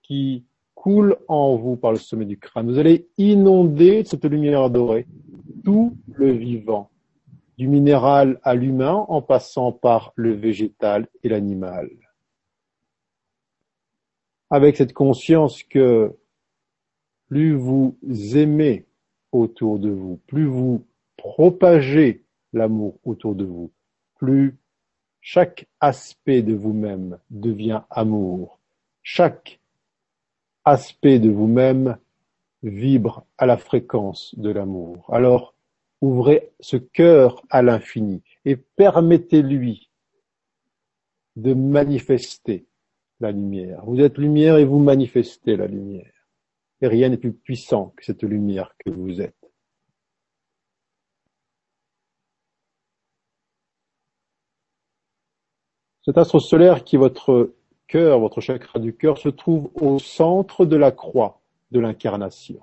qui coule en vous par le sommet du crâne. Vous allez inonder cette lumière dorée tout le vivant, du minéral à l'humain en passant par le végétal et l'animal. Avec cette conscience que plus vous aimez autour de vous, plus vous propagez l'amour autour de vous, plus chaque aspect de vous-même devient amour, chaque aspect de vous-même vibre à la fréquence de l'amour. Alors, ouvrez ce cœur à l'infini et permettez-lui de manifester la lumière. Vous êtes lumière et vous manifestez la lumière. Et rien n'est plus puissant que cette lumière que vous êtes. Cet astre solaire qui est votre votre chakra du cœur, se trouve au centre de la croix de l'incarnation.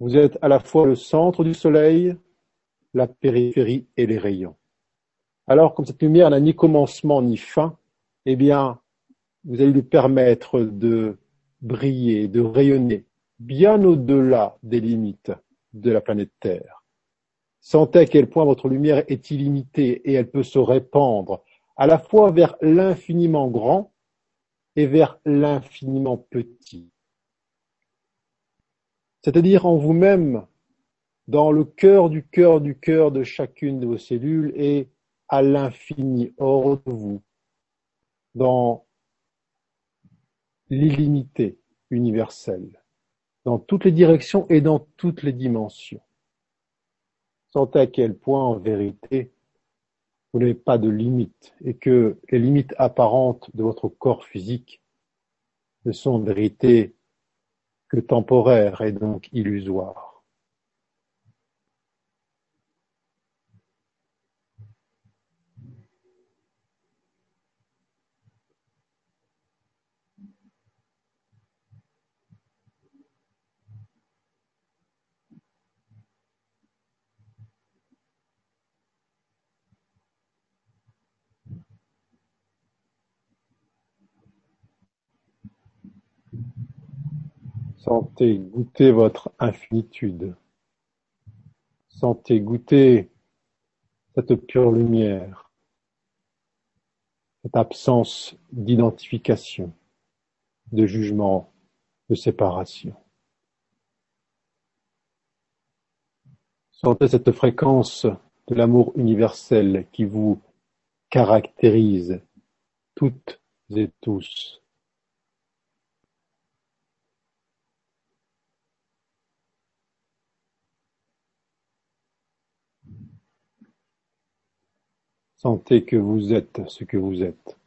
Vous êtes à la fois le centre du soleil, la périphérie et les rayons. Alors, comme cette lumière n'a ni commencement ni fin, eh bien, vous allez lui permettre de briller, de rayonner bien au-delà des limites de la planète Terre. Sentez à quel point votre lumière est illimitée et elle peut se répandre à la fois vers l'infiniment grand et vers l'infiniment petit. C'est-à-dire en vous-même, dans le cœur du cœur du cœur de chacune de vos cellules et à l'infini hors de vous, dans l'illimité universelle, dans toutes les directions et dans toutes les dimensions. Sentez à quel point, en vérité, vous n'avez pas de limites et que les limites apparentes de votre corps physique ne sont en vérité que temporaires et donc illusoires. Sentez goûter votre infinitude. Sentez goûter cette pure lumière, cette absence d'identification, de jugement, de séparation. Sentez cette fréquence de l'amour universel qui vous caractérise toutes et tous. Sentez que vous êtes ce que vous êtes.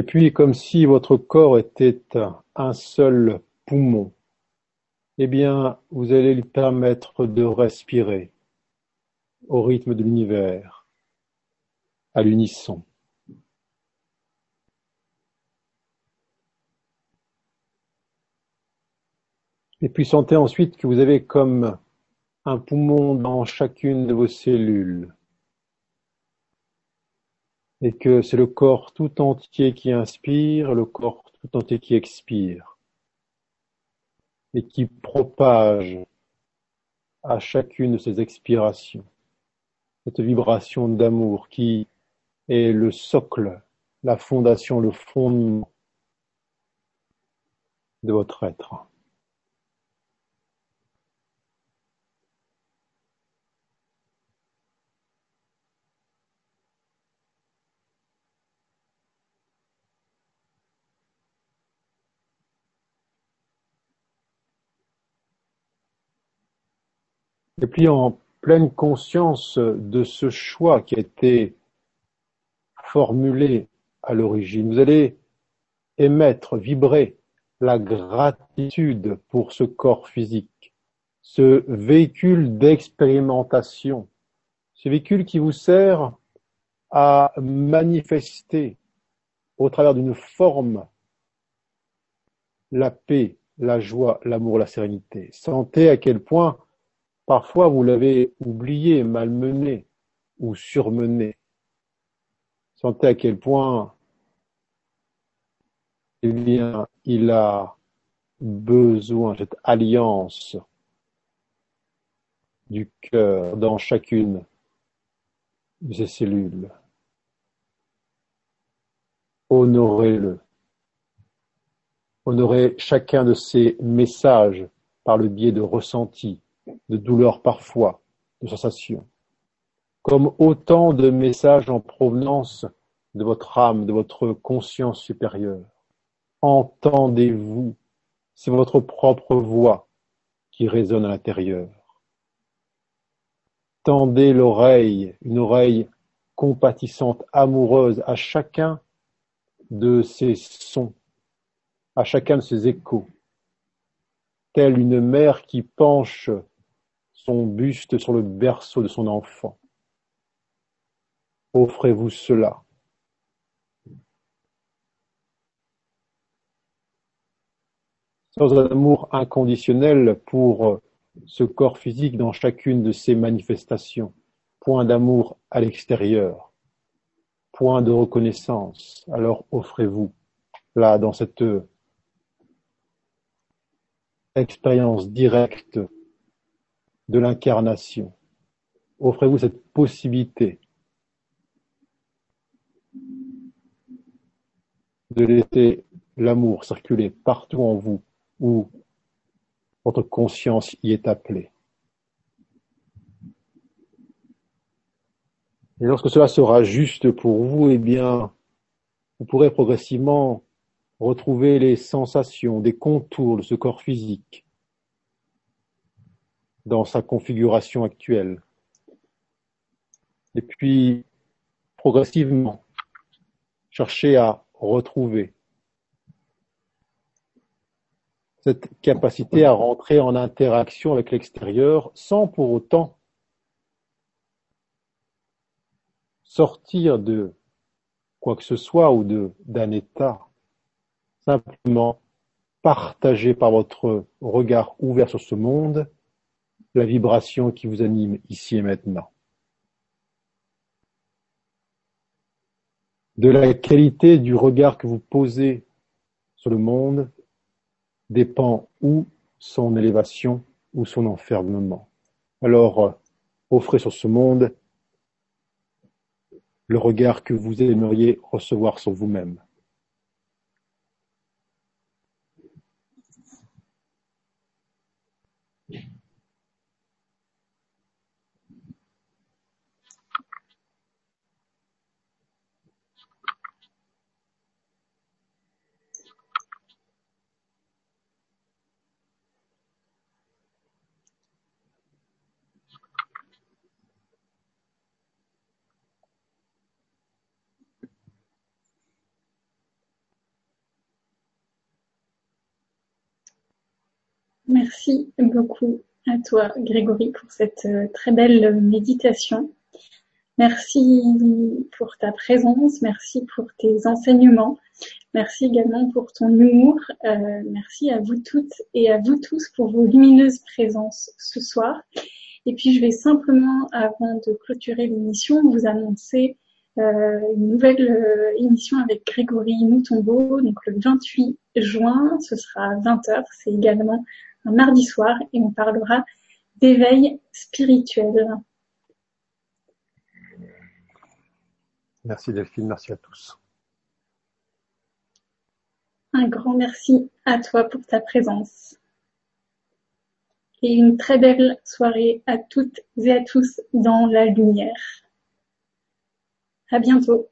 Et puis, comme si votre corps était un seul poumon, eh bien, vous allez lui permettre de respirer au rythme de l'univers, à l'unisson. Et puis sentez ensuite que vous avez comme un poumon dans chacune de vos cellules et que c'est le corps tout entier qui inspire, le corps tout entier qui expire, et qui propage à chacune de ces expirations cette vibration d'amour qui est le socle, la fondation, le fondement de votre être. Et puis en pleine conscience de ce choix qui a été formulé à l'origine, vous allez émettre, vibrer la gratitude pour ce corps physique, ce véhicule d'expérimentation, ce véhicule qui vous sert à manifester au travers d'une forme la paix, la joie, l'amour, la sérénité. Sentez à quel point Parfois vous l'avez oublié, malmené ou surmené. Sentez à quel point eh il a besoin cette alliance du cœur dans chacune de ses cellules. Honorez-le. Honorez chacun de ces messages par le biais de ressentis, de douleur parfois, de sensations, comme autant de messages en provenance de votre âme, de votre conscience supérieure. Entendez-vous, c'est votre propre voix qui résonne à l'intérieur. Tendez l'oreille, une oreille compatissante, amoureuse à chacun de ces sons, à chacun de ces échos, telle une mère qui penche son buste sur le berceau de son enfant. Offrez-vous cela. Sans un amour inconditionnel pour ce corps physique dans chacune de ses manifestations, point d'amour à l'extérieur, point de reconnaissance, alors offrez-vous là dans cette expérience directe de l'incarnation. Offrez-vous cette possibilité de laisser l'amour circuler partout en vous où votre conscience y est appelée. Et lorsque cela sera juste pour vous, eh bien, vous pourrez progressivement retrouver les sensations, des contours de ce corps physique, dans sa configuration actuelle. Et puis, progressivement, chercher à retrouver cette capacité à rentrer en interaction avec l'extérieur sans pour autant sortir de quoi que ce soit ou de d'un état, simplement partagé par votre regard ouvert sur ce monde la vibration qui vous anime ici et maintenant. De la qualité du regard que vous posez sur le monde dépend où son élévation ou son enfermement. Alors, euh, offrez sur ce monde le regard que vous aimeriez recevoir sur vous-même.
Merci beaucoup à toi, Grégory, pour cette euh, très belle méditation. Merci pour ta présence, merci pour tes enseignements, merci également pour ton humour, euh, merci à vous toutes et à vous tous pour vos lumineuses présences ce soir. Et puis je vais simplement, avant de clôturer l'émission, vous annoncer euh, une nouvelle émission avec Grégory Moutombo, donc le 28 juin, ce sera 20h, c'est également un mardi soir et on parlera d'éveil spirituel.
Merci Delphine, merci à tous.
Un grand merci à toi pour ta présence. Et une très belle soirée à toutes et à tous dans la lumière. À bientôt.